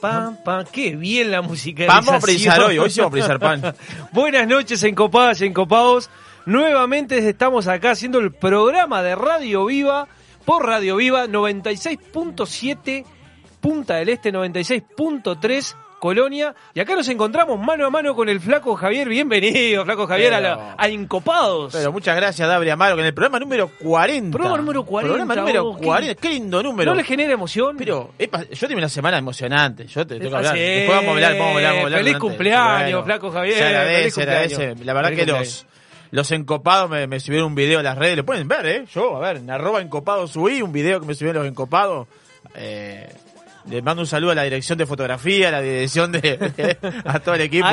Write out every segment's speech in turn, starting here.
Pam, pam. Qué bien la música. Vamos a frizar hoy, hoy sí vamos a frizar pan. Buenas noches, encopadas y encopados. Nuevamente estamos acá haciendo el programa de Radio Viva por Radio Viva 96.7 Punta del Este, 96.3 Colonia. Y acá nos encontramos mano a mano con el flaco Javier. Bienvenido, flaco Javier, a, la- a Encopados. Pero muchas gracias, Dabri Amaro, que en el programa número 40. Programa número 40, Programa número vos, qué- 40. Qué lindo número. ¿No le genera emoción? Pero epa, yo tuve una semana emocionante. Yo te tengo que hablar. Después vamos a hablar, vamos a hablar, vamos a hablar. Feliz durante- cumpleaños, flaco Javier, Se agradece, se agradece. cumpleaños. La verdad Feliz que los, los encopados me, me subieron un video a las redes. Lo pueden ver, ¿eh? Yo, a ver, en arroba encopados subí un video que me subieron los encopados. Eh, le mando un saludo a la dirección de fotografía, a la dirección de. a todo el equipo.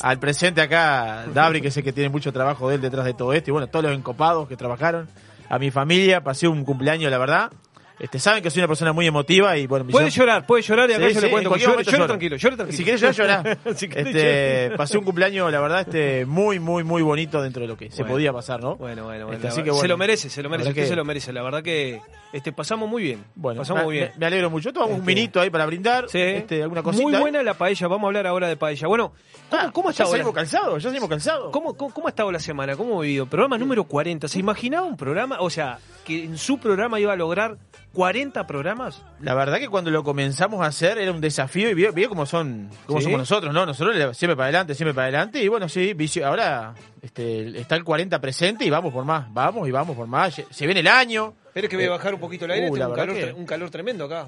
a- al presente acá, Dabri, que sé que tiene mucho trabajo de él detrás de todo esto. Y bueno, todos los encopados que trabajaron. A mi familia, pasé un cumpleaños, la verdad. Este, saben que soy una persona muy emotiva y bueno, me Puede hicieron- llorar, puede llorar y acá Sí, yo sí, le cuento llore, llore lloro. tranquilo, llore tranquilo. Si querés llorar, llorá. Si este, pasé un cumpleaños, la verdad, este, muy, muy, muy bonito dentro de lo que se podía pasar, ¿no? Bueno, bueno, bueno. Este, así que bueno. Se lo merece, se lo merece, usted que- se lo merece. La verdad que este pasamos muy bien. Bueno, pasamos me, muy bien. me- alegro mucho. Tomamos un Este, minito ahí para brindar. Sí. Este, alguna cosita. Muy buena la paella, vamos a hablar ahora de paella. Bueno, ¿cómo, Ah, cómo ha ya estado salimos calzados, ya salimos calzados. ¿Cómo, cómo, cómo ha estado la semana? ¿Cómo ha vivido? Programa número 40. ¿Se imaginaba un programa? O sea, que en su programa iba a lograr 40 programas. La verdad que cuando lo comenzamos a hacer era un desafío y vio, vio cómo son cómo Sí. somos nosotros, ¿no? Nosotros siempre para adelante, siempre para adelante y bueno, sí, vicio- ahora este, está el 40 presente y vamos por más, vamos y vamos por más. Se- viene el año, Pero es que voy a bajar un poquito el aire, Uh, tengo la un verdad calor, que- un calor tremendo acá.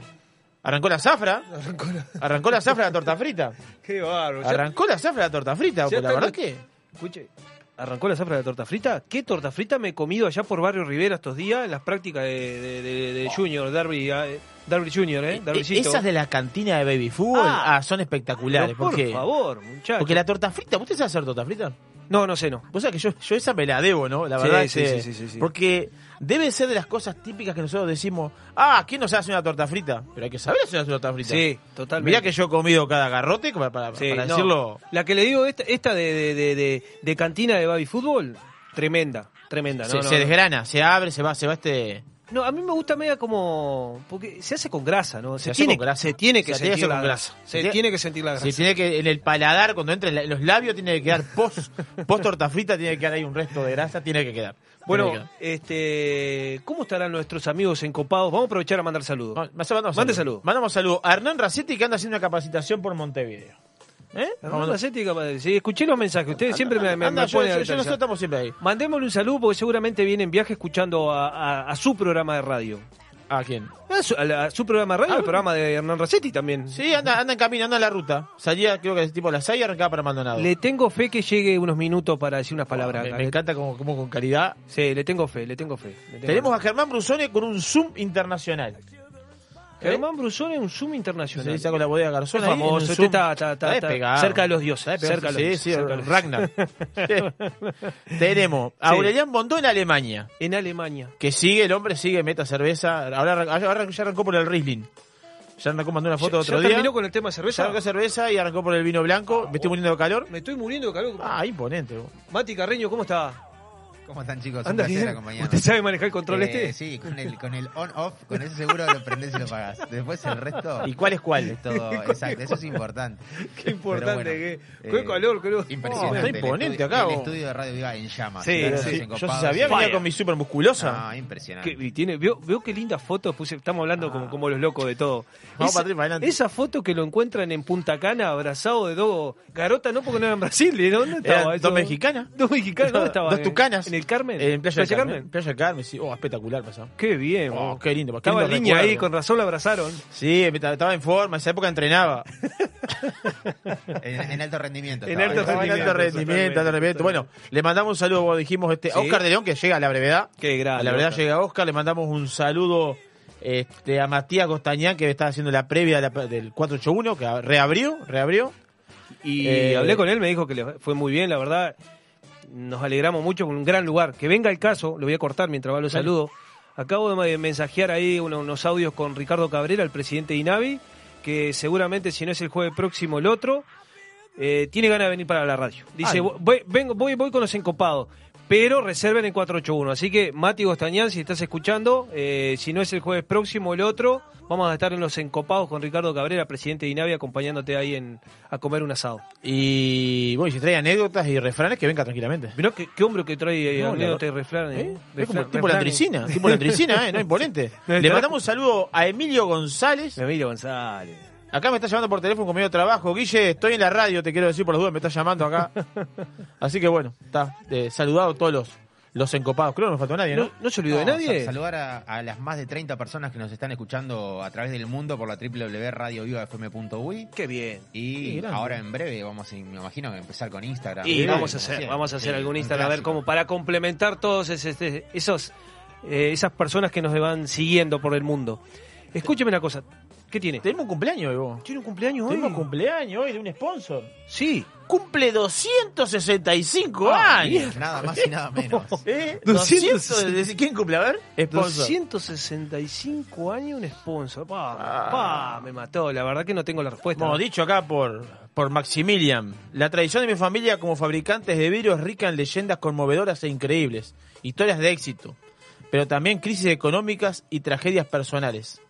arrancó la zafra, Arrancó la- arrancó la zafra de la torta frita. Qué bárbaro. Ya- Arrancó la zafra de la torta frita, porque la verdad que Escuche, ¿arrancó la zafra de la torta frita? ¿Qué torta frita me he comido allá por Barrio Rivera estos días en las prácticas de, de, de- de Junior, Darby, eh, Darby Junior, ¿eh? Eh, Darbycito. esas de la cantina de baby food Ah. ah, son espectaculares. Por porque, favor, muchachos. porque la torta frita, ¿usted sabe hacer torta frita? No, no sé, no. Vos sabés que yo, yo esa me la debo, ¿no? La verdad sí, es que- sí, sí, sí, sí. Porque debe ser de las cosas típicas que nosotros decimos, ah, ¿quién no sabe hacer una torta frita? Pero hay que saber hacer una torta frita. Sí, totalmente. Mirá que yo he comido cada garrote para, para- Sí, para no. decirlo. La que le digo, esta, esta de, de, de, de- de cantina de baby fútbol, tremenda, tremenda. No, se, no, se no. desgrana, se abre, se va, se va este. No, a mí me gusta media como... Porque se hace con grasa, ¿no? Se hace tiene, con grasa. Se tiene que Se sentir la grasa. grasa. Se tiene- que sentir la grasa. Se tiene que, en el paladar, cuando entra en, los labios, tiene que quedar post, post torta frita, tiene que quedar ahí un resto de grasa, tiene que quedar. Bueno, Tiene que quedar. este, ¿cómo estarán nuestros amigos encopados? Vamos a aprovechar a mandar saludos. Ma- mandamos Mande saludos. saludos. Mandamos saludos a Hernán Racetti que anda haciendo una capacitación por Montevideo. ¿Eh? Hernán Racetti, capaz- sí, escuché los mensajes, ustedes siempre me, me, Anda, me yo- ponen yo- a yo- actualizar. nosotros estamos siempre ahí. Mandémosle un saludo porque seguramente viene en viaje escuchando a, a- a su programa de radio. ¿A quién? A su, a la- a su programa de radio, Ah, el programa de Hernán Racetti también. Sí, anda, anda en camino, anda en la ruta. Salía, creo que es tipo a las 6 y arrancaba para Maldonado. Le tengo fe que llegue unos minutos para decir unas palabras. me, me encanta como, como con caridad. Sí, le tengo fe, le tengo fe. le tengo Tenemos fe. a Germán Brusone con un Zoom internacional. Germán Brusón es un Zoom internacional. Se saca la bodega Garzón. Es famoso, este está- está- está- está despegado. cerca de los dioses, cerca de los sí, dioses, sí, cerca Ragnar. Tenemos a Sí. Aurelian Bondó en Alemania. En Alemania. Que sigue, el hombre sigue, meta cerveza. Ahora, ahora ya arrancó por el Riesling. Ya arrancó, mandó una foto ¿Ya- otro ya día. terminó con el tema de Ya cerveza? arrancó cerveza y arrancó por el vino blanco. Me estoy muriendo de calor. Me estoy muriendo de calor. Ah, imponente. vos. Mati Carreño, ¿cómo está? ¿Cómo están chicos? Un ¿Anda placer bien? ¿Usted sabe manejar el control Eh, este? Sí, con el, con el on-off, con ese seguro lo prendés y lo pagás. Después el resto ¿Y cuál es cuál? es todo, exacto, eso es importante. Qué importante, qué, bueno, qué calor, qué calor. Impresionante. está el imponente estudio- acá, El estudio de Radio Viva en llamas. Sí, sí. Yo sabía venía con mi super musculosa. No, impresionante. Que- y tiene, veo, veo qué linda foto puse, estamos hablando como, como los locos de todo. Vamos esa, para adelante. esa foto que lo encuentran en Punta Cana abrazado de dos garota, no porque no era en Brasil, ¿no? ¿Dónde estaba dos mexicanas. Dos mexicanas, ¿dónde estaba? Dos tucanas. En el Carmen? En Playa, del Carmen. Playa del Carmen, sí. Oh, espectacular pasó. Qué bien. Oh, vos. qué lindo. qué Estaba en línea ahí, con razón lo abrazaron. Sí, estaba en forma, esa época entrenaba. En, en alto rendimiento. En alto en rendimiento, alto rendimiento. Bueno, le mandamos un saludo, como dijimos, este, a Sí. Oscar de León, que llega a la brevedad. Qué grande. A la brevedad Oscar. llega Oscar, le mandamos un saludo este, a Matías Costañán, que está haciendo la previa de la- del 481, que reabrió, reabrió. Y Eh, hablé con él, me dijo que le fue muy bien, la verdad. Nos alegramos mucho con un gran lugar. Que venga el caso, lo voy a cortar mientras va los Dale. saludos. Acabo de mensajear ahí uno- unos audios con Ricardo Cabrera, el presidente de INAVI, que seguramente si no es el jueves próximo el otro, eh, tiene ganas de venir para la radio. Dice, voy, vengo, voy, voy con los encopados, pero reserven en 481. Así que, Mati Gostañán, si estás escuchando, eh, si no es el jueves próximo el otro, vamos a estar en los encopados con Ricardo Cabrera, presidente de INAVI, acompañándote ahí en, a comer un asado. Y bueno, y si trae anécdotas y refranes, que venga tranquilamente. Mirá qué, qué hombre que trae eh, No, anécdota la- y refranes. ¿Eh? eh. Es como tipo la tricina, tipo la tricina, ¿eh? No imponente. Le mandamos un saludo a Emilio González. Emilio González. Acá me está llamando por teléfono con medio trabajo. Guille, estoy en la radio, te quiero decir por las dudas, me está llamando acá. Así que bueno, está eh, saludado a todos los, los encopados. Creo que no me faltó nadie, ¿No, ¿no? no se olvidó de nadie? sa- Saludar a, a las más de 30 personas que nos están escuchando a través del mundo por la www.radiovivafm.uy. Qué bien. Y Qué ahora en breve vamos, a, me imagino, a empezar con Instagram. Y Sí, vamos a hacer, vamos a hacer Sí, algún Instagram a ver cómo para complementar todos ese- esos eh, esas personas que nos van siguiendo por el mundo. Escúcheme una cosa. ¿Qué tiene? Tenemos un cumpleaños, Evo. ¿Tiene un cumpleaños hoy? Tenemos cumpleaños hoy de un sponsor. Sí. Cumple 265 Ah, años. Nada más y nada menos. ¿Eh? 200. 200. ¿Quién cumple? A ver. Sponsor. 265 años un sponsor. Pa, Ah. pa, me mató. La verdad que no tengo la respuesta. Como dicho acá por, por Maximilian, la tradición de mi familia como fabricantes de vidrio es rica en leyendas conmovedoras e increíbles, historias de éxito, pero también crisis económicas y tragedias personales.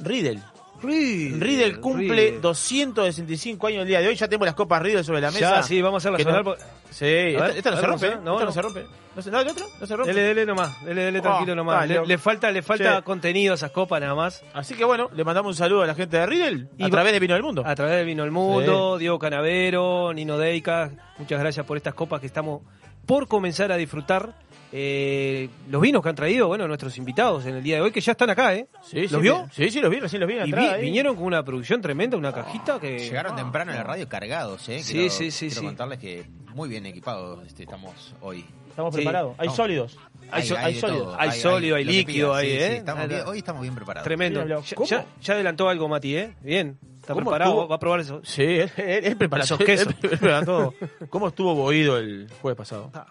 Riddle. Riddle, Riddle cumple Riddle. 265 años el día de hoy. Ya tenemos las copas Riddle sobre la mesa. Ya, sí, vamos a hacerla Que sonar. no- Sí, esta, ver, esta no a se rompe. No, esta no no. se rompe. ¿No se, no, ¿el otro? ¿No se rompe? Dele, dele nomás. Dele, dele tranquilo Oh, nomás. dale. Le, le falta, le falta Sí. contenido a esas copas nada más. Así que bueno, le mandamos un saludo a la gente de Riddle Y a través de Vino del Mundo. A través de Vino el Mundo, Diego Canavero, Nino Deica, muchas gracias por estas copas que estamos por comenzar a disfrutar. Eh, los vinos que han traído, bueno, nuestros invitados en el día de hoy, que ya están acá, ¿eh? Sí, ¿Los sí, vio? Sí, sí, los vi, recién los vi. Y atrás vi- ahí. vinieron con una producción tremenda, una cajita que... Llegaron temprano a la radio cargados, ¿eh? Sí, Quiero- sí, sí, Quiero sí. contarles que muy bien equipados este, estamos hoy. Estamos Sí. preparados. Hay sólidos. Hay hay sólido. Hay sólido, hay líquido sí, ¿eh? sí, estamos bien- no. hoy estamos bien preparados. Tremendo. Sí. Ya, ¿Cómo? ya- adelantó algo, Mati, ¿eh? Bien. ¿Está ¿Cómo preparado? estuvo? ¿Va a probar eso? Sí, él, él, él prepara Esos él- quesos. él prepara todo. ¿Cómo estuvo boído el jueves pasado? Ah,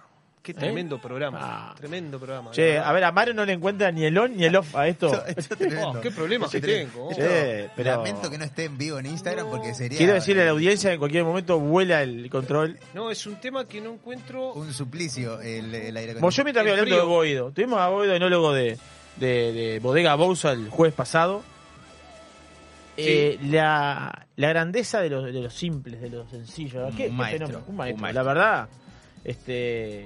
qué tremendo programa. Ah. Tremendo programa. Che, a ver, a Mario no le encuentra ni el on ni el off a esto. Esto- esto es tremendo. Oh, qué problemas que Esto es tengo. tremendo. Che, pero- Lamento que no esté en vivo en Instagram porque sería Quiero decirle a la audiencia que en cualquier momento vuela el control. No, es un tema que no encuentro... un suplicio el, el aire Como yo mientras El voy hablando frío. de Boido, tuvimos a Boido, enólogo de, de, de Bodega Bousa el jueves pasado. Eh, la, la grandeza de los, de los simples, de los sencillos. Un ¿Qué, qué maestro, fenómeno? Un un maestro. maestro. La verdad, este.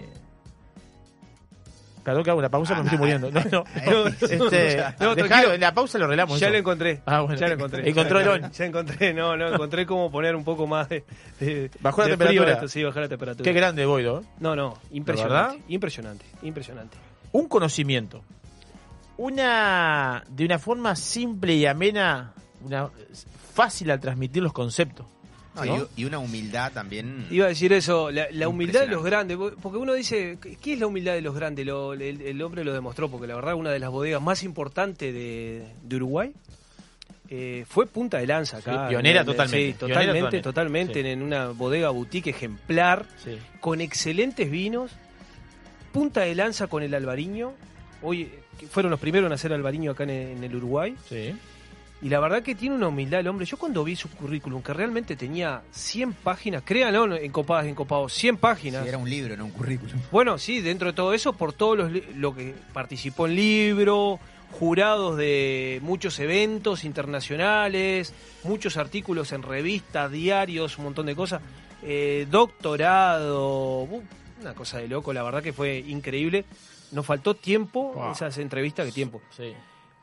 Perdón que hago una pausa, me estoy muriendo. No, no. No, este, no, dejalo, en la pausa lo arreglamos. Ya eso. lo encontré. Ah, bueno. Ya lo encontré. Encontró el. Ya encontré, no, no, encontré cómo poner un poco más de. de Bajó la de temperatura. esto, sí, bajar la temperatura. Qué grande Boido. ¿eh? No, no, verdad? impresionante. Impresionante, impresionante. un conocimiento, una de una forma simple y amena, una fácil al transmitir los conceptos. No, ¿no? y, y una humildad también. Iba a decir eso, la, la humildad de los grandes, porque uno dice, ¿qué es la humildad de los grandes? Lo- el, el hombre lo demostró, porque la verdad una de las bodegas más importantes de, de Uruguay eh, fue punta de lanza acá. Sí, pionera En- en- totalmente, Sí, pionera totalmente, totalmente, totalmente, sí. en una bodega boutique ejemplar, Sí. con excelentes vinos, punta de lanza con el albariño. Hoy fueron los primeros en hacer albariño acá en, en el Uruguay. Sí. Y la verdad que tiene una humildad el hombre. Yo cuando vi su currículum, que realmente tenía 100 páginas, créanlo, en copadas, en copados, 100 páginas. Sí, era un libro, no un currículum. Bueno, sí, dentro de todo eso, por todo los lo que participó en libro, jurados de muchos eventos internacionales, muchos artículos en revistas, diarios, un montón de cosas, eh, doctorado, uh, una cosa de loco, la verdad que fue increíble. Nos faltó tiempo, Wow. esas entrevistas que tiempo. Sí.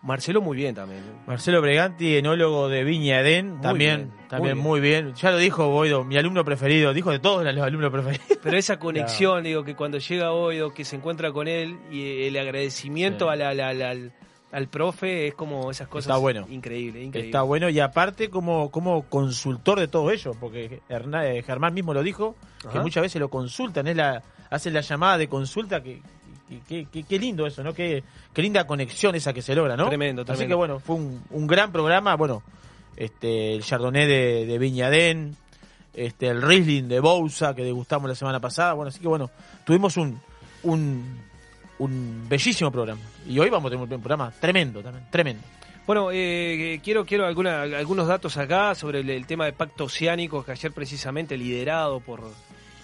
Marcelo muy bien también. Marcelo Breganti, enólogo de Viña Edén, Muy también, bien, también muy muy bien. Ya lo dijo Boido, mi alumno preferido, dijo de todos los alumnos preferidos. Pero esa conexión, digo, que cuando llega Oido, que se encuentra con él y el agradecimiento Sí. a la- la- la- al, al profe es como esas cosas Está bueno. increíble, increíble. Está bueno y aparte como, como consultor de todo ello, porque Herná- eh, Germán mismo lo dijo, que muchas veces lo consultan, es la, hacen la llamada de consulta, que, que- que- qué lindo eso, ¿no? Qué, qué linda conexión esa que se logra, ¿no? Tremendo, Así tremendo. que bueno, fue un, un gran programa, bueno, este el Chardonnay de, de Viñadén, este el Riesling de Bousa que degustamos la semana pasada, bueno, así que bueno, tuvimos un, un, un bellísimo programa. Y hoy vamos a tener un programa tremendo también, tremendo. Bueno, eh, quiero quiero alguna, algunos datos acá sobre el, el tema de pacto oceánico que ayer precisamente liderado por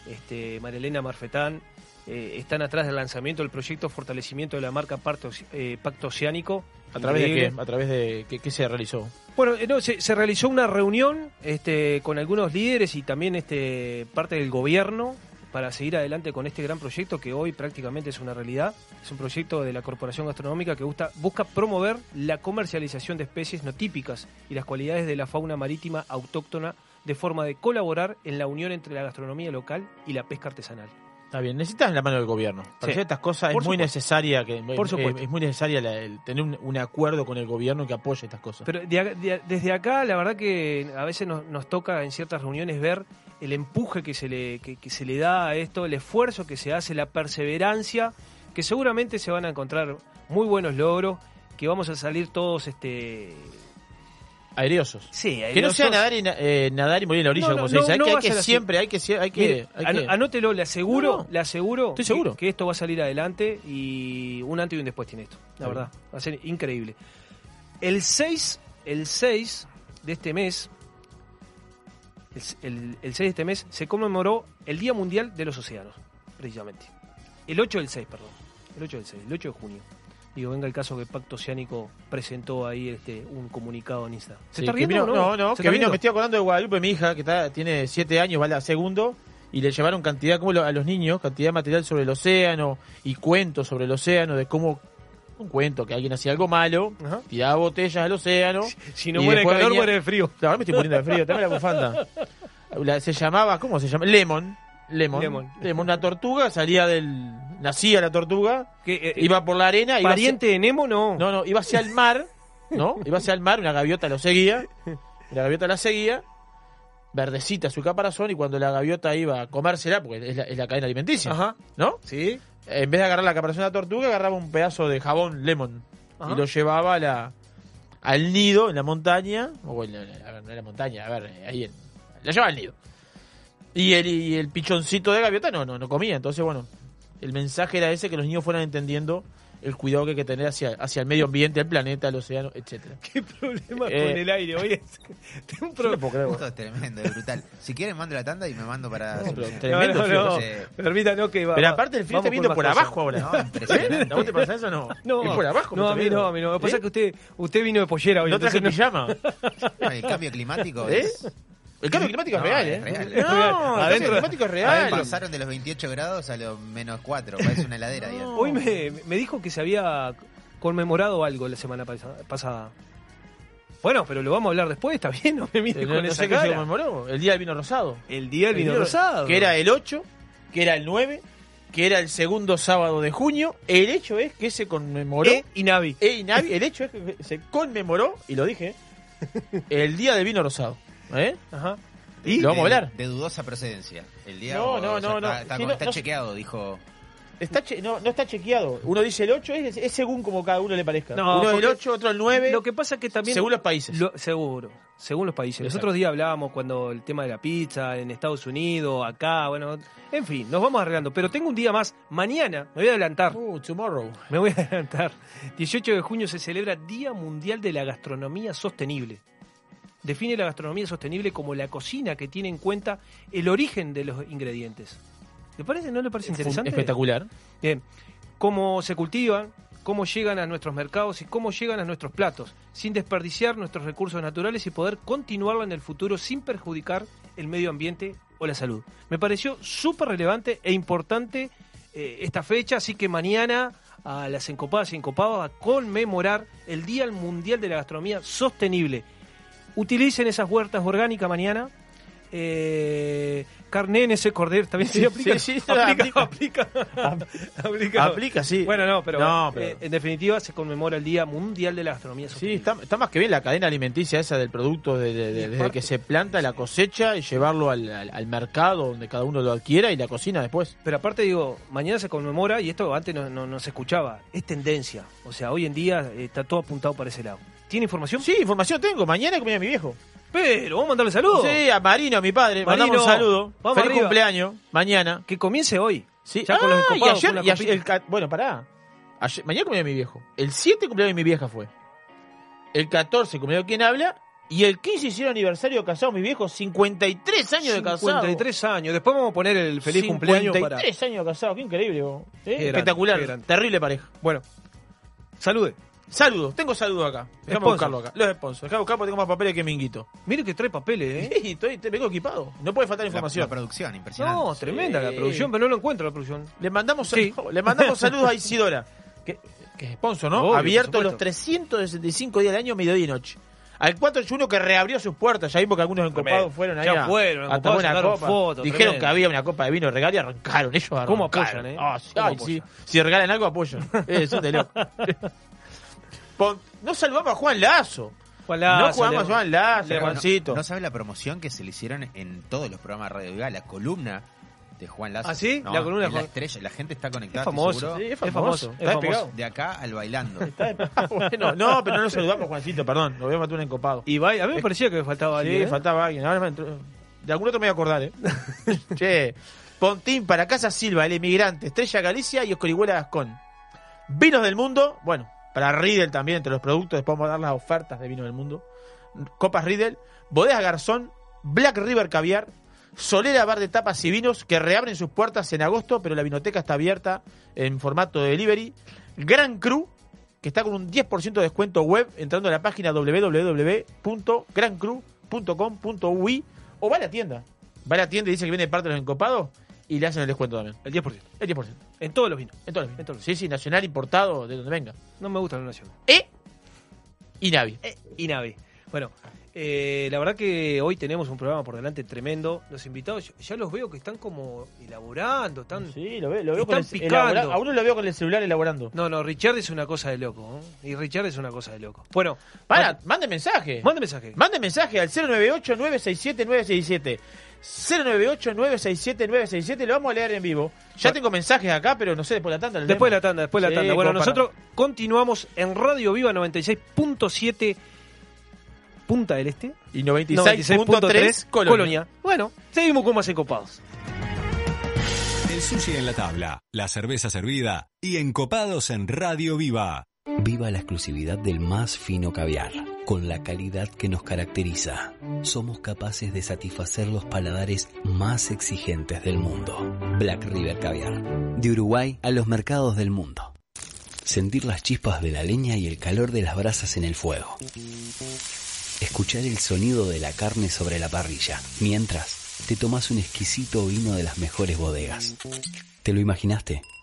este, Marilena Marfetán eh, están atrás del lanzamiento del proyecto fortalecimiento de la marca Pacto, eh, Pacto Oceánico. ¿A través de qué? ¿A través de qué, qué se realizó? Bueno, eh, no, se, se realizó una reunión este, con algunos líderes y también este, parte del gobierno para seguir adelante con este gran proyecto que hoy prácticamente es una realidad. Es un proyecto de la Corporación Gastronómica que gusta- busca promover la comercialización de especies no típicas y las cualidades de la fauna marítima autóctona de forma de colaborar en la unión entre la gastronomía local y la pesca artesanal. Está bien, necesitas la mano del gobierno. Para Sí. hacer estas cosas Por es muy supuesto. necesaria que Por eh, supuesto. es muy necesaria la- el tener un, un acuerdo con el gobierno que apoye estas cosas. Pero de de desde acá, la verdad que a veces nos, nos toca en ciertas reuniones ver el empuje que se, le, que, que se le da a esto, el esfuerzo que se hace, la perseverancia, que seguramente se van a encontrar muy buenos logros, que vamos a salir todos, este... Aereosos. Sí, Que no sea nadar y, na- eh, nadar y morir en la orilla, No, no, como se no, dice. Hay no que, hay que ser así. siempre, hay que, hay que, Mire, hay que- anótelo, le aseguro, le aseguro, Estoy que- seguro. Que, esto va a salir adelante y un antes y un después tiene esto, la verdad, va a ser increíble. El 6, el 6 de este mes, el, el- el 6 de este mes se conmemoró el Día Mundial de los Océanos, precisamente. El 8 del 6, perdón. El 8 del 6, el 8 de junio. Digo, venga el caso que Pacto Oceánico presentó ahí este un comunicado en Insta. ¿Se Sí, está que riendo vino- o no? No, ¿Se que vino, me estoy acordando de Guadalupe, mi hija, que está, tiene siete años, va a la segundo, y le llevaron cantidad, como lo- a los niños, cantidad de material sobre el océano, y cuentos sobre el océano, de cómo, un cuento, que alguien hacía algo malo, Ajá. tiraba botellas al océano. Si no muere de calor, venía- muere de frío. Claro, ahora me estoy poniendo de frío, dame la bufanda. La- se llamaba, ¿cómo se llama? Lemon. Lemon. Lemon. una tortuga, salía del. Nacía la tortuga, Que, eh, iba por la arena, iba pariente de Nemo, no. hacia, no, no, iba hacia el mar, ¿no? Iba hacia el mar, una gaviota lo seguía, la gaviota la seguía, verdecita su caparazón, y cuando la gaviota iba a comérsela, porque es la, es la cadena alimenticia, Ajá. ¿no? Sí. En vez de agarrar la caparazón de la tortuga, agarraba un pedazo de jabón lemon Ajá. y lo llevaba a la, al nido en la montaña, o en la, en la montaña, a ver, eh, ahí en, la llevaba al nido. Y el, y el pichoncito de gaviota no, no, no comía, entonces bueno, el mensaje era ese, que los niños fueran entendiendo el cuidado que hay que tener hacia, hacia el medio ambiente, el planeta, el océano, etcétera. ¿Qué problema Eh, con el aire? Oye, tengo un no pro- creer, Esto es tremendo, es brutal. Si quieren, mando la tanda y me mando para. No, pero tremendo no, no, sí. Permítanos que va. Pero aparte el frío está viendo por abajo ahora. No, impresionante. ¿A vos te pasa eso o no? No, Es por abajo. no, a mí no, a mí no. Lo que pasa ¿Eh? es que usted, usted vino de pollera hoy. No traje entonces pijama. El cambio climático ¿Eh? es. El cambio climático No, es real, es ¿eh? real. No, el cambio climático es real. pasaron de los 28 grados a los menos 4. Parece una heladera. Hoy me, me dijo que se había conmemorado algo la semana pasa- pasada. Bueno, pero lo vamos a hablar después, está bien, no me mire Eh, con no, esa sé qué se conmemoró. El día del vino rosado. El día del El vino vino- rosado. Que era el 8, que era el 9, que era el segundo sábado de junio. El hecho es que se conmemoró. E y Navi. E y Navi, el hecho es que se conmemoró, y lo dije, el día del vino rosado. ¿Eh? Ajá. ¿Y? ¿Lo vamos a de, hablar? De dudosa procedencia. El día No, no, no, no. Está, está Sí, con- no, está no- chequeado, dijo. Está che- no, no está chequeado. Uno dice el 8, es, es según como cada uno le parezca. No, uno el porque 8, otro el 9. Lo que pasa es que también... según los países. Lo- seguro, según los países. Los Exacto. otros días hablábamos cuando el tema de la pizza en Estados Unidos, acá, bueno, en fin, nos vamos arreglando. Pero tengo un día más, mañana, me voy a adelantar, Uh, tomorrow. me voy a adelantar. 18 de junio se celebra Día Mundial de la Gastronomía Sostenible. Define la gastronomía sostenible como la cocina que tiene en cuenta el origen de los ingredientes. ¿Le parece? ¿No le parece interesante? Espectacular. Bien, cómo se cultivan, cómo llegan a nuestros mercados y cómo llegan a nuestros platos, sin desperdiciar nuestros recursos naturales y poder continuarlo en el futuro sin perjudicar el medio ambiente o la salud. Me pareció súper relevante e importante eh, esta fecha, así que mañana a las encopadas y encopados a conmemorar el Día Mundial de la Gastronomía Sostenible. Utilicen esas huertas orgánicas mañana. Eh, carne en ese cordero también se aplica. sí, sí, aplica, aplica. aplica, aplica. Aplica, sí. Bueno, no, pero, No, pero- eh, en definitiva se conmemora el Día Mundial de la Gastronomía Sí, está, está más que bien la cadena alimenticia esa del producto de- de- de- Y desde que se planta la cosecha y llevarlo al, al- al mercado donde cada uno lo adquiera y la cocina después. Pero aparte digo, mañana se conmemora, y esto antes no, no- no se escuchaba, es tendencia. O sea, hoy en día eh, está todo apuntado para ese lado. ¿Tiene información? Sí, información tengo. Mañana comía mi viejo. Pero, vamos a mandarle saludos. Sí, a Marino, a mi padre. Marino, Mandamos un saludo. vamos Feliz arriba. cumpleaños. Mañana. Que comience hoy. Sí. Ya con los Ah, y encopados, ayer, con la y ayer- copita. el ca- bueno, pará. Ayer- mañana cumpleaños de mi viejo. El 7 cumpleaños de mi vieja fue. El 14 cumpleaños de quien habla. Y el 15 hicieron aniversario de casado mi viejo. 53 años de casado. 53 años. Después vamos a poner el feliz cumpleaños para... 53 años de casado. Qué increíble. vos. ¿Eh? Qué grande, Espectacular. qué grande. Terrible pareja. Bueno, salude. Saludos. Tengo saludos acá. Déjame buscarlo acá. Los sponsors. Déjame buscar porque tengo más papeles que minguito. Mire que trae papeles, ¿eh? Sí, estoy, te vengo equipado. No puede faltar información. la producción, impresionante. No, tremenda la producción, pero no lo encuentro la producción. Le mandamos, Sí. le mandamos saludos a Isidora, que, que es sponsor, ¿no? Obvio, Abierto los 365 días del año, mediodía y noche. Al 481 que reabrió sus puertas, ya vimos que algunos encopados fueron ahí Ya fueron, a encopados, tomar una copa. Dijeron tremendo. que había una copa de vino regalo y arrancaron, ellos arrancaron. ¿Cómo apoyan, eh? Ah, sí, ¿Cómo ay, apoyan? sí. Si regalan algo, apoyan. Eh, son de loco. Pon- no saludamos a Juan Lazo. Juan no Lazo, jugamos le- a Juan Lazo, le- Juancito. No sabe la promoción que se le hicieron en todos los programas de Radio Viva, la columna de Juan Lazo. ¿Ah, sí? No, La columna de es la Juan- estrella, la gente está conectada. Es famoso. Sí, es Es famoso. Está es famoso. despegado. De acá al bailando. bueno, no, pero no lo saludamos, Juancito, perdón. Lo voy a matar un encopado. Y va- a mí me parecía que me faltaba Sí, alguien. ¿eh? faltaba alguien. Ahora me entró- De algún otro me voy a acordar, ¿eh? che. Pontín para Casa Silva, el emigrante, Estrella Galicia y Oscorihuela Gascón. Vinos del mundo, bueno, para Riedel también, entre los productos, después vamos a dar las ofertas de vinos del mundo. Copas Riedel, Bodegas Garzón, Black River Caviar, Solera Bar de Tapas y Vinos, que reabren sus puertas en agosto, pero la vinoteca está abierta en formato de delivery. Gran Cru, que está con un 10% de descuento web entrando a la página www.grancru.com.ui o va a la tienda. Va a la tienda y dice que viene parte de los encopados y le hacen el descuento también. El 10%. El 10%. En todos los vinos. En todos los- En todos los- Sí, sí, nacional, importado, de donde venga. No me gusta la nación. E y Navi. y Navi. Bueno, eh, la verdad que hoy tenemos un programa por delante tremendo. Los invitados, ya- los veo que están como elaborando, están... Sí, lo veo, lo veo Están con el, picando. A uno lo veo con el celular elaborando. No, no, Richard es una cosa de loco. ¿eh? Y Richard es una cosa de loco. Bueno, Para, mande mensaje. mande mensaje. Mande mensaje al 098-967-967. 098-967-967. Lo vamos a leer en vivo. Ya tengo mensajes acá, pero no sé, después de la tanda. Después de la tanda, después de la Sí, tanda. Bueno, para- nosotros continuamos en Radio Viva 96.7 Punta del Este. Y 96.3 Colonia. Colonia. Bueno, seguimos con más encopados. El sushi en la tabla, la cerveza servida y encopados en Radio Viva. Viva la exclusividad del más fino caviar, con la calidad que nos caracteriza. Somos capaces de satisfacer los paladares más exigentes del mundo. Black River Caviar, de Uruguay a los mercados del mundo. Sentir las chispas de la leña y el calor de las brasas en el fuego. Escuchar el sonido de la carne sobre la parrilla, mientras te tomas un exquisito vino de las mejores bodegas. ¿Te lo imaginaste?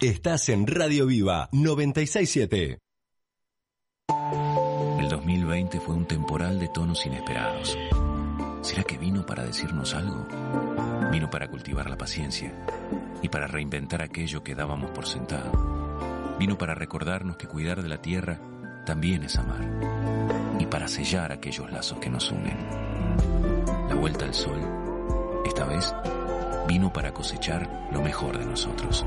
Estás en Radio Viva 967. El 2020 fue un temporal de tonos inesperados. ¿Será que vino para decirnos algo? Vino para cultivar la paciencia y para reinventar aquello que dábamos por sentado. Vino para recordarnos que cuidar de la tierra también es amar. y para sellar aquellos lazos que nos unen. La vuelta al sol, esta vez, vino para cosechar lo mejor de nosotros.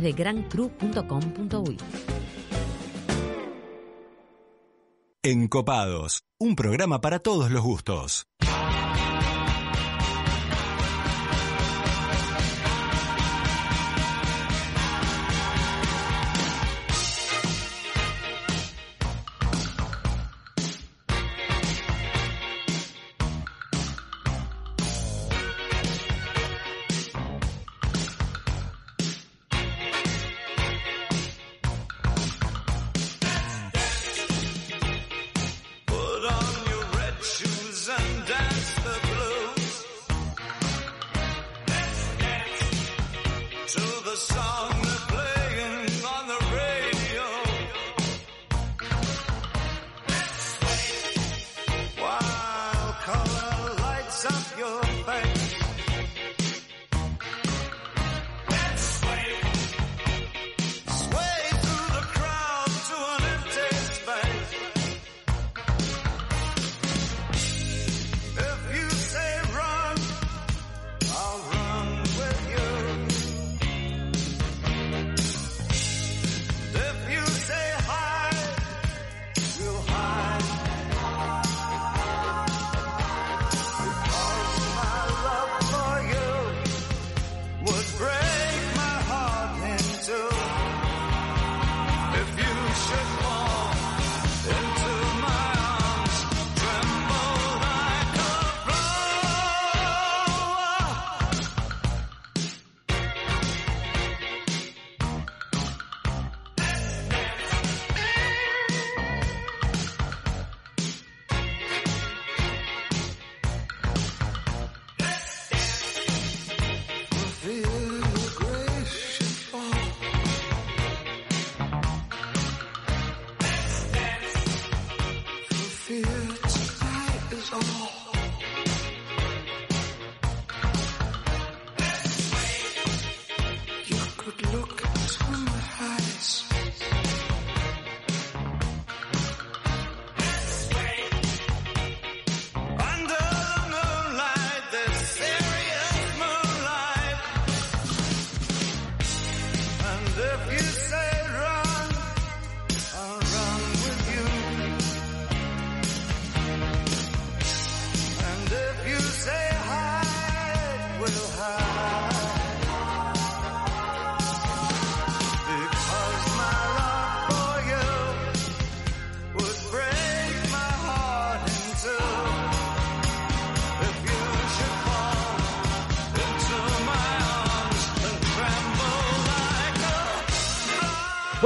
de grancru.com.uy. Encopados, un programa para todos los gustos.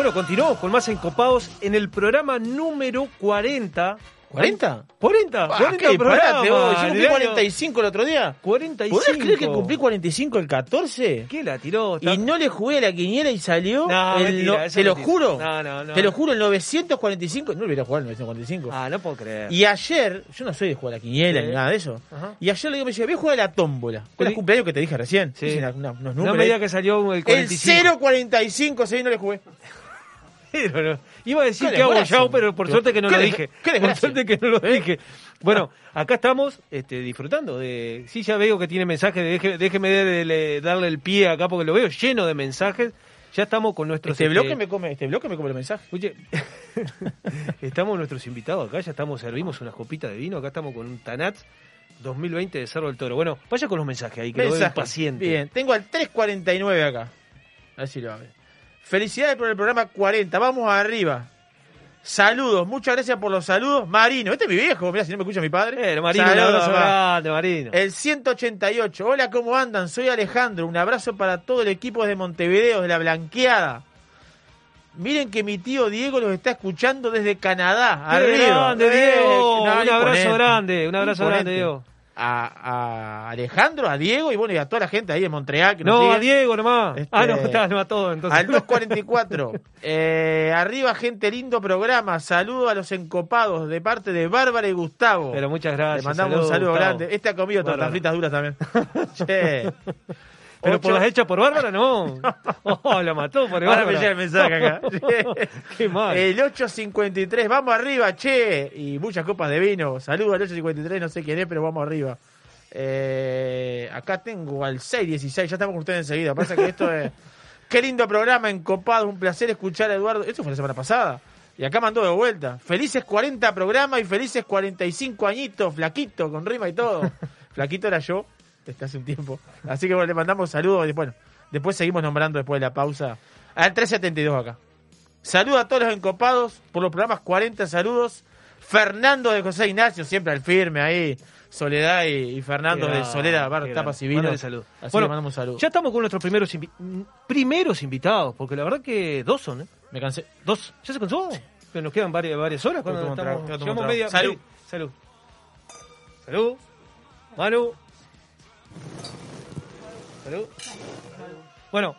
Bueno, continuamos con más encopados en el programa número 40. ¿40? 40, Ah, 40 ¿qué? Parate, vos, yo cumplí año 45 el otro día. 45. ¿Podés creer que cumplí 45 el 14? ¿Qué la tiró? Y no le jugué a la quiniela y salió. No, el mentira, no- te lo mentira. juro. No, no, no. Te lo juro, el 945. No hubiera jugado el 945. Ah, no puedo creer. Y ayer, yo no soy de jugar a la quiniela Sí. ni nada de eso. Ajá. Y ayer le digo, me decía, voy a jugar a la tómbola. Con Sí. el cumpleaños que te dije recién. Sí. Una- una- unos no números me diga que salió el El 45. 045, sí, no le jugué. Pero no. Iba a decir que hago ya, pero por suerte que no lo dije. Por suerte que no lo dije. Bueno, acá estamos este, disfrutando de... Sí, ya veo que tiene mensajes. de- deje- déjeme darle, darle el pie acá porque lo veo lleno de mensajes. Ya estamos con nuestros... Este bloque me come, este bloque me come el mensaje. Oye, estamos nuestros invitados acá, ya estamos, servimos unas copitas de vino, acá estamos con un Tanat 2020 de Cerro del Toro. Bueno, vaya con los mensajes ahí, que lo veo Mensaje. paciente. Bien, tengo al 349 acá. A ver si lo abre. Felicidades por el programa 40. Vamos arriba. Saludos, muchas gracias por los saludos. Marino, este es mi viejo, mira si no me escucha mi padre. Eh, Marino, un Saludos, abrazo grande, Marino. El 188. Hola, ¿cómo andan? Soy Alejandro. Un abrazo para todo el equipo de Montevideo, de la Blanqueada. Miren que mi tío Diego los está escuchando desde Canadá. Qué arriba. grande, Eh, Diego. no, un abrazo grande, un abrazo Imponente. grande, Diego. A, a Alejandro, a Diego y bueno, y a toda la gente ahí de Montreal que nos No, sigue. a Diego nomás. Este, Ah, no, está, no a todo, entonces. Al 244. Eh, arriba, gente, lindo programa. Saludo a los encopados de parte de Bárbara y Gustavo. Pero muchas gracias. Le mandamos un saludo Gustavo. grande. Este ha comido tortas fritas duras también. che. Pero por las hechas por Bárbara, no. Oh, la mató por Ahora Bárbara. me llega el mensaje acá. Qué mal. El 853, vamos arriba, che. Y muchas copas de vino. Saludos al 853, no sé quién es, pero vamos arriba. Eh, acá tengo al 616, ya estamos con ustedes enseguida. Pasa que esto es. Qué lindo programa, encopado. Un placer escuchar a Eduardo. Eso fue la semana pasada. Y acá mandó de vuelta. Felices 40 programas y felices 45 añitos, flaquito, con rima y todo. flaquito era yo, desde hace un tiempo. Así que bueno, le mandamos saludos. Bueno, después seguimos nombrando después de la pausa. Al 372 acá. Saludos a todos los encopados por los programas 40 saludos. Fernando de José Ignacio, siempre al firme ahí. Soledad y, y Fernando de Solera, Bar, Tapas y. Mándale salud. Así Bueno, le mandamos un saludo. Ya estamos con nuestros primeros invi- primeros invitados, porque la verdad que dos son, ¿eh? Me cansé. Dos. ¿Ya se cansó? Que nos quedan varias, varias horas cuando estamos. trago, media, media- Salud. Salud. Manu. Bueno,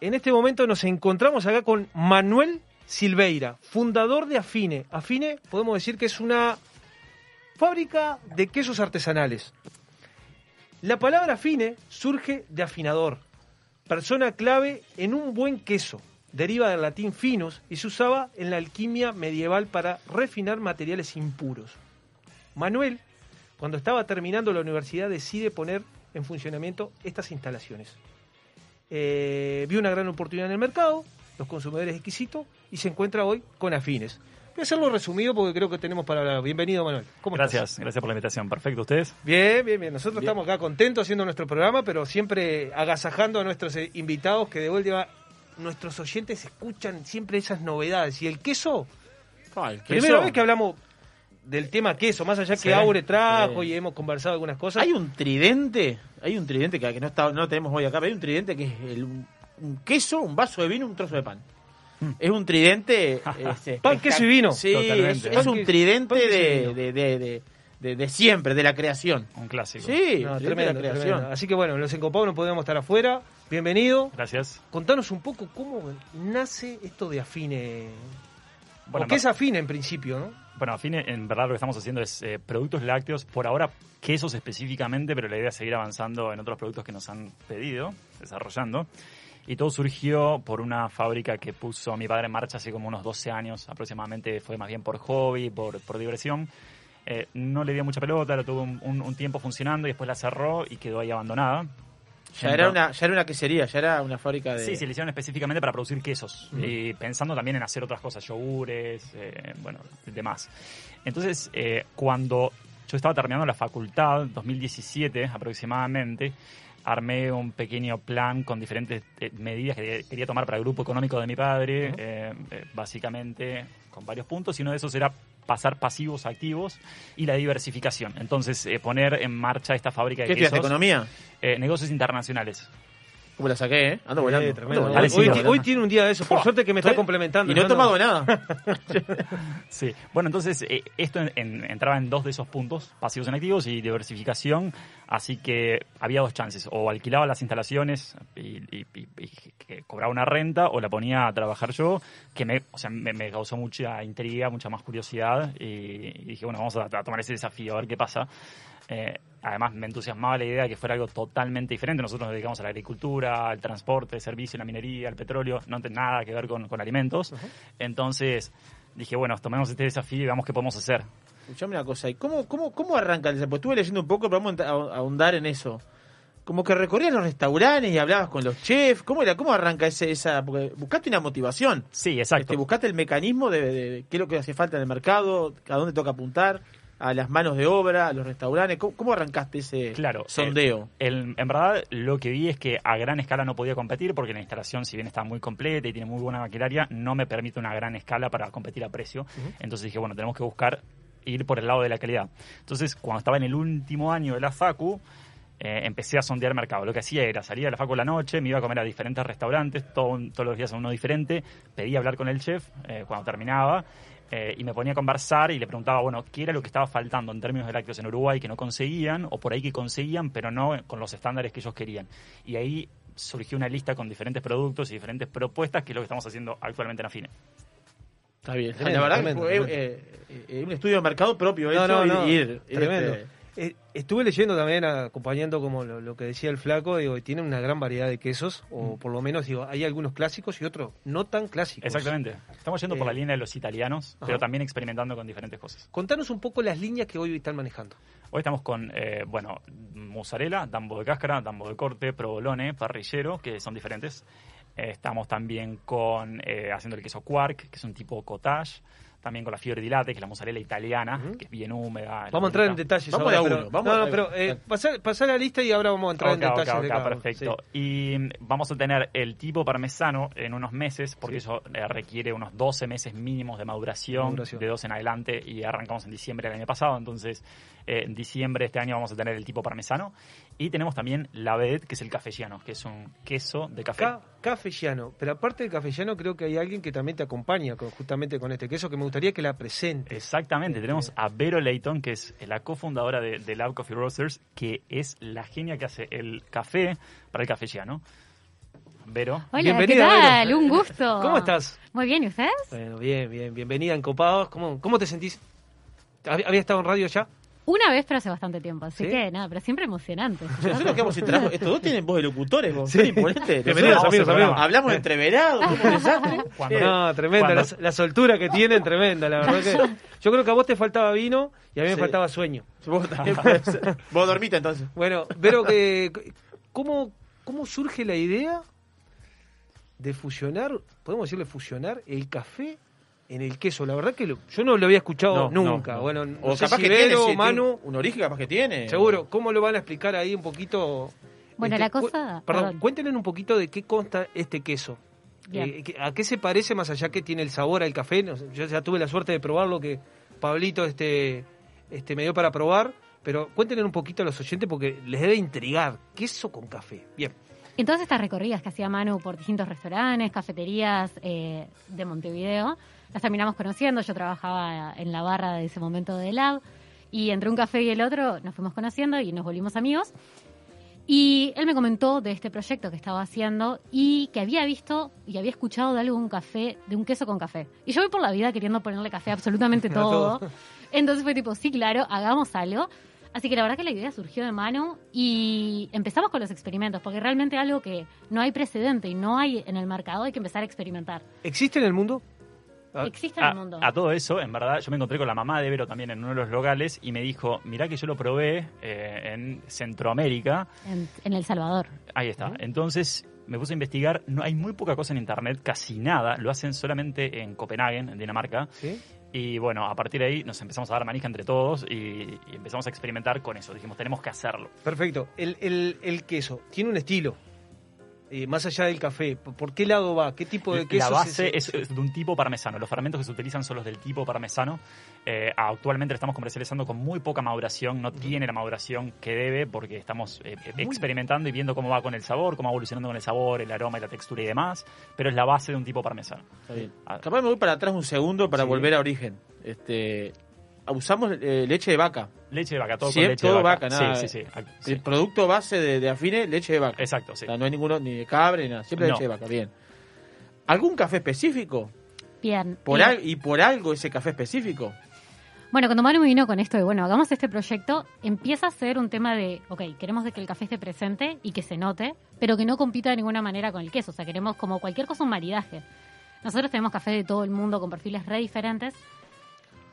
en este momento nos encontramos acá con Manuel Silveira, fundador de Afine. Afine, podemos decir que es una fábrica de quesos artesanales. La palabra afine surge de afinador, persona clave en un buen queso. Deriva del latín finus y se usaba en la alquimia medieval para refinar materiales impuros. Manuel, cuando estaba terminando la universidad, decide poner en funcionamiento estas instalaciones. Eh, vio una gran oportunidad en el mercado, los consumidores exquisitos, y se encuentra hoy con afines. Voy a hacerlo resumido porque creo que tenemos para hablar. Bienvenido, Manuel. ¿Cómo estás? Gracias, gracias por la invitación. Perfecto, ¿ustedes? Bien, bien, bien. Nosotros estamos acá contentos haciendo nuestro programa, pero siempre agasajando a nuestros eh, invitados que de vuelta nuestros oyentes escuchan siempre esas novedades. Y el queso, Ah, el queso. primera vez que hablamos del tema queso, más allá que Sí, Aure trajo sí. y hemos conversado algunas cosas. Hay un tridente, hay un tridente que, que no, está, no tenemos hoy acá, pero hay un tridente que es el- un, queso, un vaso de vino, un trozo de pan. Es un tridente. este, Pan, queso y vino. Sí, Totalmente. es, un tridente de, de, de, de, de- de siempre, de la creación. Un clásico. Sí, No, tridente tremendo, de la creación. tremendo. Así que bueno, los encopados no podemos estar afuera. Bienvenido. Gracias. Contanos un poco cómo nace esto de Afine. Bueno, ¿O qué es Afine en principio, no? Bueno, a fin, en verdad lo que estamos haciendo es eh, productos lácteos, por ahora quesos específicamente, pero la idea es seguir avanzando en otros productos que nos han pedido, desarrollando. Y todo surgió por una fábrica que puso mi padre en marcha hace como unos 12 años aproximadamente, fue más bien por hobby, por, por diversión. Eh, no le dio mucha pelota, lo tuvo un, un- un tiempo funcionando y después la cerró y quedó ahí abandonada. Ya era, una, ya era una quesería, ya era una fábrica de. Sí, se le hicieron específicamente para producir quesos. Y pensando también en hacer otras cosas, yogures, eh, bueno, demás. Entonces, eh, cuando yo estaba terminando la facultad, 2017 aproximadamente, armé un pequeño plan con diferentes eh, medidas que quería tomar para el grupo económico de mi padre, eh, eh, básicamente con varios puntos, y uno de esos era pasar pasivos a activos y la diversificación. Entonces, eh, poner en marcha esta fábrica de ¿Qué quesos. economía? Eh, negocios internacionales. ¿Cómo la saqué, eh? Ando volando. Eh, ando tremendo. volando. Hoy, tiene un día de eso. Por Oh, suerte que me está complementando. Y no he tomado nada. Sí, bueno, entonces eh, esto en- en- entraba en dos de esos puntos, pasivos en activos y diversificación, así que había dos chances, o alquilaba las instalaciones y, y- y- y que cobraba una renta, o la ponía a trabajar yo, que me, o sea, me, me causó mucha intriga, mucha más curiosidad, y, y dije, bueno, vamos a, a tomar ese desafío, a ver qué pasa. Eh, además me entusiasmaba la idea de que fuera algo totalmente diferente. Nosotros nos dedicamos a la agricultura, al transporte, al servicio, la minería, al petróleo, no tiene nada que ver con, con alimentos. Entonces dije, bueno, tomemos este desafío y veamos qué podemos hacer. Escuchame una cosa, ¿y cómo, cómo, cómo arranca el desafío? Pues estuve leyendo un poco, pero vamos a ahondar en eso. como que recorrías los restaurantes y hablabas con los chefs. ¿Cómo era? ¿Cómo arranca ese, esa? Porque buscaste una motivación. Sí, exacto. Este, buscaste el mecanismo de, de- de qué es lo que hace falta en el mercado, a dónde toca apuntar, a las manos de obra, a los restaurantes. ¿Cómo, cómo arrancaste ese Claro, sondeo? El- en verdad, lo que vi es que a gran escala no podía competir porque la instalación, si bien está muy completa y tiene muy buena maquinaria, no me permite una gran escala para competir a precio. Entonces dije, bueno, tenemos que buscar ir por el lado de la calidad. Entonces, cuando estaba en el último año de la FACU, eh, empecé a sondear el mercado. Lo que hacía era salir a la FACU la noche, me iba a comer a diferentes restaurantes, todo- todos los días a uno diferente, pedía hablar con el chef eh, cuando terminaba. Eh, y me ponía a conversar y le preguntaba, bueno, qué era lo que estaba faltando en términos de lácteos en Uruguay que no conseguían, o por ahí que conseguían, pero no con los estándares que ellos querían. Y ahí surgió una lista con diferentes productos y diferentes propuestas, que es lo que estamos haciendo actualmente en Afine. Está bien. Tremendo, la verdad fue tremendo. eh, eh, un estudio de mercado propio No, hecho no, y- no, y tremendo. este, Eh, estuve leyendo también, acompañando como lo, lo que decía el flaco, digo, tiene una gran variedad de quesos, o por lo menos digo, hay algunos clásicos y otros no tan clásicos. Exactamente. Estamos yendo por la Eh, línea de los italianos, ajá. pero también experimentando con diferentes cosas. Contanos un poco las líneas que hoy están manejando. Hoy estamos con, eh, bueno, mozzarella, dambo de cáscara, dambo de corte, provolone, parrillero, que son diferentes. Eh, estamos también con, eh, haciendo el queso quark, que es un tipo cottage. También con la fiore di latte, que es la mozzarella italiana, que es bien húmeda. Vamos a entrar en detalles Vamos ahora, a pero, uno, vamos no, no, a pero eh, pasá, pasá la lista y ahora vamos a entrar en Ok, ok, detalles ok, de cada uno. perfecto. Sí. Y mm, vamos a tener el tipo parmesano en unos meses, porque eso eh, requiere unos 12 meses mínimos de maduración, Maduración. de dos en adelante, y arrancamos en diciembre del año pasado, entonces eh, en diciembre de este año vamos a tener el tipo parmesano. Y tenemos también la vedette, que es el cafellano, que es un queso de café. Ca- cafellano, pero aparte del cafellano creo que hay alguien que también te acompaña con- justamente con este queso que me gustaría que la presente. Exactamente, tenemos a Vero Leighton, que es la cofundadora de, de Lab Coffee Roasters, que es la genia que hace el café para el cafellano. Vero. Hola, Bienvenida, ¿qué tal? Vero. Un gusto. ¿Cómo estás? Muy bien, ¿y ustedes? Bueno, bien, bien, bienvenida en Copados. ¿Cómo, cómo te sentís? ¿Había había estado en radio ya? Una vez, pero hace bastante tiempo, así ¿Sí? que nada, pero siempre emocionante. Nosotros quedamos sin trabajo. Estos dos tienen voz de locutores, vos. Sí. Bienvenidos, Nosotros amigos, amigos. Hablamos entreverados. Cuando- No, tremenda, cuando- la, la soltura que tienen, tremenda, la verdad que... Yo creo que a vos te faltaba vino y a mí me faltaba sueño. Vos. Vos dormite entonces. Bueno, pero que... ¿Cómo, ¿Cómo surge la idea de fusionar, podemos decirle fusionar, el café en el queso? La verdad que lo- yo no lo había escuchado No, nunca. no, no. Bueno, no O sé capaz si que Vero, tiene, sí, Manu, tiene un origen capaz que tiene. seguro. ¿Cómo lo van a explicar ahí un poquito? Bueno, Este, la cu- cosa- Perdón, perdón. cuéntenle un poquito de qué consta este queso. Eh, ¿A qué se parece más allá que tiene el sabor al café? Yo ya tuve la suerte de probarlo que Pablito este, este, me dio para probar, pero cuéntenle un poquito a los oyentes porque les debe intrigar. Queso con café. Bien. En todas estas recorridas que hacía Manu por distintos restaurantes, cafeterías eh, de Montevideo, las terminamos conociendo. Yo trabajaba en la barra de ese momento de Lab y entre un café y el otro nos fuimos conociendo y nos volvimos amigos. Y él me comentó de este proyecto que estaba haciendo y que había visto y había escuchado de algo un café, de un queso con café. Y yo voy por la vida queriendo ponerle café a absolutamente todo. todo. Entonces fue tipo, sí, claro, hagamos algo. Así que la verdad que la idea surgió de mano y empezamos con los experimentos, porque realmente algo que no hay precedente y no hay en el mercado, hay que empezar a experimentar. ¿Existe en el mundo? Ah, Existe en A, el mundo. a todo eso, en verdad, yo me encontré con la mamá de Vero también en uno de los locales y me dijo, mirá que yo lo probé eh, en Centroamérica. En, en El Salvador. Ahí está. Entonces me puse a investigar, no hay muy poca cosa en internet, casi nada, lo hacen solamente en Copenhague, en Dinamarca. ¿Sí? Y bueno, a partir de ahí nos empezamos a dar manija entre todos y, y empezamos a experimentar con eso. Dijimos, tenemos que hacerlo. Perfecto. El, el, el queso tiene un estilo. Eh, más allá del café, ¿por qué lado va? ¿Qué tipo de queso La base es es, es de un tipo parmesano. Los fermentos que se utilizan son los del tipo parmesano. Eh, actualmente lo estamos comercializando con muy poca maduración. No tiene la maduración que debe porque estamos eh, experimentando y viendo cómo va con el sabor, cómo va evolucionando con el sabor, el aroma y la textura y demás. Pero es la base de un tipo parmesano. Está bien. Ah. Capaz me voy para atrás un segundo para Sí. volver a origen. Este, usamos eh, leche de vaca. Leche de vaca, todo con leche todo de vaca. vaca, nada. Sí, sí, sí. Sí. El producto base de, de afine, leche de vaca. Exacto, sí. O sea, no hay ninguno, ni de cabra, ni nada. Siempre No. leche de vaca, bien. ¿Algún café específico? Bien. Por Eh, al- ¿Y por algo ese café específico? Bueno, cuando Manu me vino con esto de, bueno, hagamos este proyecto, empieza a ser un tema de, ok, queremos de que el café esté presente y que se note, pero que no compita de ninguna manera con el queso. O sea, queremos como cualquier cosa un maridaje. Nosotros tenemos café de todo el mundo con perfiles re diferentes,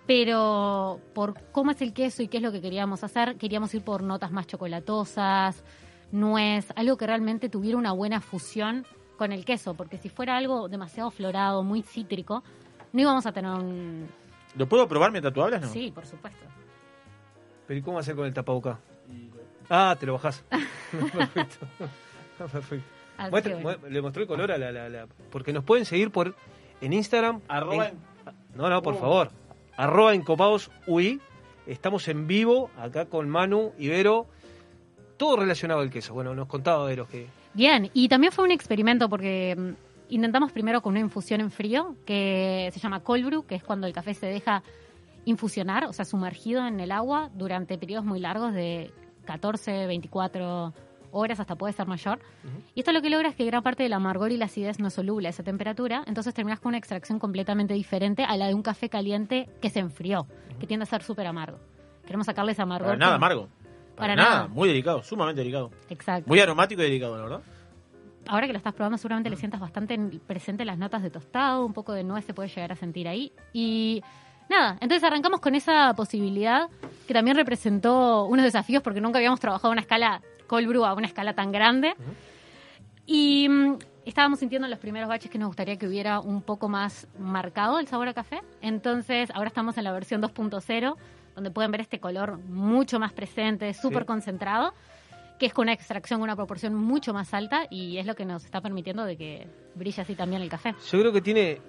pero por cómo es el queso y qué es lo que queríamos hacer, queríamos ir por notas más chocolatosas, nuez, algo que realmente tuviera una buena fusión con el queso, porque si fuera algo demasiado florado, muy cítrico, no íbamos a tener un... ¿Lo puedo probar mientras tú hablas? No? Sí, por supuesto. Pero ¿y cómo hacer con el tapaboca? Ah, te lo bajás. Perfecto. Muestra- le mostró el color a la, la- la- Porque nos pueden seguir por en Instagram. Arroba en- No, no, por favor. Arroba encopados UI. Estamos en vivo acá con Manu, Ibero. Todo relacionado al queso. Bueno, nos contaba Ibero que... Bien, y también fue un experimento porque mm, intentamos primero con una infusión en frío que se llama cold brew, que es cuando el café se deja infusionar, o sea, sumergido en el agua durante periodos muy largos de 14, 24 horas, hasta puede ser mayor. Y esto lo que logra es que gran parte del amargor y la acidez no es soluble a esa temperatura, entonces terminas con una extracción completamente diferente a la de un café caliente que se enfrió, que tiende a ser súper amargo. Queremos sacarle ese amargor. Para nada amargo. Para Para, nada. nada. Muy delicado, sumamente delicado. Exacto. Muy aromático y delicado, la verdad. ahora que lo estás probando seguramente le sientas bastante en- presente las notas de tostado, un poco de nuez se puede llegar a sentir ahí. Y nada, entonces arrancamos con esa posibilidad que también representó unos desafíos porque nunca habíamos trabajado a una escala cold brew a una escala tan grande. Y mm, estábamos sintiendo en los primeros baches que nos gustaría que hubiera un poco más marcado el sabor a café. Entonces ahora estamos en la versión 2.0 donde pueden ver este color mucho más presente, súper Sí. concentrado que es con una extracción con una proporción mucho más alta y es lo que nos está permitiendo de que brille así también el café. Yo creo que tiene. eh,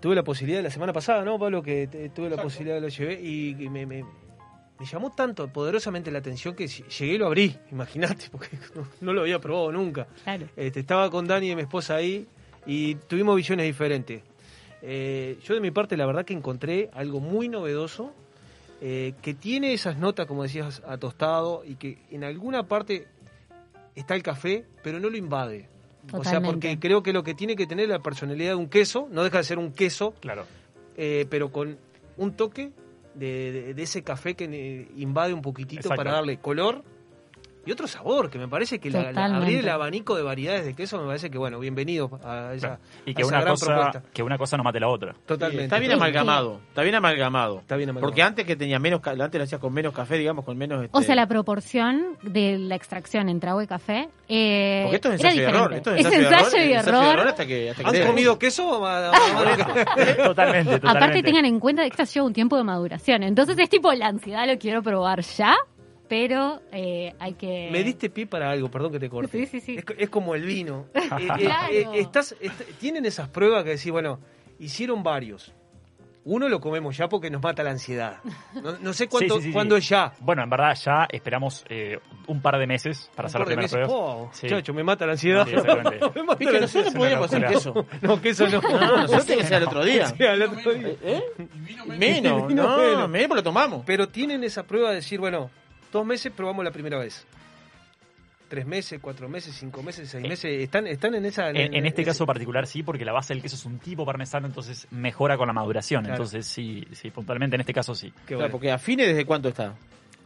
Tuve la posibilidad la semana pasada, ¿no, Pablo? Que te- tuve la posibilidad, lo llevé y, y me, me- me llamó tanto poderosamente la atención que llegué y lo abrí, imagínate, porque no, no lo había probado nunca. Claro. Este, estaba con Dani y mi esposa ahí y tuvimos visiones diferentes. Eh, yo de mi parte la verdad que encontré algo muy novedoso eh, que tiene esas notas, como decías, a tostado y que en alguna parte está el café, pero no lo invade. O sea, porque creo que lo que tiene que tener es la personalidad de un queso, no deja de ser un queso, Claro. eh, pero con un toque de, de- de ese café que eh, invade un poquitito Exacto. para darle color y otro sabor, que me parece que la- abrir el abanico de variedades de queso me parece que, bueno, bienvenidos a esa, Y a que esa una, gran cosa, propuesta. que una cosa no mate la otra. Totalmente. Está bien amalgamado, está bien amalgamado. Está bien amalgamado. Porque antes que tenía menos, antes lo hacías con menos café, digamos, con menos... O este, sea, la proporción de la extracción entre agua y café eh, Porque esto es ensayo y error. Esto es ensayo, y error, ensayo y error hasta que, hasta ¿Han comido queso? Ma- totalmente, totalmente. Aparte tengan en cuenta que esta lleva un tiempo de maduración, entonces es tipo la ansiedad, lo quiero probar ya, pero eh, hay que... Me diste pie para algo, perdón que te corte. Sí, sí, sí. Es, es como el vino. Eh, eh, Claro. eh, estás, est- tienen esas pruebas que decís, bueno, hicieron varios. Uno lo comemos ya porque nos mata la ansiedad. No, no sé cuánto, Sí, sí, sí, cuándo sí. es ya. Bueno, en verdad ya esperamos eh, un par de meses para Un hacer la par de primera meses. prueba. Oh, Sí. chacho, me mata la ansiedad. Sí, exactamente. Me mata Es que la nosotros podríamos hacer queso. No, queso no. No, nosotros tiene que ser el otro día. Sí, al otro día. Menos, Vino no, menos. menos lo tomamos. Pero tienen esa prueba de decir, bueno, dos meses probamos la primera vez. Tres meses, cuatro meses, cinco meses, seis Eh, meses. Están, están en esa. En, en este ese- caso particular sí, porque la base del queso es un tipo parmesano, entonces mejora con la maduración. Claro. Entonces sí, sí, puntualmente en este caso sí. Qué Claro, bueno. porque a fines desde cuánto está.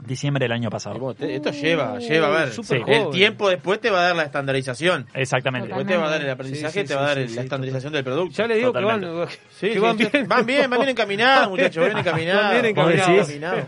Diciembre del año pasado. Te- Esto lleva, lleva, a ver. el tiempo después te va a dar la estandarización. Exactamente. Después te va a dar el aprendizaje, Sí, sí, te va a dar sí, el- sí, la estandarización del producto. Ya le digo que van, Totalmente. Sí, que sí, van bien. Van bien, van bien encaminados, muchachos, bien encaminados. Van bien. Encaminados.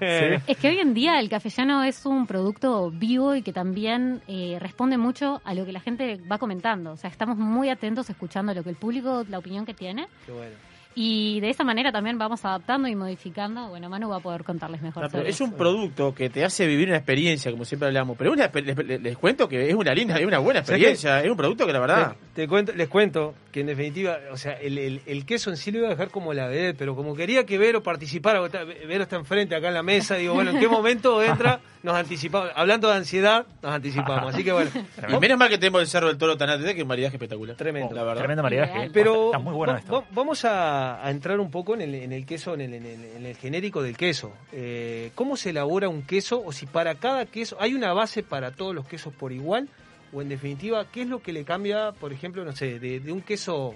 Es que hoy en día el cafellano es un producto vivo y que también eh, responde mucho a lo que la gente va comentando. O sea, estamos muy atentos escuchando lo que el público, la opinión que tiene. Qué bueno. Y de esa manera también vamos adaptando y modificando. Bueno, Manu va a poder contarles mejor. Sobre es eso. un producto que te hace vivir una experiencia, como siempre hablamos. Pero una, les, les- les cuento que es una linda, es una buena ¿Sabes experiencia. Es un producto que la verdad. Te, te cuento, les cuento que en definitiva, o sea, el, el- el queso en sí lo iba a dejar como la vedette, pero como quería que Vero participara, Vero está enfrente acá en la mesa, digo, bueno, ¿en qué momento entra? Nos anticipamos. Hablando de ansiedad, nos anticipamos. Así que bueno, Y menos mal que tenemos el cerro del toro tan atento, que es un maridaje espectacular. Tremendo. La verdad. Tremendo maridaje. ¿eh? Pero Está muy bueno va- esto. va- vamos a, a entrar un poco en el, en el queso, en el, en el- en el genérico del queso. Eh, ¿Cómo se elabora un queso? O si para cada queso hay una base para todos los quesos por igual, o en definitiva, ¿qué es lo que le cambia, por ejemplo, no sé, de, de un queso?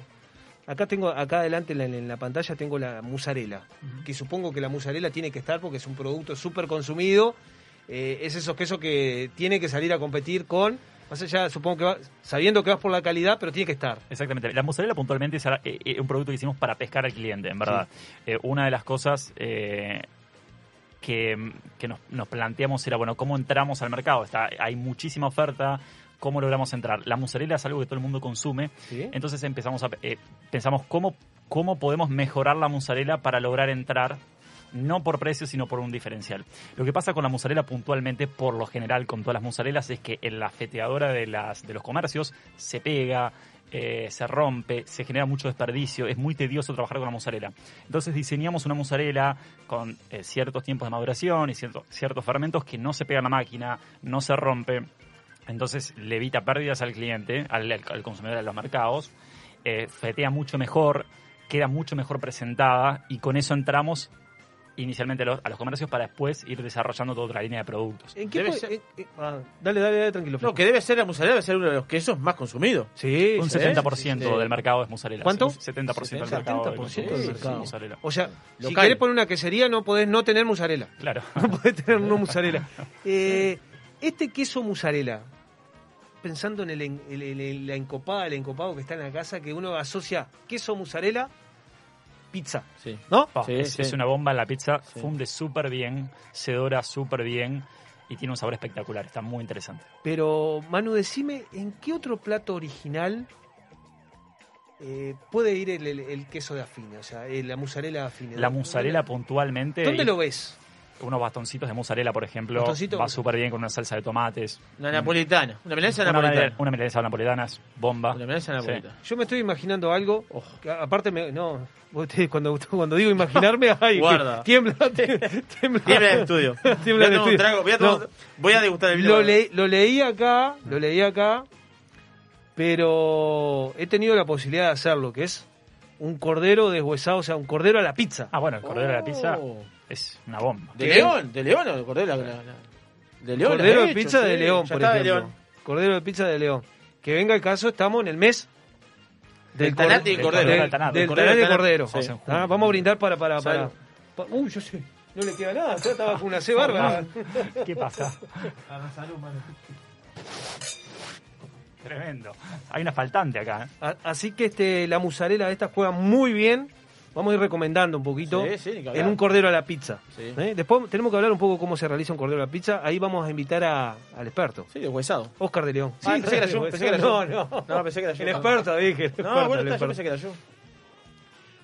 Acá tengo, acá adelante en la, en la pantalla tengo la mozzarella, que supongo que la mozzarella tiene que estar porque es un producto súper consumido. Eh, es esos quesos que tiene que salir a competir con, más allá, supongo que va, sabiendo que vas por la calidad, pero tiene que estar. Exactamente. La mozzarella puntualmente es eh, eh, un producto que hicimos para pescar al cliente, en verdad. Eh, una de las cosas, eh, que, que nos, nos planteamos era, bueno, ¿cómo entramos al mercado? Está, hay muchísima oferta, ¿cómo logramos entrar? La mozzarella es algo que todo el mundo consume, Sí. entonces empezamos a, eh, pensamos cómo, cómo podemos mejorar la mozzarella para lograr entrar no por precio, sino por un diferencial. Lo que pasa con la mozzarella puntualmente, por lo general con todas las mozzarellas, es que en la feteadora de, los comercios se pega, eh, se rompe, se genera mucho desperdicio, es muy tedioso trabajar con la mozzarella. Entonces diseñamos una mozzarella con eh, ciertos tiempos de maduración y cierto- ciertos fermentos que no se pega a la máquina, no se rompe, entonces le evita pérdidas al cliente, al consumidor de los mercados, eh, fetea mucho mejor, queda mucho mejor presentada y con eso entramos inicialmente a los, a los comercios para después ir desarrollando toda otra línea de productos. ¿En qué ser- en- en- ah, dale, dale, dale, tranquilo. No, que debe ser la mozzarella, debe ser uno de los quesos más consumidos. Sí, Un sí. 70% sí. del mercado es mozzarella. ¿Cuánto? Un 70% del mercado. 70% es del mercado. mozzarella. O sea, si querés poner una quesería, no podés no tener mozzarella. Claro. No podés tener no mozzarella. Eh, este queso mozzarella, pensando en el, en- el- el- el- la encopada, el encopado que está en la casa, que uno asocia queso mozzarella, pizza. Sí. ¿No? Sí, es, sí. es una bomba la pizza, Sí. funde súper bien, se dora súper bien y tiene un sabor espectacular, está muy interesante. Pero, Manu, decime, ¿en qué otro plato original eh, puede ir el, el- el queso de afine? O sea, eh, la mozzarella de afine. La mozzarella puntualmente... ¿Dónde y lo ves? Unos bastoncitos de mozzarella, por ejemplo, Bastoncito- va súper bien con una salsa de tomates. Una napolitana. Una milanesa Una, napolitana. una milanesa napolitana es bomba. Una milanesa Sí. napolitana. Yo me estoy imaginando algo. que aparte, me, no. Cuando, cuando digo imaginarme, ay, Guarda. tiembla, tiembla, tiembla. El estudio. Tiembla Voy a el tomar un estudio. trago, voy a No, tomar- voy a degustar el vino. lo, leí- lo leí acá, lo leí acá, pero he tenido la posibilidad de hacerlo, que es un cordero deshuesado, o sea, un cordero a la pizza. Ah, bueno, el cordero de la pizza Oh. Es una bomba. ¿De ¿Qué? León? ¿De León o de Cordero? La- la- la- De León. la Cordero de hecho, pizza de sí, León, ya por de ejemplo. León. Cordero de pizza de León. Que venga el caso, estamos en el mes Del cor- Tanate y del- Cordero. Del, Del del y del. Cordero. Sí. Ah, vamos a brindar para... para, para, Salud. pa- Uy, yo sé. No le queda nada, ya estaba con una C bárbara. ¿Qué pasa? Tremendo. Hay una faltante acá. ¿eh? A- Así que este, la musarela esta juega muy bien. Vamos a ir recomendando un poquito Sí, sí, en un cordero a la pizza. Sí. ¿Eh? Después tenemos que hablar un poco cómo se realiza un cordero a la pizza. Ahí vamos a invitar a- al experto, Sí, deshuesado. Oscar de León. Ah, pensé que era yo, pensé que era yo. No, no. No, pensé que era yo. El experto, dije. el experto, No, bueno, el está, yo experto. pensé que era yo.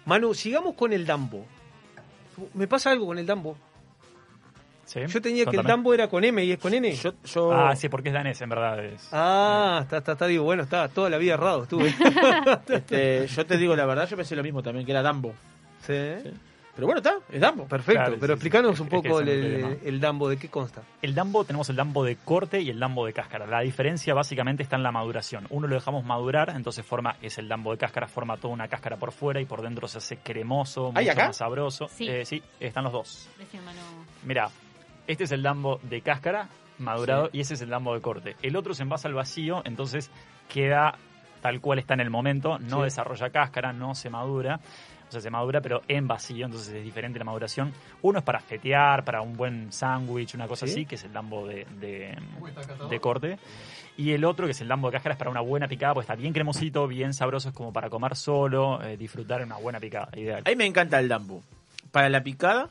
Manu, sigamos con el Dambo. Me pasa algo con el Dambo. ¿Sí? Yo tenía que el. Dambo era con M y es con N. Yo, yo... Ah, sí, porque es danés, en verdad. Es... Ah, está, está, está, digo, bueno, está toda la vida errado, estuve. este, yo te digo la verdad, yo pensé lo mismo también, que era Dambo. Sí. Pero bueno, está, es Dambo. Perfecto, Claro, pero sí, explícanos un poco el, es el el, tema. el Dambo, ¿de qué consta? El dambo, tenemos el dambo de corte y el dambo de cáscara. La diferencia básicamente está en la maduración. Uno lo dejamos madurar, entonces forma, es el dambo de cáscara, forma toda una cáscara por fuera y por dentro se hace cremoso, ¿Hay mucho acá? más sabroso. Sí. Eh, sí, están los dos. Mira, este es el dambo de cáscara madurado y ese es el dambo de corte. El otro se envasa al vacío, entonces queda tal cual está en el momento, no Sí. desarrolla cáscara, no se madura. O sea, se madura pero en vacío, entonces es diferente la maduración. Uno es para fetear, para un buen sándwich, una cosa Sí. así, que es el dambo de, de, de corte. Y el otro, que es el dambo de cáscara, es para una buena picada, porque está bien cremosito, bien sabroso, es como para comer solo, eh, disfrutar una buena picada, ideal. A mí me encanta el Dambo. Para la picada.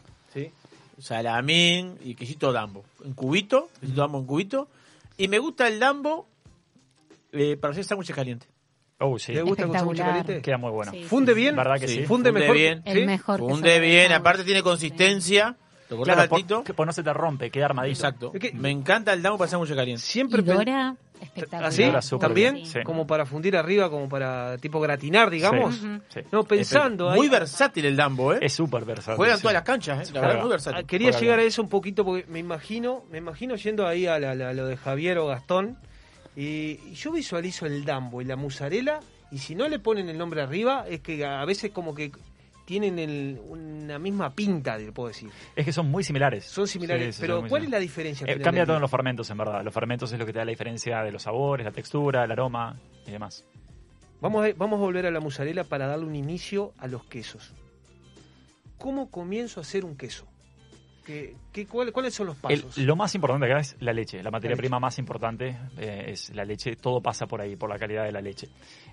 Salamín y quesito Dambo. En cubito, quesito Dambo en cubito. Y me gusta el Dambo eh, para hacer sándwiches calientes. Oh, sí. ¿Te gusta con sándwich caliente? Queda muy bueno. Sí, ¿Funde sí, bien? ¿Verdad que sí? ¿Funde, Funde mejor? bien. El mejor que Funde bien, sándwich. aparte tiene consistencia. Lo Claro, altito. por- que no se te rompe, queda armadito. Exacto. Es que- me encanta el Dambo para sándwiches calientes. Siempre Y Dora, espectacular. ¿Así? ¿También? sí. Como para fundir arriba, como para tipo gratinar, digamos. Sí, sí. No, pensando. Muy ahí- versátil el Dambo, ¿eh? Es súper versátil. Juegan sí. todas las canchas, ¿eh? La Juega. verdad, muy Ah, versátil. Quería Juega llegar bien. a eso un poquito porque me imagino, me imagino yendo ahí a, la- la- lo de Javier o Gastón y, y yo visualizo el dambo y la musarela y si no le ponen el nombre arriba es que a veces como que tienen el- una misma pinta, le puedo decir. Es que son muy similares. Son similares, Sí, pero son ¿cuál es la diferencia? Eh, cambia todo en los fermentos, en verdad. Los fermentos es lo que te da la diferencia de los sabores, la textura, el aroma y demás. Vamos a, vamos a volver a la musarela para darle un inicio a los quesos. ¿Cómo comienzo a hacer un queso? ¿Qué, qué- cuál- ¿Cuáles son los El- pasos? lo más importante acá es la leche. La materia prima más importante eh, es la leche. Todo pasa por ahí, por la calidad de la leche.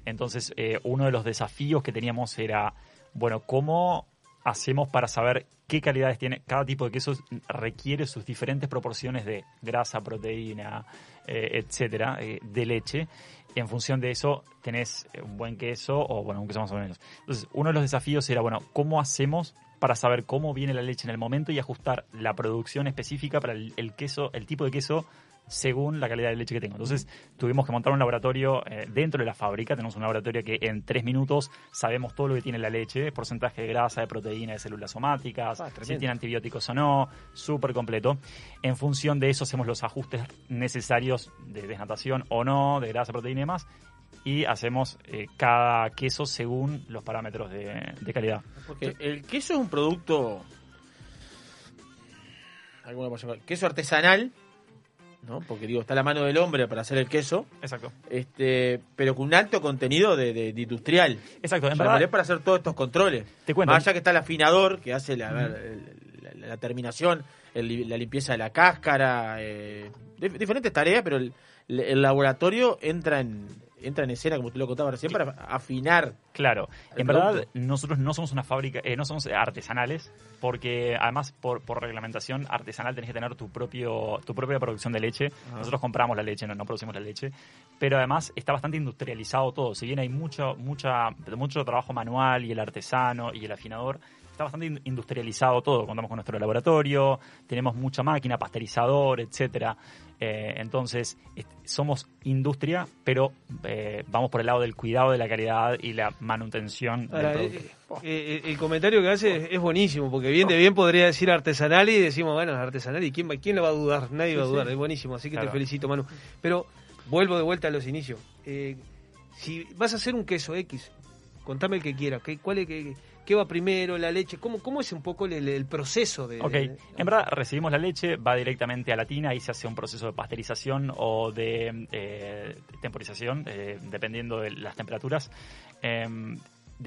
Entonces, eh, uno de los desafíos que teníamos era, bueno, cómo hacemos para saber qué calidades tiene cada tipo de queso requiere sus diferentes proporciones de grasa, proteína, eh, etcétera, eh, de leche. En función de eso tenés un buen queso o bueno, un queso más o menos. Entonces, uno de los desafíos era, bueno, ¿cómo hacemos para saber cómo viene la leche en el momento y ajustar la producción específica para el, el queso, el tipo de queso según la calidad de leche que tengo. Entonces tuvimos que montar un laboratorio eh, dentro de la fábrica. Tenemos un laboratorio que en tres minutos sabemos todo lo que tiene la leche, porcentaje de grasa, de proteína, de células somáticas, Ah, si tiene antibióticos o no, súper completo. En función de eso hacemos los ajustes necesarios de desnatación o no, de grasa, proteína y demás. Y hacemos eh, cada queso según los parámetros de, de calidad. Porque el queso es un producto. Queso artesanal, ¿no? Porque digo, está la mano del hombre para hacer el queso. Exacto. Este, pero con un alto contenido de, de- de industrial. Exacto, en verdad- es para hacer todos estos controles. Te cuento. Más allá que está el afinador, que hace la, el- la- la terminación, el la limpieza de la cáscara, eh, dif- diferentes tareas, pero el, el laboratorio entra en, entra en escena, como tú lo contabas recién, para afinar. Claro, en verdad producto. nosotros no somos una fábrica, eh, no somos artesanales, porque además por, por reglamentación artesanal tenés que tener tu propio tu propia producción de leche. Ah. Nosotros compramos la leche, no, no producimos la leche, pero además está bastante industrializado todo. Si bien hay mucho mucha mucho trabajo manual y el artesano y el afinador está bastante in- industrializado todo. Contamos con nuestro laboratorio, tenemos mucha máquina, pasteurizador, etcétera. Eh, entonces, somos industria, pero eh, vamos por el lado del cuidado de la calidad y la manutención Ahora, del eh, producto. eh, el comentario que hace es, es buenísimo, porque bien de bien podría decir artesanal y decimos, bueno, es artesanal y quién, quién le va a dudar, nadie Sí, va a dudar, sí. es buenísimo, así que Claro. te felicito, Manu. Pero vuelvo de vuelta a los inicios. Eh, si vas a hacer un queso X, contame el que quieras, ¿qué, cuál es, qué, qué va primero, la leche? ¿Cómo, cómo es un poco el, el proceso de...? Ok, de- en verdad recibimos la leche, va directamente a la tina, ahí se hace un proceso de pasteurización o de eh, temporización, eh, dependiendo de las temperaturas em,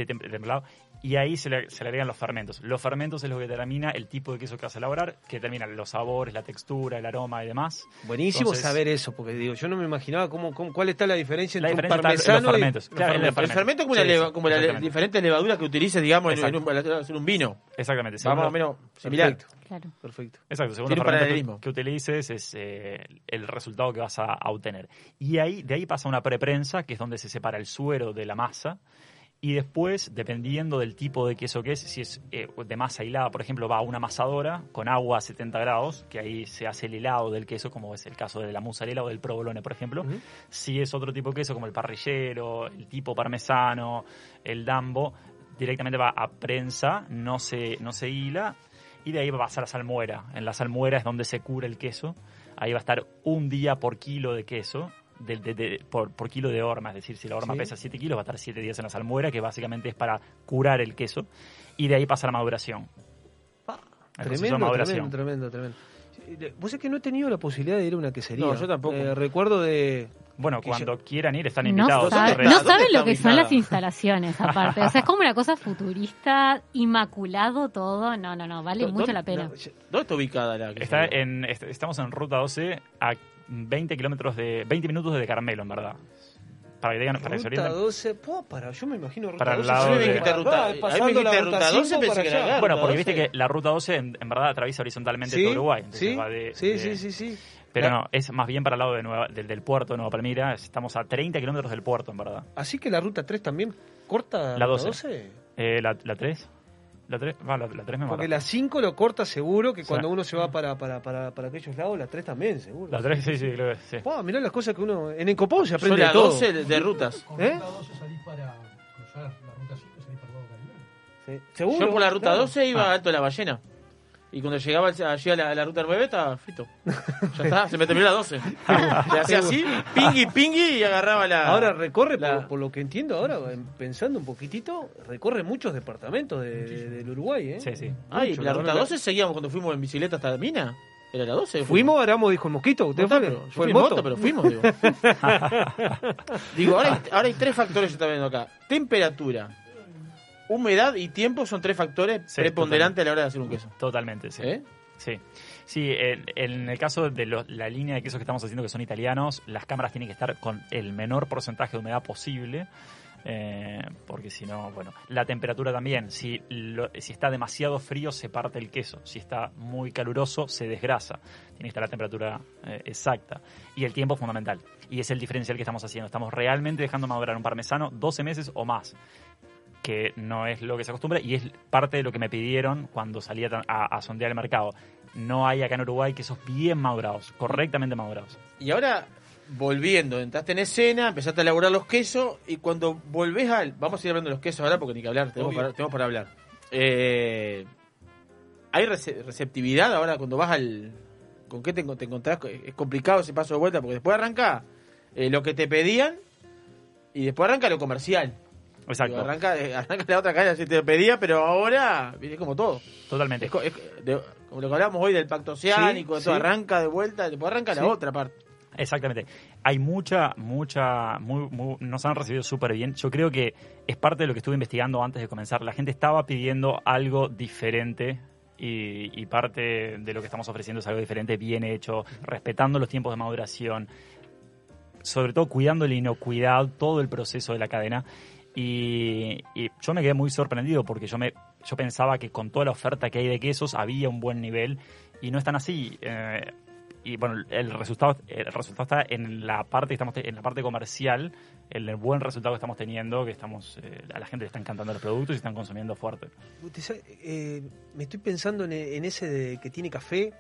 tem- de templado, y ahí se le, se le agregan los fermentos. Los fermentos es lo que determina el tipo de queso que vas a elaborar, que determina los sabores, la textura, el aroma y demás. Buenísimo Entonces, saber eso, porque digo, yo no me imaginaba cómo, cómo- cuál está la diferencia La entre diferencia un los parmesano y... fermentos. Claro, en el, el fermento. es como, una Sí, leva- sí, como la diferentes levaduras que utilices, digamos, en, un, vino. Exactamente. Más o menos similar. Perfecto. Claro. Perfecto. Exacto, según los fermentos que, que utilices es eh, el resultado que vas a, a obtener. Y ahí, de ahí pasa una preprensa, que es donde se separa el suero de la masa. Y después, dependiendo del tipo de queso que es, si es eh, de masa hilada, por ejemplo, va a una amasadora con agua a 70 grados, que ahí se hace el helado del queso, como es el caso de la mozzarella o del provolone, por ejemplo. Si es otro tipo de queso, como el parrillero, el tipo parmesano, el dambo, directamente va a prensa, no se, no se hila, y de ahí va a pasar a salmuera. En la salmuera es donde se cura el queso. Ahí va a estar un día por kilo de queso, de- de- de- por, por kilo de horma. Es decir, si la horma Sí. pesa 7 kilos, va a estar 7 días en la salmuera, que básicamente es para curar el queso. Y de ahí pasa la maduración. El proceso de Tremendo, maduración. tremendo, tremendo, tremendo. Vos es que no he tenido la posibilidad de ir a una quesería. No, yo tampoco. Eh, recuerdo de... Bueno, cuando yo- quieran ir, están No, invitados. sabe- no ¿Dónde saben lo que son las instalaciones, aparte. O sea, es como una cosa futurista, inmaculado todo. No, no, no, vale ¿Dó- mucho la pena. no, ¿Dónde está ubicada la Está se- en, est- estamos en ruta 12 a 20 kilómetros de 20 minutos de Carmelo, en verdad. Para que digan, para que se Ruta orienten. 12, po, para, yo me imagino Ruta Para el 12. lado sí, de- me dijiste va, ruta- a mí me pasando dijiste la ruta 12, 5 pensé que era acá. Bueno, porque 12. viste que la ruta 12 en, en verdad atraviesa horizontalmente Sí, todo Uruguay. Entonces sí, va de- sí, de- sí, sí, sí. Pero La- no, es más bien para el lado de Nueva- del, del puerto de Nueva Palmira. Estamos a 30 kilómetros del puerto, en verdad. Así que la Ruta 3 también corta La Ruta 12. Eh, la, la 3. La 3, va, la, la 3 me Porque mata. la 5 lo corta seguro, que Sí. cuando uno se va para, para, para, para aquellos lados, la 3 también, seguro. La 3, sí, sí, creo que sí. Pa, mirá las cosas que uno... En Encopado se Son aprende de las todo. 12 de, de rutas. ¿Eh? salís para cruzar la ruta 5 y salís para el lado Caribe. Sí. Seguro. Yo por la ruta claro. 12 iba Ah. a Alto de la Ballena. Y cuando llegaba al- allí a la, a la ruta 9 estaba frito. Ya está, se me terminó la 12. Le hacía así, pingui, pingui y agarraba la. Ahora recorre, la- por, por lo que entiendo ahora, pensando un poquitito, recorre muchos departamentos de- de- del Uruguay, ¿eh? Sí, sí. Ay, Mucho, la ruta verdad. 12 seguíamos cuando fuimos en bicicleta hasta Mina. ¿Era la 12? Fuimos, Aramo dijo el mosquito. ¿Usted No, fue? pero ¿Fue el moto? moto, pero fuimos, digo. digo, ahora hay, ahora hay tres factores que estoy viendo acá. Temperatura, humedad y tiempo son tres factores Sí, preponderantes a la hora de hacer un queso. Totalmente, sí. ¿Eh? Sí, sí en, en el caso de lo- la línea de quesos que estamos haciendo, que son italianos, las cámaras tienen que estar con el menor porcentaje de humedad posible. eh, porque porque si no, bueno, la temperatura también. Si, lo- si está demasiado frío, se parte el queso. Si está muy caluroso, se desgrasa. Tiene que estar la temperatura eh, exacta. Y el tiempo es fundamental. Y es el diferencial que estamos haciendo. Estamos realmente dejando madurar un parmesano 12 meses o más que no es lo que se acostumbra y es parte de lo que me pidieron cuando salí a, a- a sondear el mercado. No hay acá en Uruguay quesos bien madurados, correctamente madurados. Y ahora, volviendo, entraste en escena, empezaste a elaborar los quesos y cuando volvés al... Vamos a ir hablando de los quesos ahora porque ni que hablar, tenemos, para, tenemos para hablar. Eh, ¿Hay rece- receptividad ahora cuando vas al... ¿Con qué te, te encontrás? Es complicado ese paso de vuelta porque después arranca eh, lo que te pedían y después arranca lo comercial. Exacto. Digo, arranca, arranca la otra cadena si te pedía, pero ahora viene como todo. Totalmente. Es, co- es de- como lo que hablamos hoy del pacto oceánico, sí. arranca de vuelta, después arranca Sí. la otra parte. Exactamente. Hay mucha, mucha, muy, muy- nos han recibido súper bien. Yo creo que es parte de lo que estuve investigando antes de comenzar. La gente estaba pidiendo algo diferente y, y parte de lo que estamos ofreciendo es algo diferente, bien hecho, respetando los tiempos de maduración, sobre todo cuidando la inocuidad, todo el proceso de la cadena. Y, y yo me quedé muy sorprendido porque yo me yo pensaba que con toda la oferta que hay de quesos había un buen nivel y no es tan así. Eh, y bueno, el resultado, el resultado está en la parte que estamos en la parte comercial, el buen resultado que estamos teniendo, que estamos eh, a la gente le está encantando los productos y están consumiendo fuerte. Eh, me estoy pensando en, en ese de que tiene café.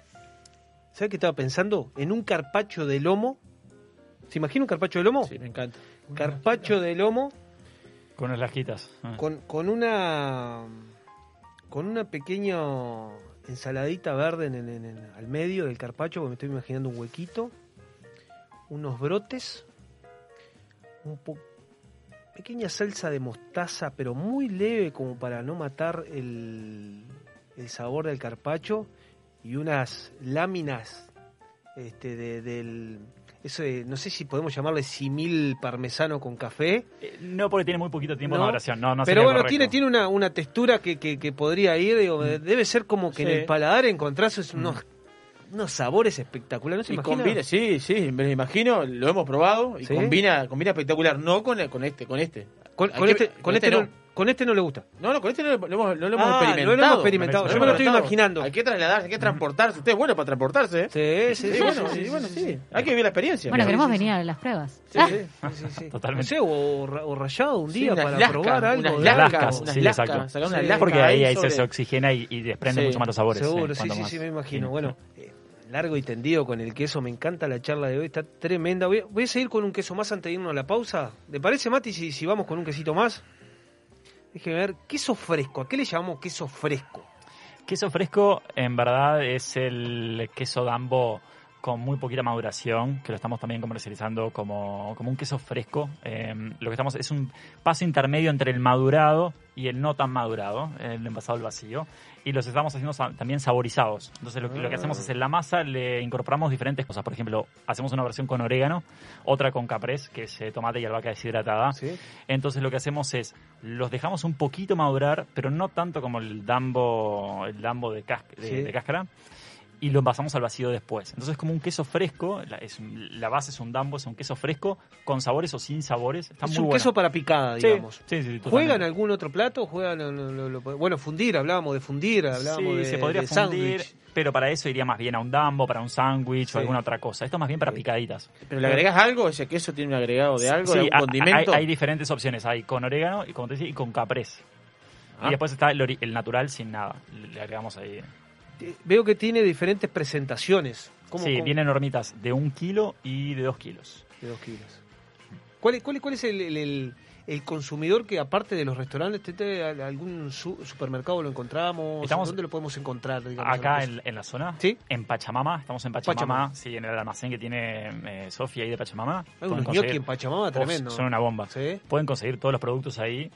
¿Sabe qué estaba pensando? En un carpacho de lomo. ¿Se imagina un carpacho de lomo? Sí, me encanta. Carpacho de lomo Con lasquitas. Ah. con, con una con una pequeña ensaladita verde en, en al medio del carpacho, porque me estoy imaginando un huequito, unos brotes, un po- pequeña salsa de mostaza, pero muy leve como para no matar el, el sabor del carpacho y unas láminas este, de- del eso de- no sé si podemos llamarle simil parmesano con café. Eh, No, porque tiene muy poquito tiempo de No, maduración. No, no Pero bueno, correcto. tiene, tiene una, una textura que, que, que podría ir, digo, debe ser como que en el paladar encontrás unos, unos sabores espectaculares, ¿no se Y imagina? combina, sí, sí, me imagino, lo hemos probado y ¿Sí? combina, combina espectacular, no con, con este, con este. Con, Hay con que- este, con, este no, con este no le gusta. No, no, con este no lo, hemos, no lo hemos Ah, experimentado. no lo hemos experimentado. Yo me lo estoy experimentado. imaginando. Hay que trasladarse, hay que transportarse. Usted es bueno para transportarse, ¿eh? Sí, sí, sí, bueno, sí, sí, sí, bueno, sí, sí. sí. Hay que vivir la experiencia. Bueno, queremos venir a las pruebas. Sí, sí, sí, sí. Totalmente. No sé, o, o rayado un día para probar algo. unas lascas, sí, exacto. porque ahí, ahí se, sobre- se oxigena y, y desprende Sí, mucho más los sabores. Seguro, eh, sí, sí, sí, me imagino. Bueno, eh, largo y tendido con el queso, me encanta la charla de hoy, está tremenda. Voy, a seguir con un queso más antes de irnos a la pausa. ¿Le parece, Mati, si, si vamos con un quesito más? Déjeme ver, queso fresco, ¿a qué le llamamos queso fresco? Queso fresco, en verdad, es el queso Dambo con muy poquita maduración, que lo estamos también comercializando como, como un queso fresco. Eh, lo que estamos es un paso intermedio entre el madurado y el no tan madurado, el envasado al vacío, y los estamos haciendo también saborizados. Entonces lo, que- lo que hacemos es en la masa le incorporamos diferentes cosas. Por ejemplo, hacemos una versión con orégano, otra con caprés, que es eh, tomate y albahaca deshidratada. Entonces lo que hacemos es los dejamos un poquito madurar, pero no tanto como el dambo, el dambo de, cas- de- Sí. de cáscara. Y lo envasamos al vacío después. Entonces es como un queso fresco, la, es la base es un dambo, es un queso fresco, con sabores o sin sabores. Está es muy un bueno. queso para picada, Sí, digamos. sí, sí, ¿Juegan algún otro plato? ¿Juegan, lo- lo- lo- bueno, fundir, hablábamos de fundir, hablábamos Sí, de, se podría de fundir, pero para eso iría más bien a un dambo, para un sándwich Sí. o alguna otra cosa. Esto es más bien para picaditas. ¿Pero le agregás algo? ¿Ese queso tiene un agregado de algo? Sí, ¿De algún condimento? Hay, hay diferentes opciones. Hay con orégano y, como te decía, y con caprés. Ah. Y después está el, natural sin nada. Le agregamos ahí. Eh, Veo que tiene diferentes presentaciones. ¿Cómo, sí, cómo? vienen hormitas de un kilo y de dos kilos. De dos kilos. ¿Cuál, es- cuál, es- cuál es el, el- el- el consumidor que, aparte de los restaurantes, algún su- supermercado lo encontramos? Estamos- ¿Dónde lo podemos encontrar? digamos, Acá en, en la zona, ¿Sí? en Pachamama, estamos en Pachamama, Pachamama. sí, en el almacén que tiene eh, Sofía ahí de Pachamama. Hay unos en Pachamama tremendo. Son una bomba. ¿Sí? Pueden conseguir todos los productos ahí.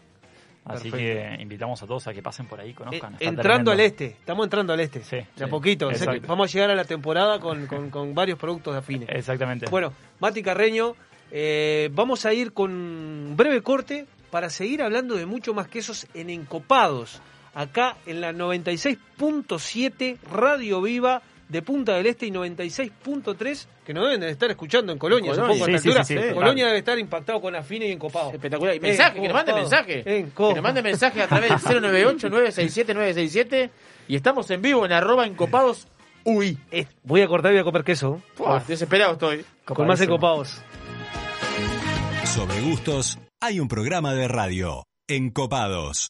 Así Perfecto. que invitamos a todos a que pasen por ahí, conozcan. Eh, entrando tremendo. al este, estamos entrando al este. Sí, de a poquito. o sea que exacto. vamos a llegar a la temporada con, con- con varios productos afines. Exactamente. Bueno, Mati Carreño, eh, vamos a ir con un breve corte para seguir hablando de mucho más quesos en Encopados. Acá en la 96.7 Radio Viva de Punta del Este y 96.3 que nos deben de estar escuchando en Colonia, Colonia. supongo, a esta Sí, altura. sí, sí, Colonia claro. debe estar impactado con Afine y Encopado. Espectacular. Y mensaje, que nos mande mensaje. Que nos mande mensaje a través del 098-967-967. Y estamos en vivo en arroba encopados. Uy. Voy a cortar y voy a comer queso. Desesperado estoy. Con más encopados. Sobre gustos, hay un programa de radio, Encopados.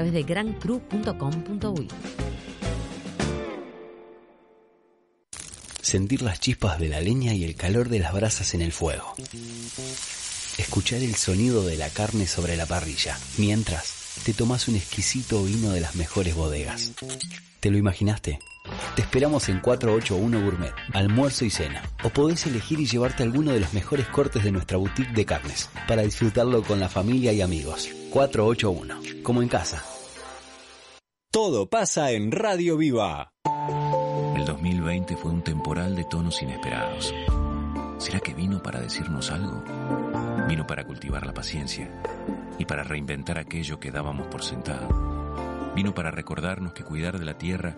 de grancru.com.uy. Sentir las chispas de la leña y el calor de las brasas en el fuego. Escuchar el sonido de la carne sobre la parrilla, mientras te tomas un exquisito vino de las mejores bodegas. ¿Te lo imaginaste? Te esperamos en 481 Gourmet, almuerzo y cena. O podés elegir y llevarte alguno de los mejores cortes de nuestra boutique de carnes, para disfrutarlo con la familia y amigos. 481, como en casa. Todo pasa en Radio Viva. El 2020 fue un temporal de tonos inesperados. ¿Será que vino para decirnos algo? Vino para cultivar la paciencia y para reinventar aquello que dábamos por sentado. Vino para recordarnos que cuidar de la tierra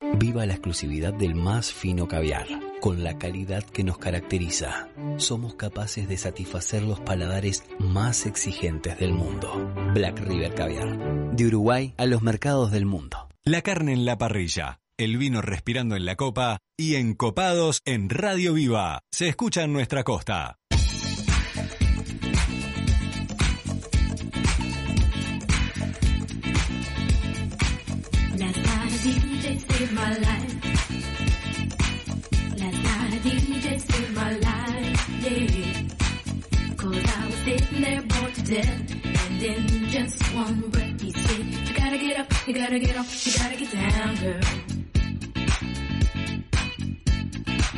Viva la exclusividad del más fino caviar, con la calidad que nos caracteriza. Somos capaces de satisfacer los paladares más exigentes del mundo. Black River Caviar, de Uruguay a los mercados del mundo. La carne en la parrilla, el vino respirando en la copa y encopados en Radio Viva. Se escucha en nuestra costa. Death. And in just one breath he said, You gotta get up, you gotta get off, you gotta get down, girl.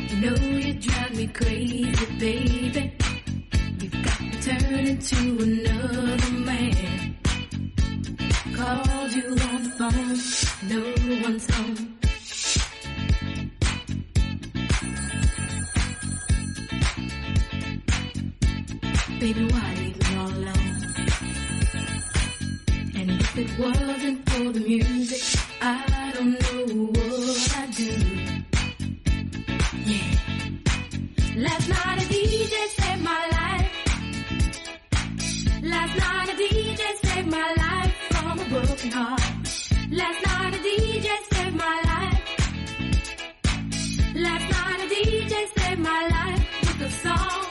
You know you drive me crazy, baby. You've got to turn into another man. Called you on the phone, no one's home. Baby, why it wasn't for the music, I don't know what I'd do. Yeah. Last night a DJ saved my life. Last night a DJ saved my life from a broken heart. Last night a DJ saved my life. Last night a DJ saved my life with a song.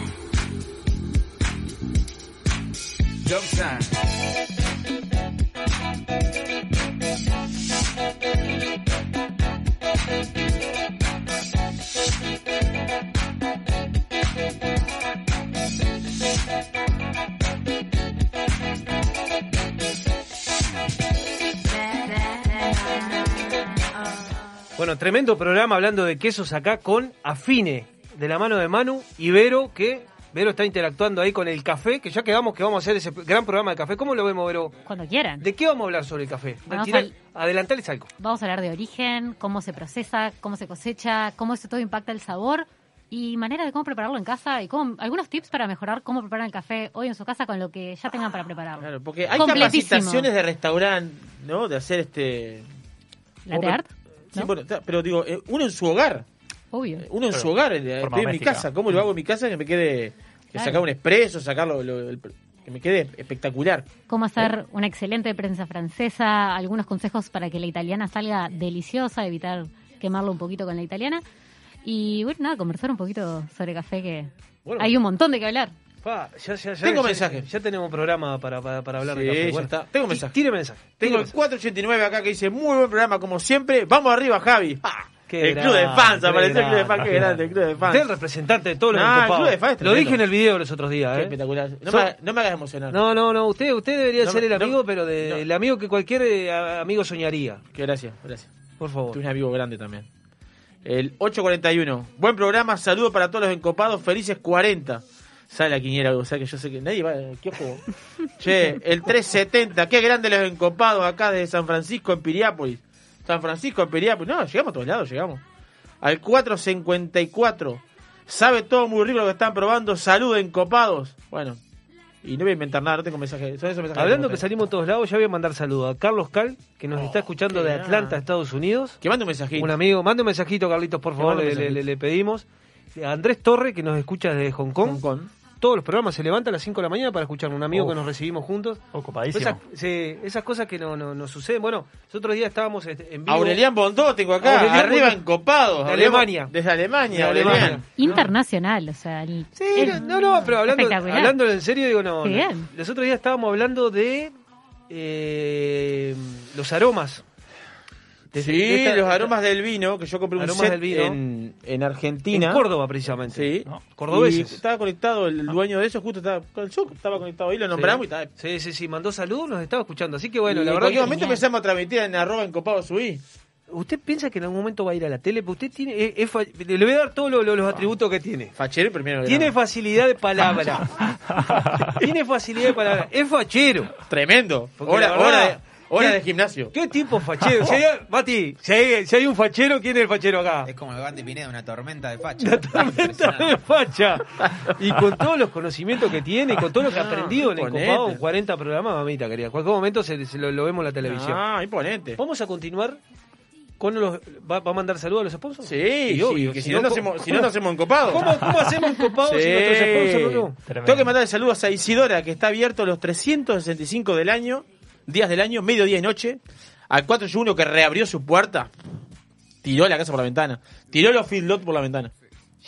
Bueno, tremendo programa hablando de quesos acá con Afine, de la mano de Manu y Vero, que Vero está interactuando ahí con el café, que ya quedamos que vamos a hacer ese gran programa de café. ¿Cómo lo vemos, Vero? Cuando quieran. ¿De qué vamos a hablar sobre el café? Al- Adelantales algo. Vamos a hablar de origen, cómo se procesa, cómo se cosecha, cómo eso todo impacta el sabor y manera de cómo prepararlo en casa y cómo, algunos tips para mejorar cómo preparar el café hoy en su casa con lo que ya tengan para prepararlo. Claro, porque hay capacitaciones de restaurante, ¿no? De hacer este... ¿Latte ¿Cómo- art? Sí, ¿No? bueno, pero digo, eh, uno en su hogar. Obvio. Uno en Pero, su hogar, eh, estoy en mi casa. ¿Cómo lo hago en mi casa? Que me quede... Que Claro. sacar un expreso, sacarlo... lo- el- que me quede espectacular. Cómo hacer una excelente prensa francesa, algunos consejos para que la italiana salga deliciosa, evitar quemarlo un poquito con la italiana. Y bueno, nada, conversar un poquito sobre café que Bueno. hay un montón de que hablar. Pa, ya, ya, ya- Tengo ya- mensaje. Ya tenemos programa para, para, para hablar Sí, de café. Bueno, está. Tengo mensaje. Tire mensaje. Tengo el 489 acá que dice, muy buen programa como siempre. Vamos arriba, Javi. ¡Ah! Qué el club de fans, apareció el club de fans, qué grande, el club de fans. Usted es el representante de todos los No, el encopados. club de fans Lo dije en el video los otros días. Qué ¿eh? espectacular. No, So- me, haga- no me hagas emocionar. No, no, no. Usted, usted debería No ser el no- amigo, pero de, no. el amigo que cualquier eh, amigo soñaría. Que gracias, gracias. Por favor. Tú eres un amigo grande también. El 841. Buen programa, saludo para todos los encopados, felices 40. Sale la quiniera, o sea que yo sé que nadie va. ¿Qué ojo? che, el 370. Qué grande los encopados acá desde San Francisco en Piriápolis. San Francisco en Piriápolis. No, llegamos a todos lados, llegamos. Al 454. Sabe todo muy rico lo que están probando. Saludos encopados. Bueno, y no voy a inventar nada, no tengo mensajes. Son esos mensajes Hablando que salimos todos lados, ya voy a mandar saludos a Carlos Cal, que nos está escuchando Oh, de. Atlanta, Estados Unidos. Que mande un mensajito. Un amigo, mande un mensajito, Carlitos, por favor, le- le pedimos. A Andrés Torre, que nos escucha desde Hong Kong. Hong Kong. Todos los programas se levanta a las 5 de la mañana para escuchar un amigo Uf. que nos recibimos juntos. Ocupadísimo. Esas, sí, esas cosas que no, no, nos suceden. Bueno, los otros días estábamos este, en vivo. Aurelian Bondó tengo acá, Aurelian arriba Bondó. encopados. De Aurelian- Alemania. Desde Alemania, De Aurelian. Internacional, o sea. el- Sí, no, no, pero hablando, hablando en serio, digo, no. Qué no. bien. Los otros días estábamos hablando de eh, los aromas. De- Sí, de esta- los aromas del vino, que yo compré un set del vino. En, en Argentina. En Córdoba, precisamente. Sí. ¿no? Cordobeses. Y estaba conectado, el dueño de eso justo estaba, con el show, estaba conectado ahí, lo nombramos y estaba. Sí, sí, sí, mandó saludos, nos estaba escuchando. Así que bueno, y la en verdad. cualquier que- momento empezamos a transmitir en arroba encopado subí. ¿Usted piensa que en algún momento va a ir a la tele? Pero usted tiene. es- es fa- le voy a dar todos lo- lo- los atributos que tiene. Fachero primero. Tiene facilidad de palabra. tiene facilidad de palabra. Es fachero. Tremendo. Porque Hora, verdad- hora, Hora ¿Qué- de gimnasio. ¿Qué tipo fachero? Si hay, Mati, si hay, si hay un fachero, ¿quién es el fachero acá? Es como el Bandi Pineda, una tormenta de facha. de facha. Y con todos los conocimientos que tiene y con todo lo que ha No, aprendido en el copado, 40 programas, mamita querida. En cualquier momento se, se lo, lo vemos en la televisión. Ah, imponente. Vamos a continuar con los. ¿Va, va a mandar saludos a los sponsors? Sí, sí, obvio, que si si no, no, no ¿cómo- hacemos, si no, no hacemos encopados. ¿Cómo, cómo hacemos encopados si nuestros sponsors no? Tengo que mandarle saludos a Isidora, que está abierto los 365 del año, días del año, mediodía y noche. Al 481 que reabrió su puerta, tiró la casa por la ventana, tiró los feedlot por la ventana.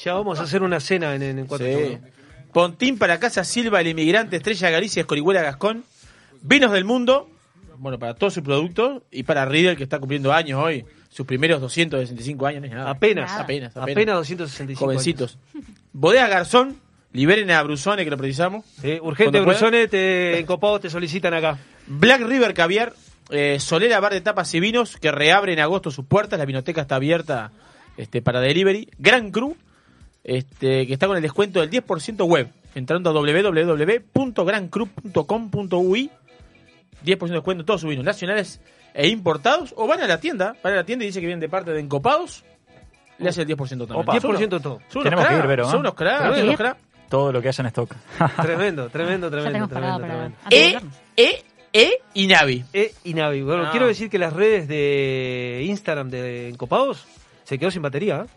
Ya vamos a hacer una cena en, en, en cuatro Sí. turnos. Pontín para Casa Silva, el inmigrante, Estrella Galicia, Escorihuela Gascón. Vinos del mundo, bueno, para todos sus productos. Y para Riddle, que está cumpliendo años hoy. Sus primeros 265 años, no es nada. Apenas. Apenas, apenas. Apenas 265 Jovencitos. Bodega Garzón, liberen a Brusone, que lo precisamos. Sí, urgente, Cuando puedan. Brusone, te, en copados te solicitan acá. Black River Caviar, eh, Solera Bar de Tapas y Vinos, que reabre en agosto sus puertas. La vinoteca está abierta este, para delivery. Gran Cru, este, que está con el descuento del 10% web. Entrando a www.grancru.com.ui 10% de descuento en todos sus vinos nacionales e importados. O van a la tienda, van a la tienda y dice que vienen de parte de Encopados. Le hace el 10% también. Opa. Son unos- 10% todo. Son unos Tenemos que ir, cracks, Vero, ¿eh? Son unos son cracks. Todo lo que haya en stock. Tremendo, tremendo, tremendo, tremendo, para- tremendo. E. E, E y Navi. E y Navi. Bueno, Ah. quiero decir que las redes de Instagram de Encopados se quedó sin batería. ¿eh?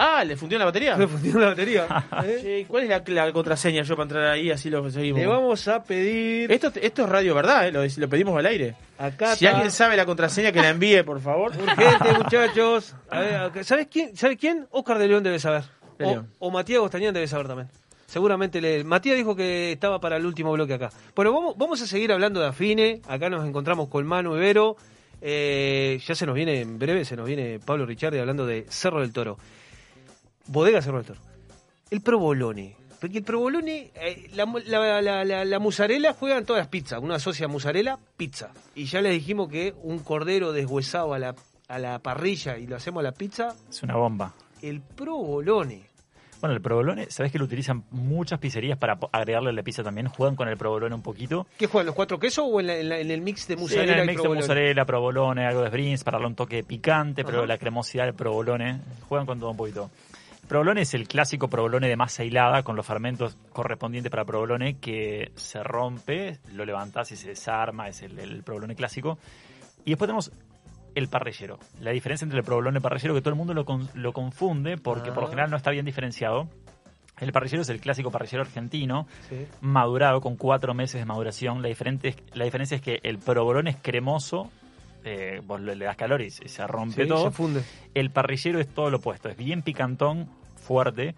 Ah, ¿le fundió la batería? Le fundió la batería. ¿eh? ¿Cuál es la, la contraseña yo para entrar ahí? Así lo seguimos. Le vamos a pedir. Esto, esto es radio verdad, ¿eh? lo, lo pedimos al aire. Acá Si está. alguien sabe la contraseña, que la envíe, por favor. Urgente, muchachos. A ver, ¿Sabes quién? ¿Sabe quién? Oscar de León debe saber. De O, León. o Matías Gostañán debe saber también. Seguramente le... Matías dijo que estaba para el último bloque acá. Bueno, vamos, vamos a seguir hablando de Afine. Acá nos encontramos con Manu Ibero. Eh, ya se nos viene, en breve, se nos viene Pablo Ricciardi hablando de Cerro del Toro. Bodega Cerro del Toro. El provolone. Porque el provolone, eh, la, la, la, la, mozzarella juegan todas las pizzas. Una socia mozzarella, pizza. Y ya les dijimos que un cordero deshuesado a la, a la parrilla y lo hacemos a la pizza, Es una bomba. el provolone. Bueno, el provolone, ¿sabes que lo utilizan muchas pizzerías para agregarle a la pizza también? Juegan con el provolone un poquito. ¿Qué juegan, los cuatro quesos o en, la- en la- en el mix de Sí, en mozzarella el y mix de provolone? mozzarella, provolone, algo de sprints para darle un toque picante, pero Ajá. la cremosidad del provolone. Juegan con todo un poquito. Provolone es el clásico provolone de masa hilada con los fermentos correspondientes para provolone que se rompe, lo levantás y se desarma, es el, el provolone clásico. Y después tenemos el parrillero. La diferencia entre el provolone y el parrillero que todo el mundo lo, con- lo confunde porque por lo Ah. general no está bien diferenciado. El parrillero es el clásico parrillero argentino, Sí. madurado con cuatro meses de maduración. La, diferente, la diferencia es que el provolone es cremoso, eh, vos le, das calor y se se rompe Sí, todo. se funde. El parrillero es todo lo opuesto, es bien picantón, fuerte,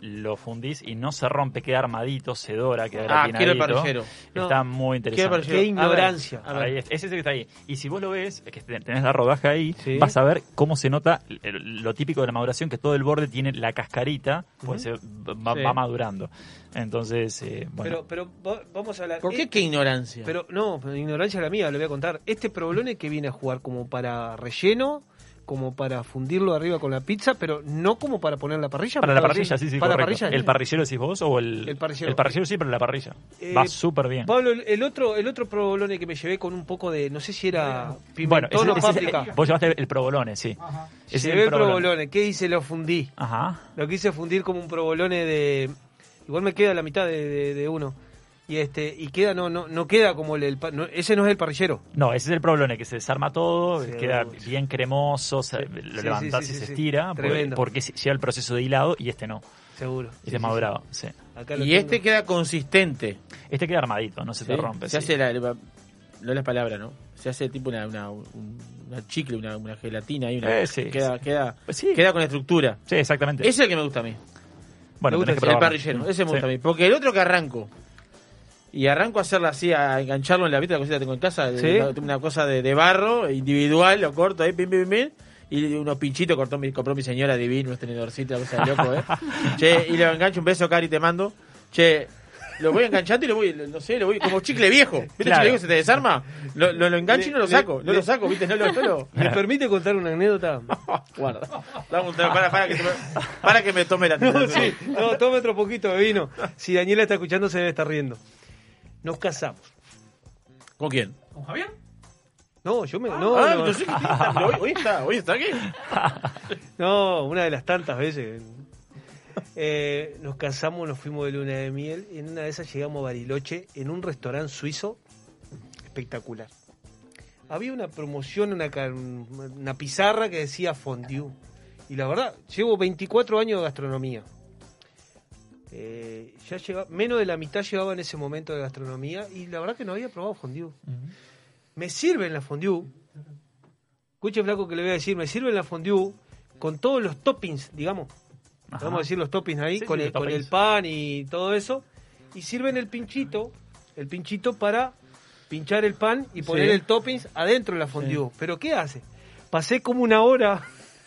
lo fundís y no se rompe, queda armadito, se dora, queda Ah, quiero el parrillero. Está No, muy interesante. Qué ignorancia. A ver, a ver. Ahí es- ese es el que está ahí. Y si vos lo ves, que ten- tenés la rodaja ahí, Sí. vas a ver cómo se nota lo típico de la maduración, que todo el borde tiene la cascarita, pues se va, Sí. va madurando. Entonces, eh, bueno. Pero, pero va- vamos a hablar. ¿Por qué eh, qué ignorancia? Pero no, pero ignorancia la mía, le voy a contar. Este provolone que viene a jugar como para relleno, como para fundirlo arriba con la pizza, pero no como para poner la parrilla. Para ¿me la parrilla, sí, sí, Para correcto. la parrilla. ¿El parrillero decís vos o el...? El parrillero. El parrillero sí, pero la parrilla. Eh, Va súper bien. Pablo, el- el otro, el otro provolone que me llevé con un poco de, no sé si era Bueno, pimentón o ese- ese es el- páprica. vos llevaste el provolone, sí. Ese es Llevé el provolone. provolone. ¿Qué hice? Lo fundí. Ajá. Lo quise fundir como un provolone de... Igual me queda la mitad de, de- de uno. Y este y queda no no no queda como el, el pa- no, ese no es el parrillero. No, ese es el provolone, que se desarma todo, Sí, queda uy. bien cremoso, se- Sí, lo sí, levantás sí, y sí, se sí. estira, porque, Tremendo. porque se- lleva el proceso de hilado y este no. Seguro. Este Sí, es sí, madurado, sí. Y tengo. este queda consistente. Este queda armadito, no se te rompe. Se sí. hace la, la- no es la palabra, ¿no? Se hace tipo una, una, un- una chicle, una, una gelatina ahí, una, Eh, sí, queda, sí. queda, Pues sí. queda con estructura. Sí, exactamente. Ese es el que me gusta a mí. bueno, me gusta que el parrillero, ese me gusta Sí. a mí. Porque el otro que arranco, y arranco a hacerla así, a engancharlo en la vista, la cosita que tengo en casa, Sí. una, una cosa de, de barro, individual, lo corto ahí, pim, pim, pim, y unos pinchitos cortó mi, compró mi señora divino, unos tenedorcitos, la cosa de loco, ¿eh? che, y lo engancho, un beso, Cari, te mando. Che, lo voy enganchando y lo voy, no sé, lo voy como chicle viejo. ¿Viste Claro. chicle viejo que se te desarma? Lo, lo, lo engancho y no lo Le- saco, no le- lo saco, ¿viste? No lo, no lo... ¿Me permite contar una anécdota? Guarda. Dame un para, para, que, te- para que me tome la No, sí, no, tome otro poquito de vino. Si Daniela está escuchando, se debe estar riendo. Nos casamos. ¿Con quién? ¿Con Javier? No, yo me. No, Ah, no. yo sé que está, pero hoy, hoy está, hoy está aquí. No, una de las tantas veces. Eh, nos casamos, nos fuimos de luna de miel y en una de esas llegamos a Bariloche en un restaurante suizo espectacular. Había una promoción, una, una pizarra que decía fondue. Y la verdad, llevo 24 años de gastronomía. Eh, ya lleva, menos de la mitad llevaba en ese momento de gastronomía y la verdad que no había probado fondue. Me sirven la fondue. Escuche, flaco, que le voy a decir. Me sirven la fondue con todos los toppings, digamos. Ajá. Vamos a decir los toppings ahí, Sí, con, sí, el, con pan y todo eso. Y sirven el pinchito, el pinchito para pinchar el pan y poner Sí. el toppings adentro de la fondue. ¿Pero qué hace? Pasé como una hora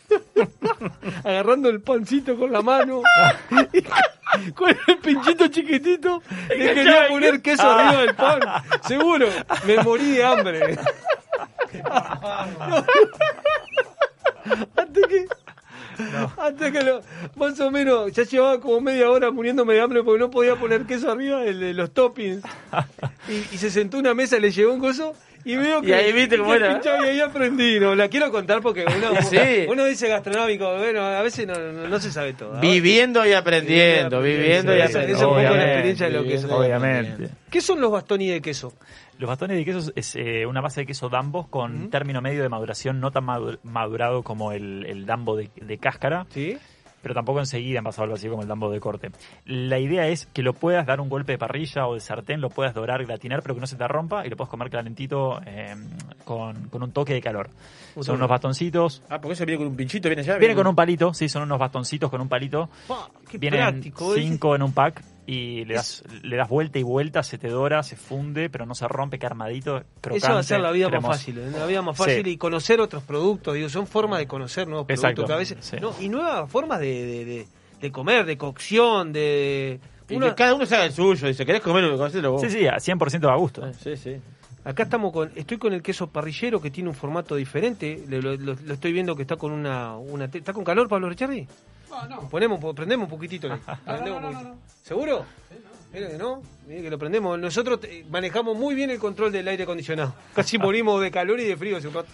agarrando el pancito con la mano con el pinchito chiquitito le quería poner queso Ah. arriba del pan. Seguro, me morí de hambre. Hasta que, hasta que lo- más o menos, ya llevaba como media hora muriéndome de hambre porque no podía poner queso arriba de, de los toppings. Y, y se sentó a una mesa, le llegó un coso y veo que. Y ahí viste cómo que era. pinchaba y ahí aprendí. No, la quiero contar porque uno, Sí. uno dice gastronómico, bueno, a veces no, no, no se sabe todo. Viviendo y aprendiendo, viviendo y Sí, aprendiendo. esa es un poco la experiencia de lo que es. Obviamente. ¿Qué son los bastones de queso? Los bastones de queso es eh, una base de queso dambo con término medio de maduración, no tan madu- madurado como el, el dambo de, de cáscara. Pero tampoco enseguida envasado al vacío como el dambo de corte. La idea es que lo puedas dar un golpe de parrilla o de sartén, lo puedas dorar, gratinar, pero que no se te rompa y lo puedas comer calentito eh, con, con un toque de calor. Son unos bastoncitos. Ah, porque eso viene con un pinchito, viene ya. Viene con un palito, sí, son unos bastoncitos con un palito. qué Vienen práctico, ¿eh? cinco en un pack y le das, le das vuelta y vuelta, se te dora, se funde, pero no se rompe, que armadito, crocante. Eso va a hacer la vida cremoso. más fácil, la vida más Sí. fácil y conocer otros productos, digo, son formas de conocer nuevos productos Exacto, que a veces, sí. no, y nuevas formas de, de, de- de comer, de cocción, de Y uno- que cada uno se haga el suyo. Dice, ¿querés comer lo que vos? Sí, sí, a 100% a gusto. Sí, sí. Acá estamos con, estoy con el queso parrillero que tiene un formato diferente, le- lo, lo- lo estoy viendo que está con una, una ¿está con calor Pablo Ricciardi? No, no. Ponemos, po- prendemos un poquitito. le- prendemos un poquitito. ¿Seguro? Mira que no, mira que lo prendemos. Nosotros manejamos muy bien el control del aire acondicionado. Casi morimos de calor y de frío hace un rato.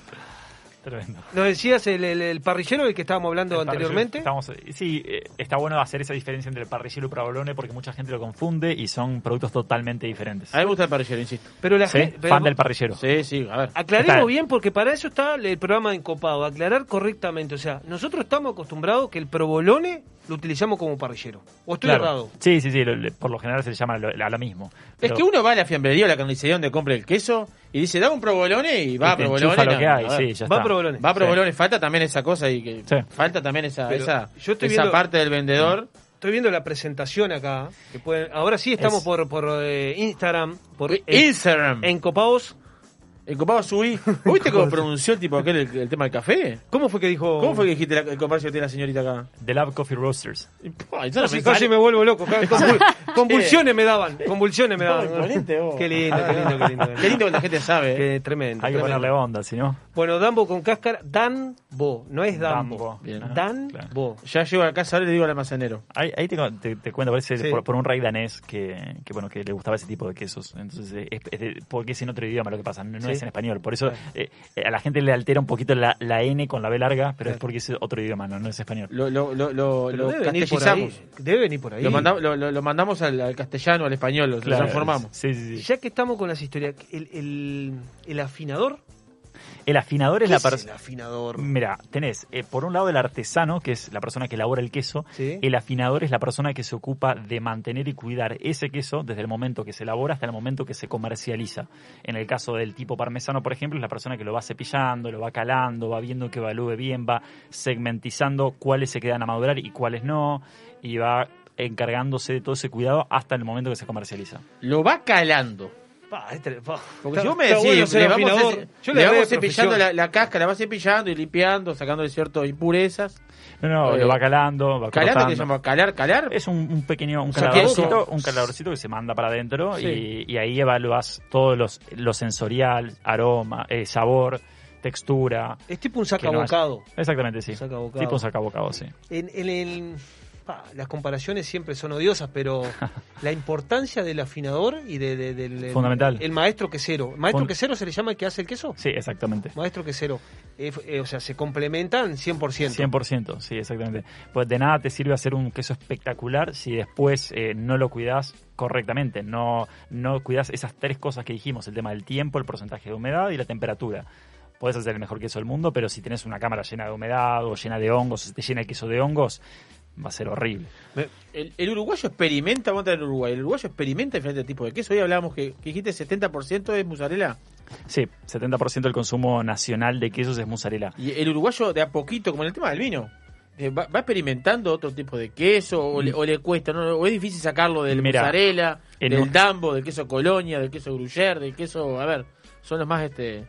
Tremendo. Nos decías el, el, el parrillero del que estábamos hablando El anteriormente. estamos- sí, eh, está bueno hacer esa diferencia entre el parrillero y el provolone porque mucha gente lo confunde y son productos totalmente diferentes. A mí me gusta el parrillero, insisto. Pero la Sí, gente- pero- fan del parrillero. Sí, sí, a ver. Aclaremos Está- bien porque para eso está el programa de encopado, aclarar correctamente. O sea, nosotros estamos acostumbrados que el provolone lo utilizamos como parrillero. ¿O estoy Claro. errado? Sí, sí, sí, lo- por lo general se le llama lo, a lo mismo. Es que uno va a la fiambrería o la carnicería donde compra el queso y dice, dame un provolone y va Y a provolone. lo no, que hay, a sí, ya Va está. provolone. Va a provolone, falta también esa cosa y que Sí. falta también esa, Pero esa, yo estoy esa viendo- parte del vendedor. Estoy viendo la presentación acá. Que pueden, ahora sí estamos Es- por, por eh, Instagram, por Eh, en- Instagram. El copado subí. ¿Vos ¿Viste cómo pronunció el tipo aquel el, el tema del café? ¿Cómo fue que dijo? ¿Cómo fue que dijiste la- el comercio que tiene la señorita acá? The Lab Coffee Roasters. Ay, yo no Casi, me vuelvo loco. convul- convulsiones me daban. Convulsiones me No, daban. imponente, vos. Qué lindo, qué lindo, qué lindo. Qué lindo que la gente sabe. ¿eh? Qué tremendo. Hay que tremendo. ponerle onda, si no. Bueno, Dambo con cáscara. Danbo, no es Dambo. Dambo. Bien. Danbo. Ya llego a casa ahora y le digo al almacenero. Ahí, ahí te, te, te cuento, parece, Sí. por, por un rey danés que, que, bueno, que le gustaba ese tipo de quesos. Entonces, es, es de- porque es en otro idioma lo que pasa, no, no Sí. Es en español. Por eso eh, eh, a la gente le altera un poquito la, la N con la B larga, pero es porque es otro idioma, no, no es español. Lo, lo, lo, lo, Pero lo debe venir por ahí. Debe venir por ahí. Lo, manda- lo, lo- lo mandamos al, al castellano, al español, lo Claro, transformamos. Sí, sí, sí. Ya que estamos con las historias, el, el, el afinador. El afinador es ¿Qué la persona. afinador? Mira, tenés eh, por un lado el artesano, que es la persona que elabora el queso. Sí. El afinador es la persona que se ocupa de mantener y cuidar ese queso desde el momento que se elabora hasta el momento que se comercializa. En el caso del tipo parmesano, por ejemplo, es la persona que lo va cepillando, lo va calando, va viendo que evalúe bien, va segmentizando cuáles se quedan a madurar y cuáles no, y va encargándose de todo ese cuidado hasta el momento que se comercializa. Lo va calando. Pa, este- pa. Porque si vos me decís, bueno le vamos, afinador. Yo le le vamos cepillando la, la cáscara, va cepillando y limpiando, sacándole ciertas impurezas. No, no, Eh, lo va calando, va ¿Calando que se llama? ¿Calar? ¿Calar? Es un, un pequeño un caladorcito, que- un caladorcito que se manda para adentro Sí. y, y ahí evalúas todo los, lo sensorial, aroma, eh, sabor, textura. Es tipo un que no es- sacabocado. Exactamente, sí. Sacabocado. Tipo un sacabocado, sí. En, en el, Ah, las comparaciones siempre son odiosas, pero la importancia del afinador y de, de- del el- Fundamental. El, maestro quesero. ¿Maestro Fun- quesero se le llama el que hace el queso? Sí, exactamente. Maestro quesero. Eh, eh, o sea, se complementan 100%. 100%, sí, exactamente. Pues de nada te sirve hacer un queso espectacular si después eh, no lo cuidas correctamente, no, no cuidas esas tres cosas que dijimos, el tema del tiempo, el porcentaje de humedad y la temperatura. Puedes hacer el mejor queso del mundo, pero si tienes una cámara llena de humedad o llena de hongos, o se te llena el queso de hongos, va a ser horrible. El, el uruguayo experimenta, vamos a el Uruguay, el uruguayo experimenta diferentes tipos de queso. Hoy hablábamos que, que dijiste 70% es mozzarella. Sí, 70% del consumo nacional de quesos es mozzarella. Y el uruguayo de a poquito, como en el tema del vino, eh, va, va experimentando otro tipo de queso o le, o le cuesta, ¿no? o es difícil sacarlo del Mira, mozzarella, del un- dambo, del queso colonia, del queso gruyère, del queso, a ver, son los más este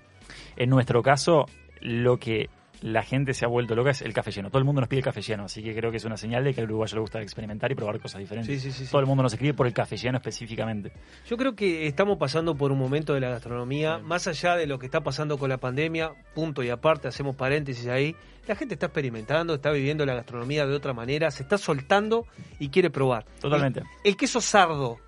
En nuestro caso, lo que la gente se ha vuelto loca es el café lleno. Todo el mundo nos pide el café lleno, así que creo que es una señal de que al uruguayo le gusta experimentar y probar cosas diferentes. Sí, sí, sí. Todo el mundo nos escribe por el café lleno específicamente. Yo creo que estamos pasando por un momento de la gastronomía, más allá de lo que está pasando con la pandemia, punto y aparte, hacemos paréntesis ahí, la gente está experimentando, está viviendo la gastronomía de otra manera, se está soltando y quiere probar. Totalmente. El, el queso sardo,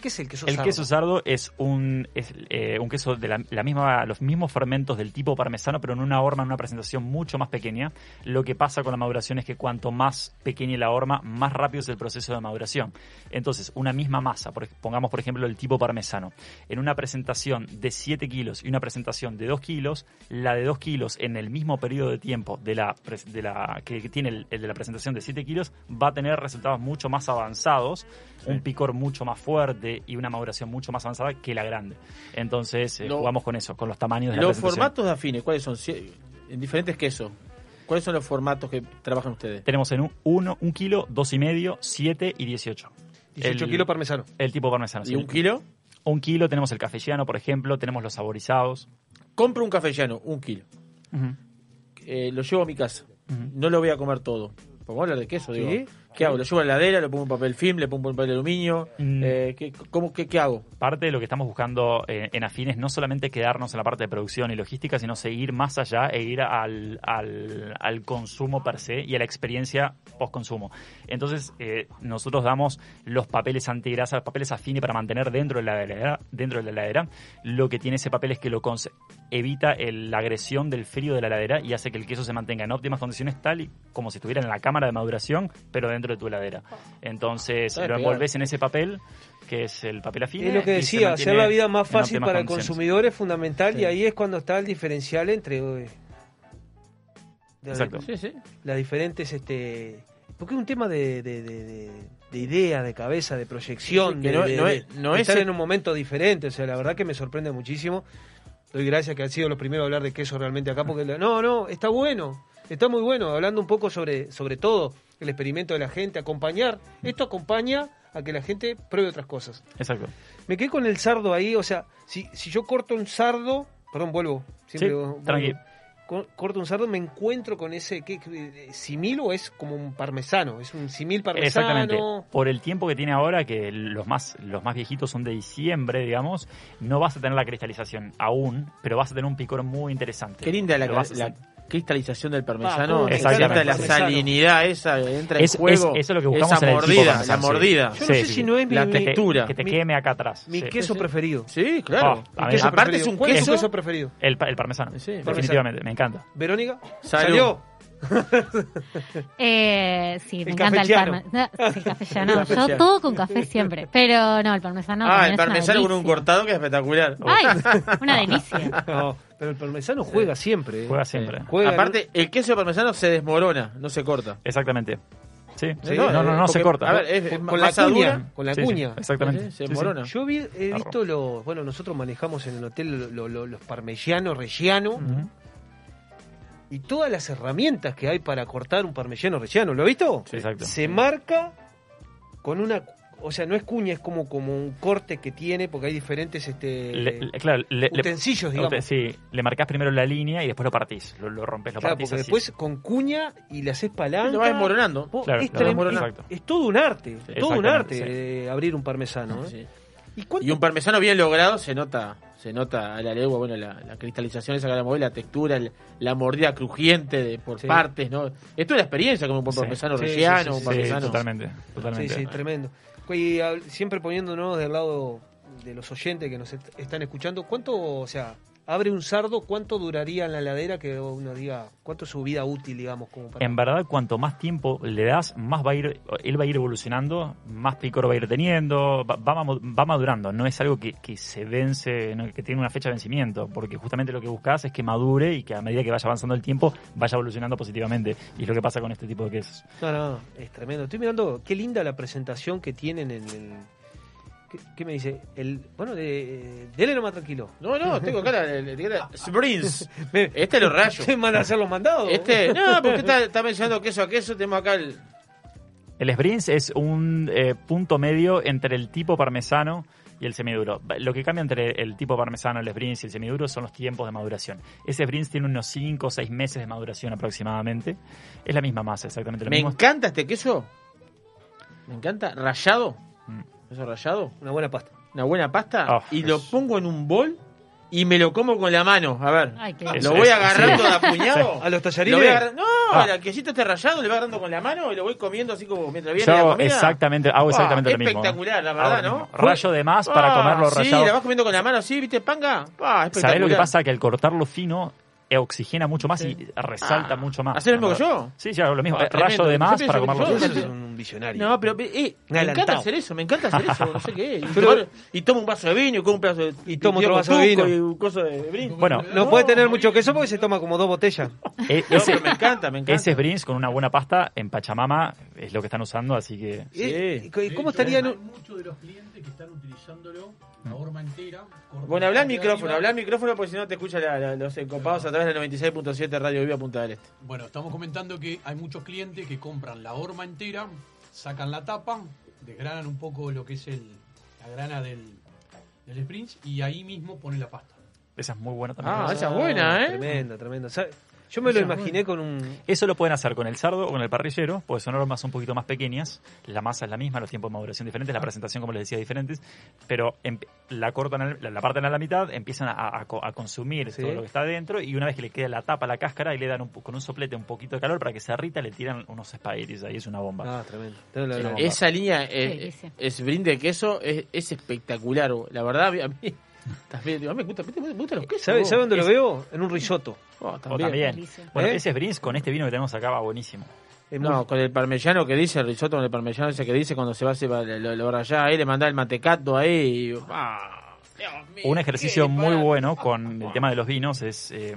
¿qué es el queso El sardo? queso sardo es un, es, eh, un queso de la, la misma, los mismos fermentos del tipo parmesano, pero en una horma, en una presentación mucho más pequeña. Lo que pasa con la maduración es que cuanto más pequeña la horma, más rápido es el proceso de maduración. Entonces, una misma masa, por pongamos por ejemplo el tipo parmesano, en una presentación de 7 kilos y una presentación de 2 kilos, la de 2 kilos en el mismo periodo de tiempo de la, de la que tiene el, el de la presentación de 7 kilos, va a tener resultados mucho más avanzados, un picor mucho más fuerte y una maduración mucho más avanzada que la grande. Entonces, eh, Lo- jugamos con eso, con los tamaños de la Los presentación. formatos de afines, ¿cuáles son? En diferentes quesos. ¿Cuáles son los formatos que trabajan ustedes? Tenemos en un 1 un kilo, dos y medio, 7 y 18. 18 kilos parmesano. El tipo parmesano. ¿Y sí. un kilo? Un kilo tenemos el cafellano, por ejemplo, tenemos los saborizados. Compro un cafellano, un kilo. Eh, lo llevo a mi casa. No lo voy a comer todo. Podemos hablar de queso, digo. ¿Qué hago? ¿Lo llevo a la heladera? ¿Le pongo un papel film? ¿Le pongo un papel aluminio? Mm. Eh, ¿qué, cómo, qué, qué hago? Parte de lo que estamos buscando eh, en Afines no solamente quedarnos en la parte de producción y logística, sino seguir más allá e ir al, al, al consumo per se y a la experiencia post-consumo. Entonces, eh, nosotros damos los papeles antigrasa, los papeles afines para mantener dentro de la heladera. Dentro de la heladera. Lo que tiene ese papel es que lo evita el- la agresión del frío de la heladera y hace que el queso se mantenga en óptimas condiciones, tal y como si estuviera en la cámara de maduración, pero dentro de tu heladera. Entonces, Ah, lo envolves en ese papel, que es el papel afine. Es lo que decía, hacer la vida más fácil para el consumidor es fundamental Sí. y ahí es cuando está el diferencial entre eh, Exacto. Sí, sí. las diferentes este porque es un tema de, de, de, de- de idea, de cabeza, de proyección, Sí, sí, que de, no- de- no de- es- no de es estar el- en un momento diferente, o sea, la verdad que me sorprende muchísimo. Doy gracias que han sido los primeros a hablar de queso realmente acá, porque no, no, está bueno, está muy bueno, hablando un poco sobre, sobre todo el experimento de la gente, acompañar, esto acompaña a que la gente pruebe otras cosas. Exacto. Me quedé con el sardo ahí, o sea, si, si yo corto un sardo, perdón, vuelvo, siempre Sí, vuelvo. tranqui. Co- corto un sardo, me encuentro con ese, ¿qué, simil o es como un parmesano? Es un simil parmesano. Exactamente. Por el tiempo que tiene ahora, que los más, los más viejitos son de diciembre, digamos, no vas a tener la cristalización aún, pero vas a tener un picor muy interesante. Qué linda la, Lo vas a la cristalización del Ah, parmesano. encanta encanta la parmesano. salinidad esa, entra en Es- juego. es- eso es lo que buscamos esa en el tipo mordida, parmesano, la sí. mordida. Yo no sé si no es mi, la textura. Que te Mi- queme acá atrás. mi Sí. queso preferido. Sí, claro. Ah, mí- queso aparte preferido. es un ¿Cuál es queso- queso preferido? El, el parmesano. Sí, definitivamente, me encanta. ¿Verónica? ¿Salió? Eh, sí, me El encanta el parmesano. No, sí, cafellano. Yo Cafeciano. todo con café siempre. Pero no, el parmesano. ah, el parmesano con un cortado que es espectacular. Ay, una delicia. No, pero el parmesano juega siempre. ¿eh? Juega siempre. Juega- Aparte, el queso de parmesano se desmorona, no se corta. Exactamente. Sí, Sí, no, no, no, no porque, se corta. A ver, es, Con, con la cuña, dura. con la Sí, sí, cuña. exactamente. Sí, se Sí, sí. desmorona. Yo vi, he visto los, bueno, nosotros manejamos en el hotel lo- lo- los rellano, Ujú. Y todas las herramientas que hay para cortar un parmellano rellano, ¿lo has visto? Sí, exacto. Se marca con una, o sea, no es cuña, es como, como un corte que tiene, porque hay diferentes este, Le- le- claro, le- utensilios, digamos. Sí, le marcás primero la línea y después lo partís. Lo, lo rompes, lo Claro, partís porque así. después con cuña y le haces palanca. Lo vas desmoronando. Claro, es, desmoronando. es- es todo un arte, todo un arte sí. eh, abrir un parmesano. ¿eh? Sí. ¿Y cuánto Y un parmesano bien logrado se nota, se nota a la legua, bueno, la, la cristalización esa que la la textura, el- la mordida crujiente de, por Sí. partes, ¿no? Esto es una experiencia como un parmesano Sí, sí, rellano, sí, un sí, parmesano. totalmente, totalmente. Sí, sí, tremendo. Y hab- siempre poniéndonos del lado de los oyentes que nos est- están escuchando, ¿cuánto, o sea, abre un sardo, cuánto duraría en la heladera que uno diga, cuánto es su vida útil, digamos, como para... En verdad, cuanto más tiempo le das, más va a ir, él va a ir evolucionando, más picor va a ir teniendo, va, madurando. No es algo que, que se vence, que tiene una fecha de vencimiento, porque justamente lo que buscas es que madure y que a medida que vaya avanzando el tiempo, vaya evolucionando positivamente. Y es lo que pasa con este tipo de quesos. No, no, es tremendo. Estoy mirando qué linda la presentación que tienen en el... ¿Qué, qué me dice? El, bueno, de, dele nomás tranquilo. No, no, tengo acá la, la etiqueta Springs. Este lo rayo. ¿Te mandan a hacer los mandados? Este, no, porque está, está mencionando queso a queso, tenemos acá el... El Sprints es un eh, punto medio entre el tipo parmesano y el semiduro. Lo que cambia entre el tipo parmesano, el Sprints y el semiduro son los tiempos de maduración. Ese Sprints tiene unos 5 o 6 meses de maduración aproximadamente. Es la misma masa, exactamente lo Me mismo. encanta este queso. Me encanta. Rallado. Mm. Queso rallado. Una buena pasta. Una buena pasta. Oh, y lo pongo en un bol y me lo como con la mano. A ver. Ay, qué lo Eso, voy eso, agarrando sí. de apuñado. Sí. ¿A los Lo tallarines? No, Ah. el quesito este rallado le voy agarrando con la mano y lo voy comiendo así como mientras viene Yo la hago comida. exactamente, hago exactamente Ah, lo mismo. Espectacular, la verdad, lo ¿no? Rayo de más para Ah, comerlo Sí, rallado. la vas comiendo con la mano así, ¿viste? Panga. Ah. ¿Sabés lo que pasa? Que al cortarlo fino eh, oxigena mucho más y resalta Ah. mucho más. ¿Haces lo mismo que yo? Sí, sí, hago lo mismo. Ah, Eh, Rayo de más Yo para comerlo Es visionario. No, pero eh, me encanta hacer eso, me encanta hacer eso, no sé qué. Y, Pero- tomar- y tomo un vaso de vino y como un pedazo de Y tomo y otro vaso de vino. Y un coso de brinco. Bueno, No puede tener mucho queso porque se toma como dos botellas. Eh, ese, me encanta, me encanta. ese Sprints con una buena pasta en Pachamama es lo que están usando, así que... Eh, ¿y De ¿Cómo hecho, estaría en Hay un- muchos de los clientes que están utilizándolo, la horma entera. cortan Bueno, habla al micrófono, habla al micrófono porque si no te escuchan los encopados a través del 96.7 Radio Viva Punta del Este. Bueno, estamos comentando que hay muchos clientes que compran la horma entera, sacan la tapa, desgranan un poco lo que es el, la grana del, del Sprints y ahí mismo ponen la pasta. Esa es muy buena también. Ah, esa es buena, ¿eh? Tremendo, tremendo. Yo me lo imaginé con un... Eso lo pueden hacer con el sardo o con el parrillero, porque son hormas un poquito más pequeñas. La masa es la misma, los tiempos de maduración diferentes, la presentación, como les decía, diferentes. Pero la cortan, al- la, parten a la mitad, empiezan a, a co- a consumir Sí. todo lo que está dentro y una vez que le queda la tapa, la cáscara, y le dan un con un soplete un poquito de calor para que se derrita, le tiran unos espaguetis. Ahí es una bomba. Ah, tremendo. Tremendo, Sí, tremendo. Esa línea eh, es brinde de queso, es, es espectacular. La verdad, a mí, también, digo, a mí me, gusta, me gustan los quesos. ¿Sabe, vos. sabe dónde lo Es- veo? En un risotto. Oh, O también. también. Delicia. Bueno, ¿Eh? ese Sprints con este vino que tenemos acá va buenísimo. Es No, muy- con el parmellano que dice, el risotto con el parmellano ese que dice, cuando se va, se va lo, lo rayás ahí, le mandás el mantecato ahí. y- ah, Dios mío, Un ejercicio muy bueno con el tema de los vinos es eh,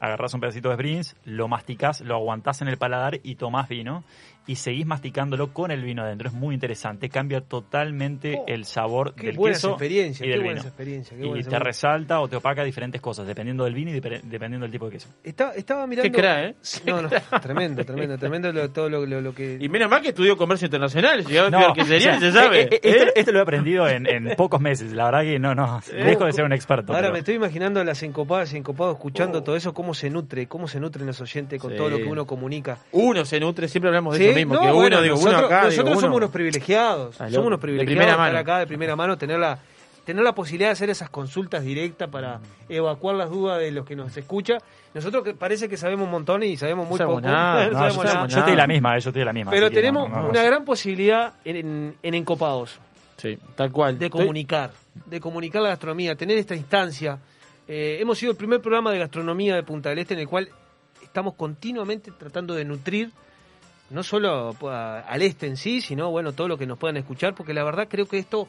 agarrás un pedacito de Sprints, lo masticás, lo aguantás en el paladar y tomás vino y seguís masticándolo con el vino adentro. Es muy interesante, cambia totalmente Oh, el sabor Qué del queso experiencia, y qué del buena vino. experiencia. Qué Y te resalta o te opaca diferentes cosas, dependiendo del vino y dependiendo del tipo de queso. Está- estaba mirando... Qué cra, ¿eh? No, no, tremendo, tremendo, tremendo lo- todo lo, lo- lo que... Y menos mal que estudió comercio internacional, si no, que sería, o sea, se sabe. eh, eh, esto, ¿eh? esto lo he aprendido en, en pocos meses. La verdad que no, no. Dejo de ser un experto. Ahora pero- me estoy imaginando a las encopadas y encopados escuchando todo eso, cómo se nutre, cómo se nutren los oyentes con Sí. todo lo que uno comunica. Uno se nutre, siempre hablamos de Sí, eso mismo, no, que bueno, uno, digo, nosotros, uno acá, nosotros digo, uno. somos unos privilegiados, Ah, somos unos de privilegiados primera estar mano. acá de primera mano, tener la, tener la posibilidad de hacer esas consultas directas para evacuar las dudas de los que nos escucha. Nosotros que parece que sabemos un montón y sabemos muy No poco. sabemos nada, No no, sabemos yo nada. Yo estoy la misma, eh, yo estoy la misma. Pero tenemos no, no, no. una gran posibilidad en, en encopados Sí, tal cual. de Estoy- comunicar, de comunicar la gastronomía, tener esta instancia. Eh, hemos sido el primer programa de gastronomía de Punta del Este en el cual estamos continuamente tratando de nutrir no solo a- al este en sí, sino bueno todo lo que nos puedan escuchar, porque la verdad creo que esto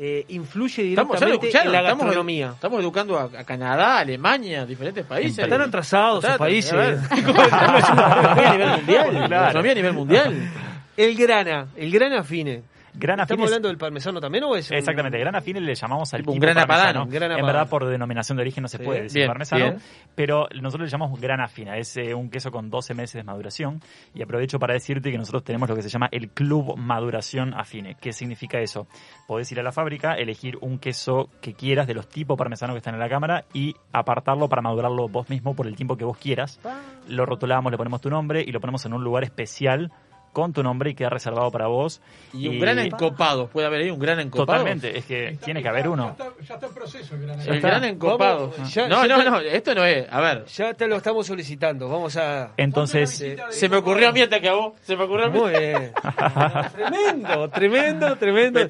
eh, influye directamente en la gastronomía. estamos educando a, a Canadá, Alemania, diferentes países. Están atrasados esos países. a nivel mundial. Gastronomía a nivel mundial. El grana, el grana fine. ¿Estamos hablando del parmesano también o es un- Exactamente, grana fine le llamamos al Tipo tipo, un grana parmesano. padano. Grana en verdad, por denominación de origen no se Sí. puede decir Bien, parmesano, bien. pero nosotros le llamamos grana fina. Es eh, un queso con 12 meses de maduración. Y aprovecho para decirte que nosotros tenemos lo que se llama el Club Maduración Afine. ¿Qué significa eso? Podés ir a la fábrica, elegir un queso que quieras de los tipos parmesano que están en la cámara y apartarlo para madurarlo vos mismo por el tiempo que vos quieras. Lo rotulamos, le ponemos tu nombre y lo ponemos en un lugar especial con tu nombre y queda reservado para vos. Y un gran encopado, puede haber ahí un gran encopado. Totalmente, es que tiene que haber uno. Ya está, ya está en proceso el gran El gran encopado. Ya- no, ya no, no, esto no es. A ver. Ya te lo estamos solicitando. Vamos a. Entonces, Eh, Se me ocurrió a mí hasta que a vos. Se me ocurrió a mí. Muy bien. tremendo, tremendo, tremendo.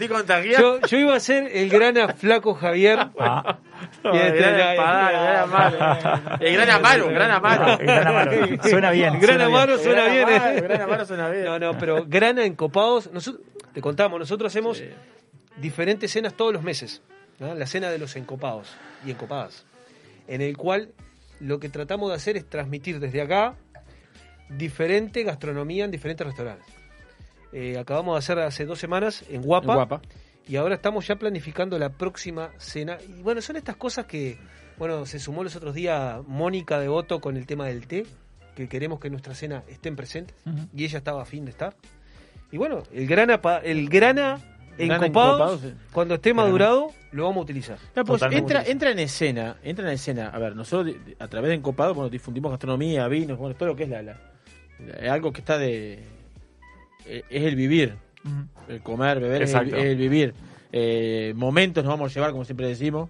Yo, yo iba a ser el gran flaco Javier. ah, No, el este, gran el gran Amaro. El gran Amaro, gran Amaro. gran Amaro. Suena bien. El gran. Amaro suena bien. gran ¿eh? Amaro, el gran Amaro suena bien. No, no, pero grana encopados. Nosotros, te contamos, nosotros hacemos diferentes cenas todos los meses. ¿no? La cena de los encopados y encopadas. En el cual lo que tratamos de hacer es transmitir desde acá diferente gastronomía en diferentes restaurantes. Eh, acabamos de hacer hace dos semanas en Guapa. En Guapa. Y ahora estamos ya planificando la próxima cena. Y bueno, son estas cosas que, bueno, se sumó los otros días Mónica de Voto con el tema del té, que queremos que nuestra cena estén presentes. Y ella estaba a fin de estar. Y bueno, el grana, pa- el grana sí. cuando esté madurado, lo vamos a utilizar. No, pues entra, entra en escena, entra en escena. A ver, nosotros a través de Encopado, bueno, difundimos gastronomía, vinos, bueno, todo lo que es la, la- la- algo que está de eh, es el vivir, el comer, beber, es el, Exacto. es el vivir. Eh, momentos nos vamos a llevar, como siempre decimos.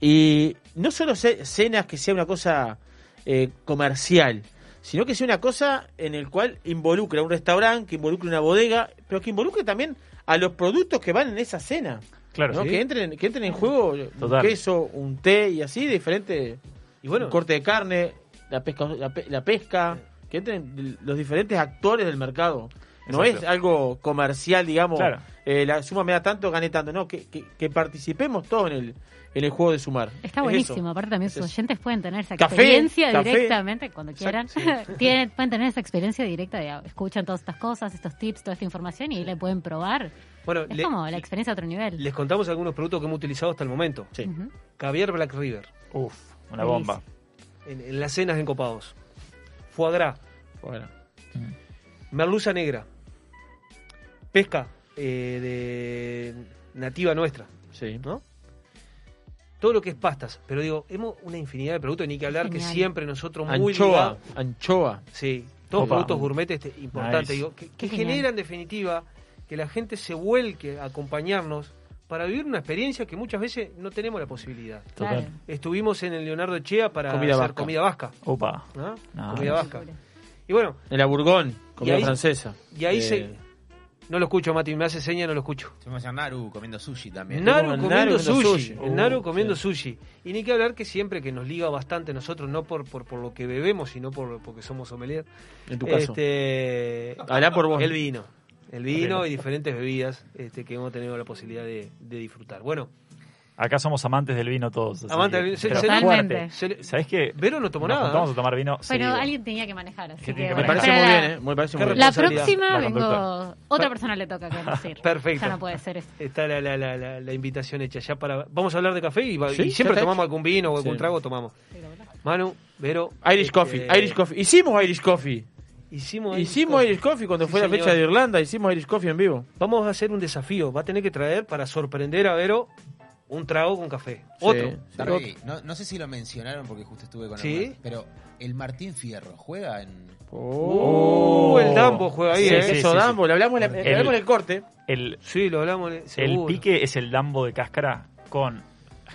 Y no solo ce- cenas que sea una cosa eh, comercial, sino que sea una cosa en el cual involucre a un restaurante, que involucre una bodega, pero que involucre también a los productos que van en esa cena. Claro, ¿no? sí. que entren que entren en juego un queso, un té y así, diferente Y bueno, un corte de carne, la pesca, la, pe- la pesca, que entren los diferentes actores del mercado. No Exacto. es algo comercial, digamos, Claro. eh, la suma me da tanto, gané tanto, no, que, que, que participemos todos en el, en el juego de sumar. Está Es buenísimo. Aparte también sus oyentes pueden tener esa experiencia café. directamente cuando quieran. Tienen- pueden tener esa experiencia directa de ah, escuchan todas estas cosas, estos tips, toda esta información y le pueden probar. bueno Es le- como la experiencia a otro nivel. les contamos algunos productos que hemos utilizado hasta el momento. Sí. Caviar Black River, Uf, una bomba. en, en las cenas encopados. Foie gras, Bueno, merluza negra. Pesca eh, de nativa nuestra. sí. ¿no? Todo lo que es pastas, pero digo, hemos una infinidad de productos, ni que hablar que siempre nosotros muy Anchoa, anchoa. Sí, todos Opa. productos gourmet este, importantes, Nice. digo, que, que generan en definitiva que la gente se vuelque a acompañarnos para vivir una experiencia que muchas veces no tenemos la posibilidad. Total. Estuvimos en el Leonardo Echea para Comida hacer vasca. comida vasca, Opa. ¿no? No, comida no. vasca. Y bueno, En la Bourgogne, comida ahí- francesa. y ahí Eh, se... No lo escucho, Mati, me hace seña, no lo escucho. Se me hace Naru comiendo sushi también. Naru Naru comiendo sushi. sushi. El Naru Uh, comiendo sí. sushi. Y ni que hablar que siempre que nos liga bastante nosotros, no por, por, por lo que bebemos, sino por porque somos sommelier. En tu caso. Este, Habla por vos. El vino. El vino y diferentes bebidas este, que hemos tenido la posibilidad de, de disfrutar. Bueno, Acá somos amantes del vino todos. Amantes del vino. Se- se- fuerte. se ¿Sabés qué? Vero no tomó nada. juntamos a tomar vino. Pero seguido. alguien tenía que manejar, así Que que, tiene que bueno, Me parece muy la- bien, ¿eh? Me parece muy bien. La próxima La vengo. Otra persona le toca conducir. Perfecto. Ya no puede ser esto. Está la, la, la, la, la invitación hecha ya para... Vamos a hablar de café y, Sí, siempre tomamos hecho. algún vino o algún Sí. trago, tomamos. Manu, Vero... Irish este, Coffee, Irish Coffee. Hicimos Irish Coffee. Hicimos, Hicimos Irish Coffee cuando Sí, fue la señor. fecha de Irlanda, hicimos Irish Coffee en vivo. Vamos a hacer un desafío. Va a tener que traer para sorprender a Vero un trago con café. Otro. Sí. Darby, no, no sé si lo mencionaron porque justo estuve con Sí. el pero el Martín Fierro juega en Uh, el Dambo juega ahí, Sí, ¿eh? sí, Eso, sí, Dambo, le hablamos, en El- hablamos en el corte. El, Sí, lo hablamos, el seguro. pique es el dambo de cáscara con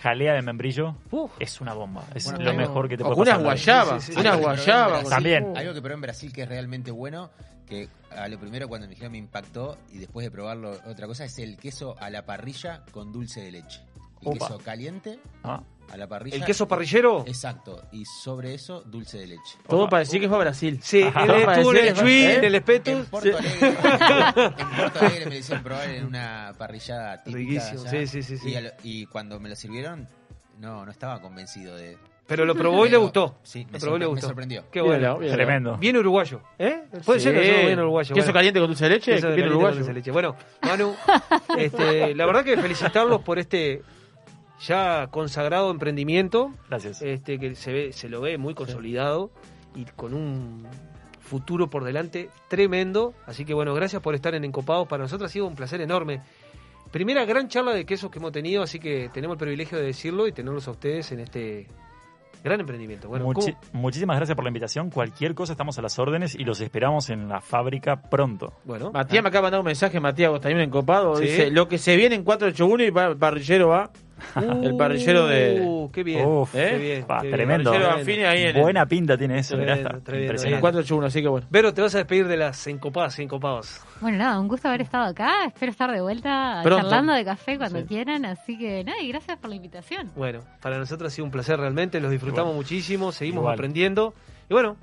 jalea de membrillo. Uf. Es una bomba. Es Bueno, lo mejor que te puede con unas pasar. guayabas, Sí, sí, sí. unas guayabas. Brasil- También. Algo que probé en Brasil que es realmente bueno, que a lo primero cuando me dijeron me impactó y después de probarlo otra cosa es el queso a la parrilla con dulce de leche. El Opa. queso caliente Ah, a la parrilla. ¿El queso parrillero? Exacto. Y sobre eso, dulce de leche. Todo para decir que fue a Brasil. Sí, para estuvo en decir el Chuy, ¿eh? en el En Espetus. Porto, Alegre, en Porto Alegre me lo hicieron probar en una parrillada típica. Riquísimo, allá. sí, sí, sí, sí. Y, y cuando me lo sirvieron, no, no estaba convencido de. Pero lo probó y le gustó. Sí, me, Lo probó y le sorpre- me gustó. sorprendió. Qué bueno. Tremendo. Bien uruguayo. ¿Eh? Puede ser que Sí. bien uruguayo. Queso bueno. caliente con dulce de leche, Queso bien con uruguayo. dulce de leche. Bueno, Manu, este, la verdad que felicitarlos por este ya consagrado emprendimiento, Gracias. este que se ve, se lo ve muy consolidado y con un futuro por delante tremendo. Así que bueno, gracias por estar en Encopados. Para nosotros ha sido un placer enorme. Primera gran charla de quesos que hemos tenido, así que tenemos el privilegio de decirlo y tenerlos a ustedes en este Gran emprendimiento. Bueno, Muchi- ¿cómo? muchísimas gracias por la invitación. Cualquier cosa estamos a las órdenes y los esperamos en la fábrica pronto. Bueno, Matías me acaba de mandar un mensaje, Matías vos también encopado. Sí. Dice, lo que se viene en 481 y parrillero va. el parrillero de... Uh, qué bien. Uf, qué bien. pa, qué bien. tremendo. Parrillero Anfini ahí en el- Buena pinta tiene eso. mirá, Tremendo, está tremendo. impresionante. En 481, así que bueno. Vero, te vas a despedir de las encopadas y encopados. Bueno, nada, un gusto haber estado acá. Espero estar de vuelta Pronto. charlando de café cuando Sí. quieran. Así que nada, y gracias por la invitación. Bueno, para nosotros ha sido un placer realmente, los disfrutamos Igual. muchísimo, seguimos Igual. aprendiendo. Y bueno,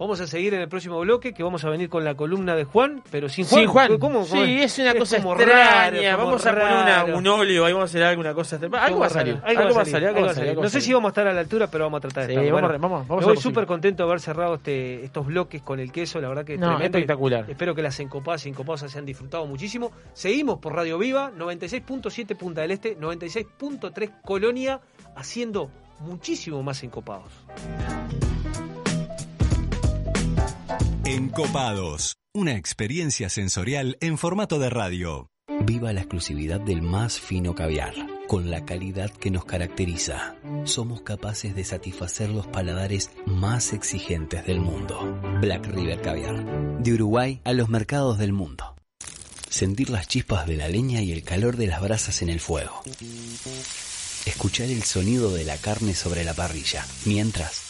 vamos a seguir en el próximo bloque, que vamos a venir con la columna de Juan, pero sin Juan. Sin Juan. ¿Cómo? Sí, ¿Cómo es una cosa como extraña. raro, vamos a poner una- un óleo, ahí vamos a hacer alguna cosa. Algo va a salir. Algo va a salir. Algo va a salir. algo va No sé si vamos a estar a la altura, pero vamos a tratar de Sí, estar. vamos Bueno, vamos- vamos me voy súper contento de haber cerrado este, estos bloques con el queso, la verdad que es No, tremendo. espectacular. Espero que las encopadas y encopadas se han disfrutado muchísimo. Seguimos por Radio Viva, 96.7 Punta del Este, 96.3 Colonia, haciendo muchísimo más encopados. Encopados. Una experiencia sensorial en formato de radio. Viva la exclusividad del más fino caviar, con la calidad que nos caracteriza. Somos capaces de satisfacer los paladares más exigentes del mundo. Black River Caviar, de Uruguay a los mercados del mundo. Sentir las chispas de la leña y el calor de las brasas en el fuego. Escuchar el sonido de la carne sobre la parrilla, mientras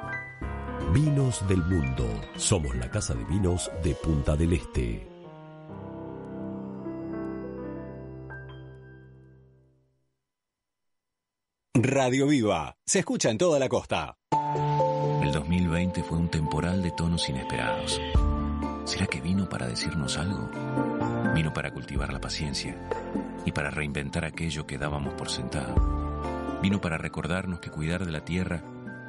Vinos del Mundo. Somos la casa de vinos de Punta del Este. Radio Viva. Se escucha en toda la costa. El 2020 fue un temporal de tonos inesperados. ¿Será que vino para decirnos algo? Vino para cultivar la paciencia y para reinventar aquello que dábamos por sentado. Vino para recordarnos que cuidar de la tierra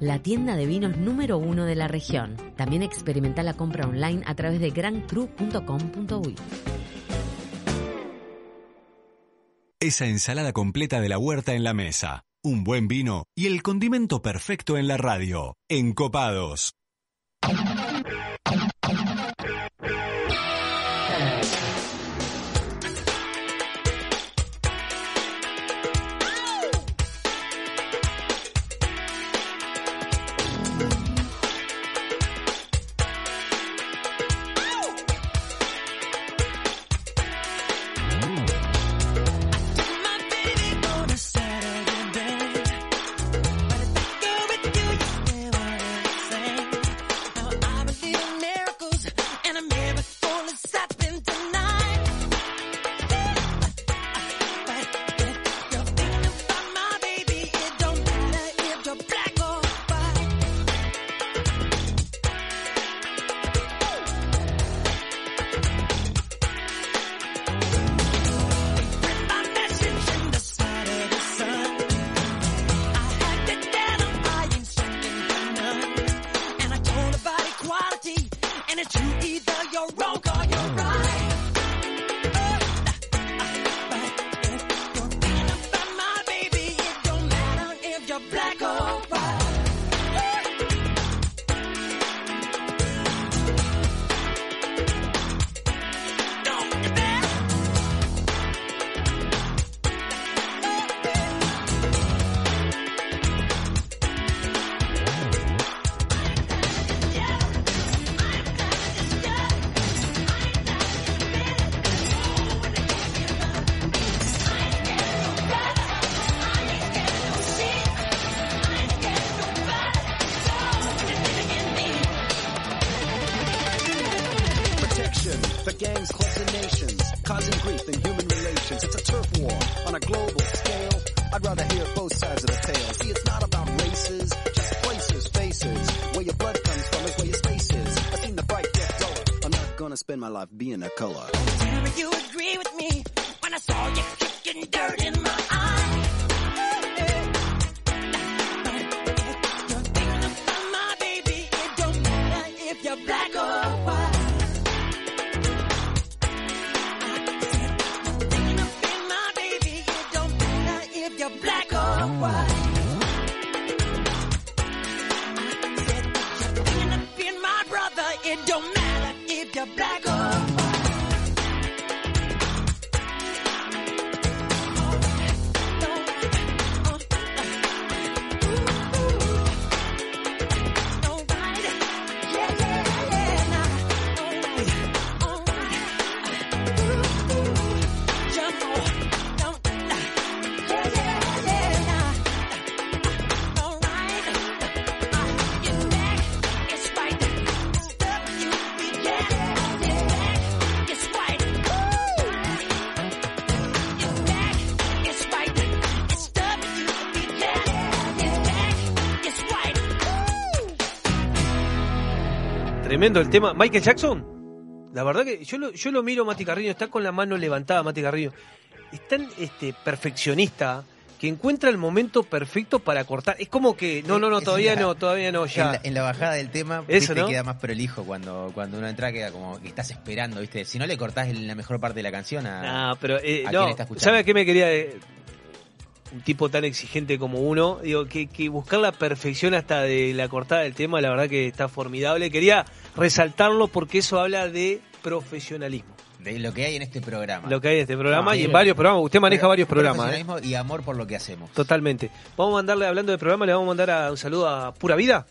La tienda de vinos número uno de la región. También experimenta la compra online a través de grancru.com.uy. Esa ensalada completa de la huerta en la mesa, un buen vino y el condimento perfecto en la radio. Encopados. Tremendo el tema. Michael Jackson. La verdad que yo lo, yo lo miro, Mati Carrillo, está con la mano levantada, Mati Carrillo. Es tan este, perfeccionista que encuentra el momento perfecto para cortar. Es como que, no, no, no, todavía no, todavía no, En ya. la, en la bajada del tema, Eso, ¿no? queda más prolijo cuando, cuando uno entra, queda como que estás esperando, ¿viste? Si no le cortás la mejor parte de la canción a, Ah, pero eh, a no, quien está escuchando. ¿sabe a qué me quería eh, un tipo tan exigente como uno? Digo, que, que buscar la perfección hasta de la cortada del tema, la verdad que está formidable. Quería resaltarlo porque eso habla de profesionalismo. De lo que hay en este programa. Lo que hay en este programa Ah, y en varios programas. Usted maneja varios programas, ¿eh? Profesionalismo y amor por lo que hacemos. Totalmente. Vamos a mandarle, hablando de programa, le vamos a mandar a- un saludo a Pura Vida.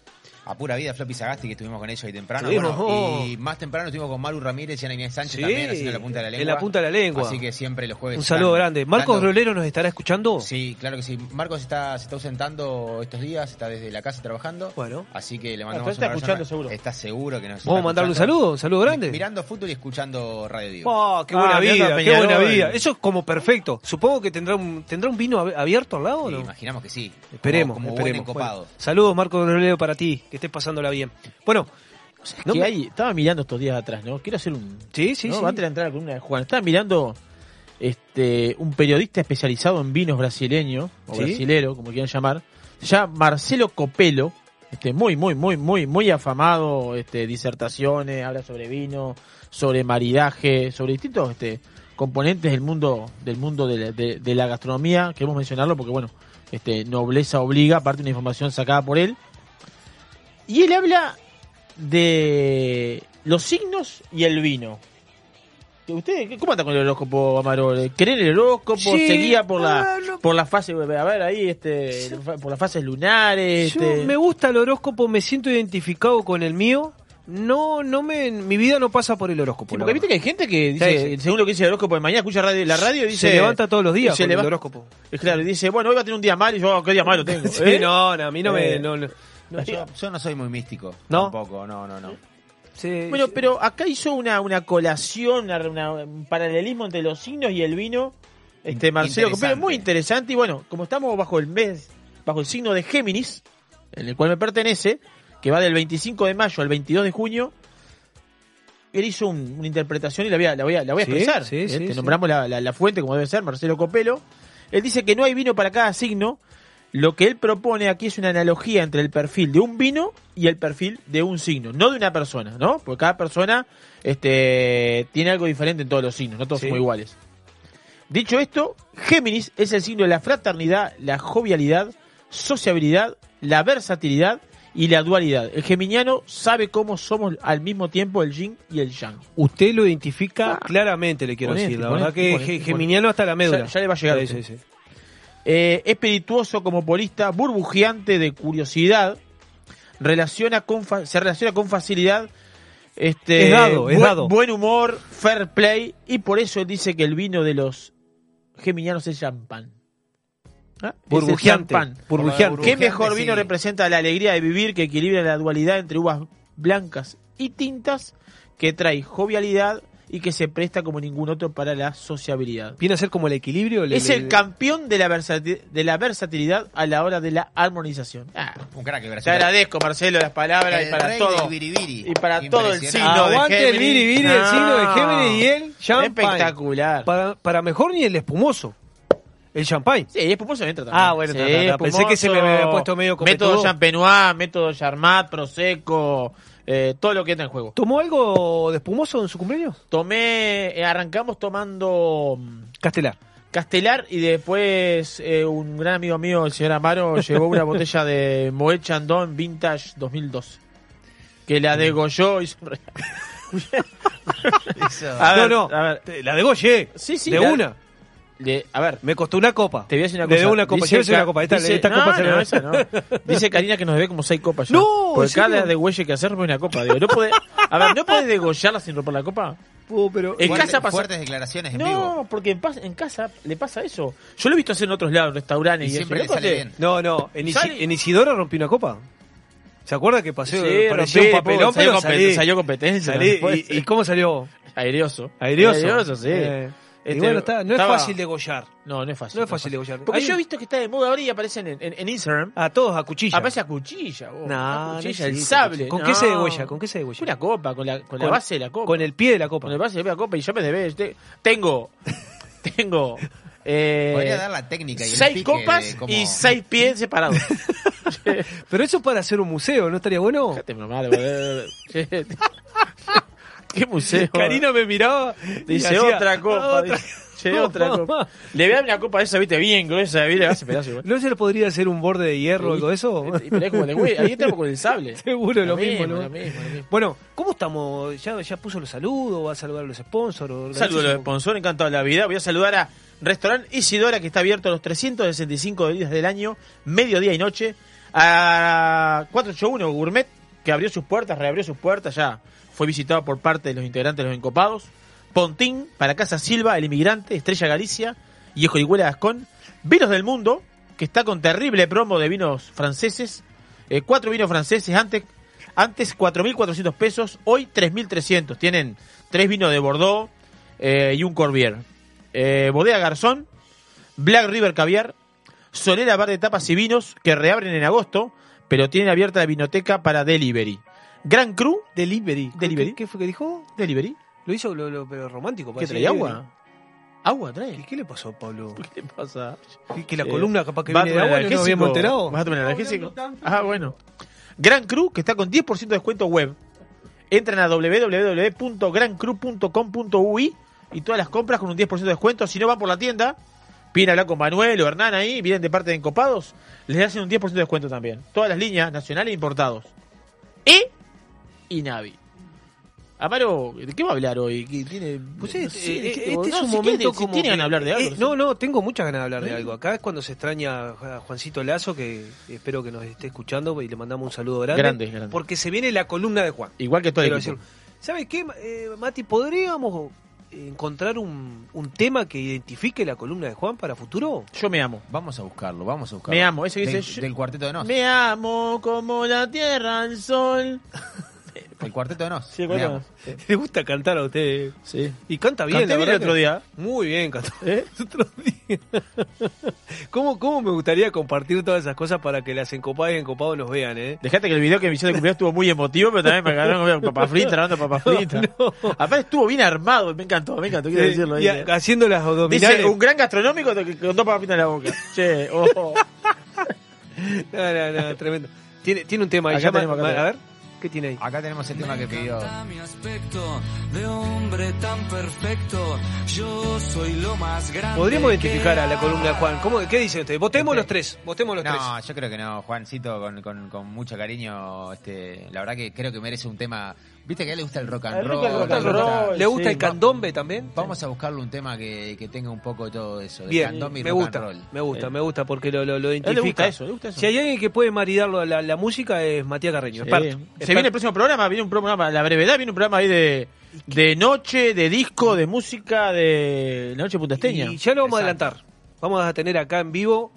A pura vida, Floppy Sagasti, que estuvimos con ellos ahí temprano. Bueno, oh. Y más temprano estuvimos con Maru Ramírez y Ana Inés Sánchez Sí, también, haciendo la punta de la lengua. en la punta de la lengua. Así que siempre los jueves. Un saludo están grande. ¿Marcos dando- Rolero nos estará escuchando? Sí, claro que sí. Marcos está, se está ausentando estos días, está desde la casa trabajando. Bueno. Así que le Ah, mandamos está un escuchando seguro. Está seguro que nos Vamos a mandarle un saludo, un saludo grande. Mirando fútbol y escuchando Radio Vivo. Oh, qué buena Ah, vida, qué buena vida. Eso es como perfecto. Supongo que tendrá un, tendrá un vino ab- abierto al lado, ¿o Sí, no? imaginamos que sí. Esperemos, Como, como buen esperemos. encopado. Bueno, saludos, Marco Rolero, para ti, que estés pasándola bien. Bueno, no que me- hay, estaba mirando estos días atrás, ¿no? Quiero hacer un. Sí, sí, ¿no? sí. Antes de entrar a la columna de Juan, estaba mirando este un periodista especializado en vinos brasileños, o Sí. brasilero, como quieran llamar, llama Marcelo Copelo, este, muy, muy, muy, muy, muy afamado, este, disertaciones, habla sobre vino, sobre maridaje, sobre distintos este, componentes del mundo, del mundo de la, de- de la gastronomía, queremos mencionarlo porque bueno, este, nobleza obliga, aparte una información sacada por él. Y él habla de los signos y el vino. ¿Usted cómo anda con el horóscopo, Amaro? ¿Cree en el horóscopo? Sí, ¿Se guía por la, ah, no. por la fase, a ver ahí, este, por las fases lunares? Yo este? me gusta el horóscopo, me siento identificado con el mío. No, no me, mi vida no pasa por el horóscopo. Sí, porque viste que hay gente que dice, Sí, según lo que dice el horóscopo de mañana, escucha radio, la radio y dice... Se levanta todos los días se con el horóscopo. Es claro, y dice, bueno, hoy va a tener un día malo y yo, ¿qué día malo tengo? ¿Eh? no, no, a mí no me... Eh, no. No, yo, yo no soy muy místico. ¿No? Tampoco, no, no, no. Sí, Bueno, sí. pero acá hizo una, una colación, una- una- un paralelismo entre los signos y el vino. Este Marcelo. Copelo, muy interesante. Y bueno, como estamos bajo el mes, bajo el signo de Géminis, en el cual me pertenece, que va del 25 de mayo al 22 de junio, él hizo un- una interpretación y la voy a, la voy a, la voy a Sí, expresar. sí, ¿eh? sí, Te sí. nombramos la, la- la fuente como debe ser, Marcelo Copelo. Él dice que no hay vino para cada signo Lo que él propone aquí es una analogía entre el perfil de un vino y el perfil de un signo, no de una persona, ¿no? Porque cada persona este, tiene algo diferente en todos los signos, no todos Sí. somos iguales. Dicho esto, Géminis es el signo de la fraternidad, la jovialidad, sociabilidad, la versatilidad y la dualidad. El geminiano sabe cómo somos al mismo tiempo el yin y el yang. Usted lo identifica claramente, le quiero Ponete, decir. La ponete, verdad que ponete, ponete. geminiano hasta la médula. Ya, ya le va a llegar. a Sí, sí, sí. Eh, espirituoso como polista, burbujeante de curiosidad, relaciona con fa- se relaciona con facilidad. Este, Es dado, es buen, dado. buen humor, fair play, y por eso él dice que el vino de los geminianos es champán. ¿Ah? Burbujeante. ¿Qué mejor sí. vino representa la alegría de vivir que equilibra la dualidad entre uvas blancas y tintas, que trae jovialidad y que se presta como ningún otro para la sociabilidad? Viene a ser como el equilibrio. le- Es le- el campeón de la, de la versatilidad a la hora de la armonización. Ah, Un crack, el te agradezco, Marcelo, las palabras El y para todo. biribiri. Y para todo el signo de Aguante el Géminis. biribiri, el No. signo de Géminis y el champán. Espectacular. Para, para mejor ni el espumoso. El champagne. Sí, espumoso entra también. Ah, bueno, Sí, pensé que se me había puesto medio Método copetudo. Champenois, método Charmat, Prosecco, eh, todo lo que entra en juego. ¿Tomó algo de espumoso en su cumpleaños? Tomé, eh, arrancamos tomando mm, Castelar. Castelar y después eh, un gran amigo mío, el señor Amaro, llevó una botella de Moet Chandon Vintage 2012. Que la degolló y... A ver, no, no. a ver. te- La de Goye. Sí, sí, De la- una. De- a ver, Me costó una copa. te voy a decir una Le cosa. debo una copa. Dice una copa. Esta, dice- esta no, copa se no, la- esa no. Dice Karina que nos debe como seis copas ya. No, ¿en Porque serio? cada de güey que hacer rompe una copa. Digo, no puede, a ver, ¿no puede degollarla sin romper la copa? Oh, pero En Fuerte- casa pasa... Fuertes declaraciones en vivo. No, porque en, pas- en casa le pasa eso. Yo lo he visto hacer en otros lados, restaurantes Y y, siempre eso. le ¿No sale bien. No, no. En, Isi- en Isidora rompí una copa. ¿Se acuerda que pasé? Sí, parecía rompí, un papelón, salió pero compet- salí. salió competencia, salí. ¿Y, y cómo salió? Aireoso. Aireoso. sí. Eh, y Este, bueno, está, no estaba- es fácil degollar. No, no es fácil. No es fácil degollar. Porque yo he visto que está de moda ahora y aparecen en, en- en Instagram. A todos a cuchilla. Aparece a cuchilla. vos. No, a no cuchilla, el sable. ¿Con no. qué se degolla? ¿Con qué se degolla? Una copa, con la, con la Con- base de la copa. Con el pie de la copa. Con el base de la copa y ya me debes. Te- Tengo. Tengo. Eh, Podría dar la técnica y el seis pique copas y seis pies separados. Pero eso para hacer un museo, ¿no estaría bueno? Déjate boludo. ¿Qué museo? Karina me miraba. y Dice hacía, otra copa. "Ah, otra". dice, "Che, otra copa. Le voy a dar una copa de esa, viste, bien gruesa. Le hace pedazo igual. ¿No se le podría hacer un borde de hierro o algo de eso? Pero es como de güey, ahí estamos con el sable. Seguro lo, mismo, mismo, ¿no? lo mismo, lo mismo. Bueno, ¿cómo estamos? ¿Ya, ya puso los saludos? ¿Va a saludar a los sponsors? Un saludo a los sponsors, encantado de la vida. Voy a saludar a Restaurant Isidora, que está abierto los 365 días del año, mediodía y noche. A 481 Gourmet, que abrió sus puertas, reabrió sus puertas, ya fue visitado por parte de los integrantes de los Encopados. Pontín, para Casa Silva, El Inmigrante, Estrella Galicia y Ejorihuela Gascón. Vinos del Mundo, que está con terrible promo de vinos franceses. Eh, cuatro vinos franceses, antes, antes 4.400 pesos, hoy 3.300. Tienen tres vinos de Bordeaux eh, y un Corbier. Eh, Bodega Garzón, Black River Caviar, Solera Bar de Tapas y Vinos, que reabren en agosto, pero tienen abierta la vinoteca para delivery. Gran Cru, Delivery. Delivery. ¿Qué, qué fue que dijo? delivery. Lo hizo lo, lo- pero romántico. ¿Qué trae agua? ¿Agua trae? ¿Qué, qué le pasó, Pablo? ¿Qué le pasa? ¿Que, la Eh, columna capaz que ¿va a viene de agua no nos habíamos enterado? ¿Vas a tomar analgésico? Ah, bueno. Gran Cru, que está con 10% de descuento web. Entran a www.grancru.com.ui y todas las compras con un 10% de descuento. Si no van por la tienda, piden hablar con Manuel o Hernán ahí, vienen de parte de Encopados, les hacen un 10% de descuento también. Todas las líneas nacionales e importados. E y Navi. Amaro, ¿de qué va a hablar hoy? ¿Qué tiene, Pues no este, eh, ¿qué- este no, es un si momento quiere- como tiene que- ganas de hablar de algo. eh, no, no, tengo muchas ganas de hablar de ¿Eh? algo. Acá es cuando se extraña a Juancito Lazo, que espero que nos esté escuchando y le mandamos un saludo grande. Grande, grande. Porque se viene la columna de Juan. Igual que todo el equipo. ¿Sabes qué, eh, Mati? ¿Podríamos encontrar un, un tema que identifique la columna de Juan para futuro? Yo me amo. Vamos a buscarlo, vamos a buscarlo. Me amo, ese que Del- dice, Del, cuarteto de Nos. Me amo como la tierra al sol. El cuarteto de Nos. Sí, bueno. ¿Le gusta cantar a usted? Sí. Y canta bien, Canté la bien el otro día. Muy bien, cantó. ¿Eh? ¿Cómo, ¿Cómo me gustaría compartir todas esas cosas para que las encopadas y encopados nos vean, eh? Dejate que el video que me hicieron de cumpleaños estuvo muy emotivo, pero también me ganaron papas fritas, hablando de papas fritas. No. Aparte estuvo bien armado, me encantó, me encantó, quiero decirlo ahí. Eh. Haciendo las abdominales. Dice, un gran gastronómico que contó papas en la boca. che, oh. no, no, no, tremendo. Tiene, tiene un tema, ahí. acá tenemos, acá a ver. ¿Qué tiene ahí? Acá tenemos el tema que pidió. Podríamos identificar a la columna de Juan. ¿Cómo, ¿Qué dicen ustedes? Votemos los tres. Votemos los no, tres. No, yo creo que no. Juancito, con, con, con mucho cariño, este, la verdad que creo que merece un tema Viste que a él le gusta el rock and roll. Le gusta el, rock, ¿Le gusta el candombe también. Vamos a buscarle un tema que, que tenga un poco de todo eso. Bien, candombe y me rock gusta, roll. Me gusta, me gusta porque lo, lo, identifica. Le gusta eso, le gusta eso. Si hay alguien que puede maridarlo a la, la, música es Matías Carreño. Sí. Se viene el próximo programa, viene un programa, la brevedad, viene un programa ahí de, de noche, de disco, de música, de la noche puntasteña. Y ya lo vamos a adelantar. Vamos a tener acá en vivo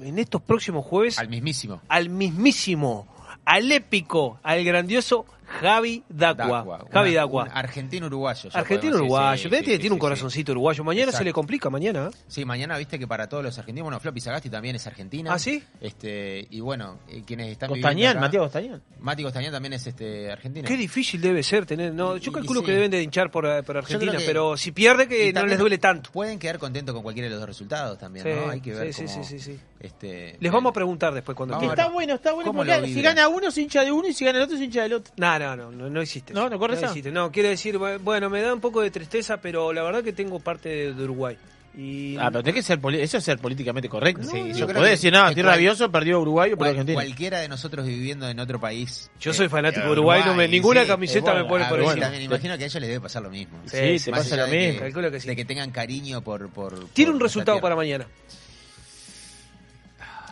en estos próximos jueves. Al mismísimo. Al mismísimo. Al épico, al grandioso Javi Dacua. Javi una, Dacua. Argentino-uruguayo. Argentino-uruguayo. Sí, sí, tiene, sí, un corazoncito uruguayo. Mañana se le complica, mañana. Sí, mañana viste que para todos los argentinos. Bueno, Floppy Sagasti también es argentina. ¿Ah, sí? Este, y bueno, eh, quienes están Costañán, Matías Costañán. Mati Costañán también es este, argentino. Qué difícil debe ser tener. No, yo calculo que deben de hinchar por, eh, por Argentina, pero si pierde, que no les duele tanto. Pueden quedar contentos con cualquiera de los resultados también, ¿no? Hay que ver. Cómo, sí, sí, sí, este, Les vamos a preguntar después cuando no, Está bueno, está bueno. Porque si gana uno, se hincha de uno y si gana el otro, se hincha del otro. No, no, no, no, no existe. No, no corre no, existe. no, quiere decir, bueno, me da un poco de tristeza, pero la verdad que tengo parte de, Uruguay. Y... Ah, pero tenés que ser, eso es ser políticamente correcto. No, sí, yo, creo podés decir, no, estoy rabioso, perdió Uruguay o cual, Argentina. Cualquiera de nosotros viviendo en otro país. Yo eh, soy fanático de Uruguay, no me, ninguna camiseta me pone por encima. Me imagino que a ellos les debe pasar lo mismo. Sí, se pasa lo mismo. De que, Calculo que sí. De que tengan cariño por... Tiene un resultado para mañana.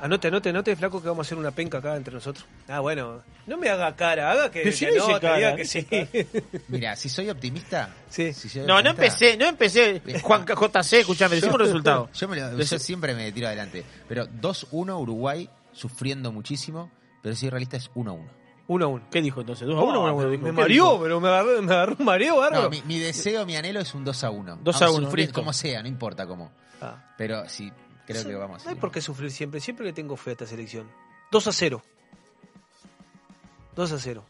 Anote, anote, anote, flaco, que vamos a hacer una penca acá entre nosotros. Ah, bueno, no me haga cara, haga que, si que no, cara, diga que sí. Mira, si soy optimista. Sí. Si soy no, optimista, no empecé, no empecé. Este, Juan JC, escuchame, decimos el resultado. Yo, me lo, yo siempre me tiro adelante. Pero 2-1 Uruguay, sufriendo muchísimo, pero si realista es 1-1. 1-1. ¿Qué dijo entonces? 2 a 1 ah, Me, me mareó, pero me agarró, me agarró un mareo. No, mi, mi, deseo, mi anhelo es un 2 a 1. 2 a 1, fresco. Como sea, no importa cómo. Ah. Pero si creo que vamos. No hay por qué sufrir siempre, siempre le tengo fe a esta selección. 2 a 0. 2 a 0.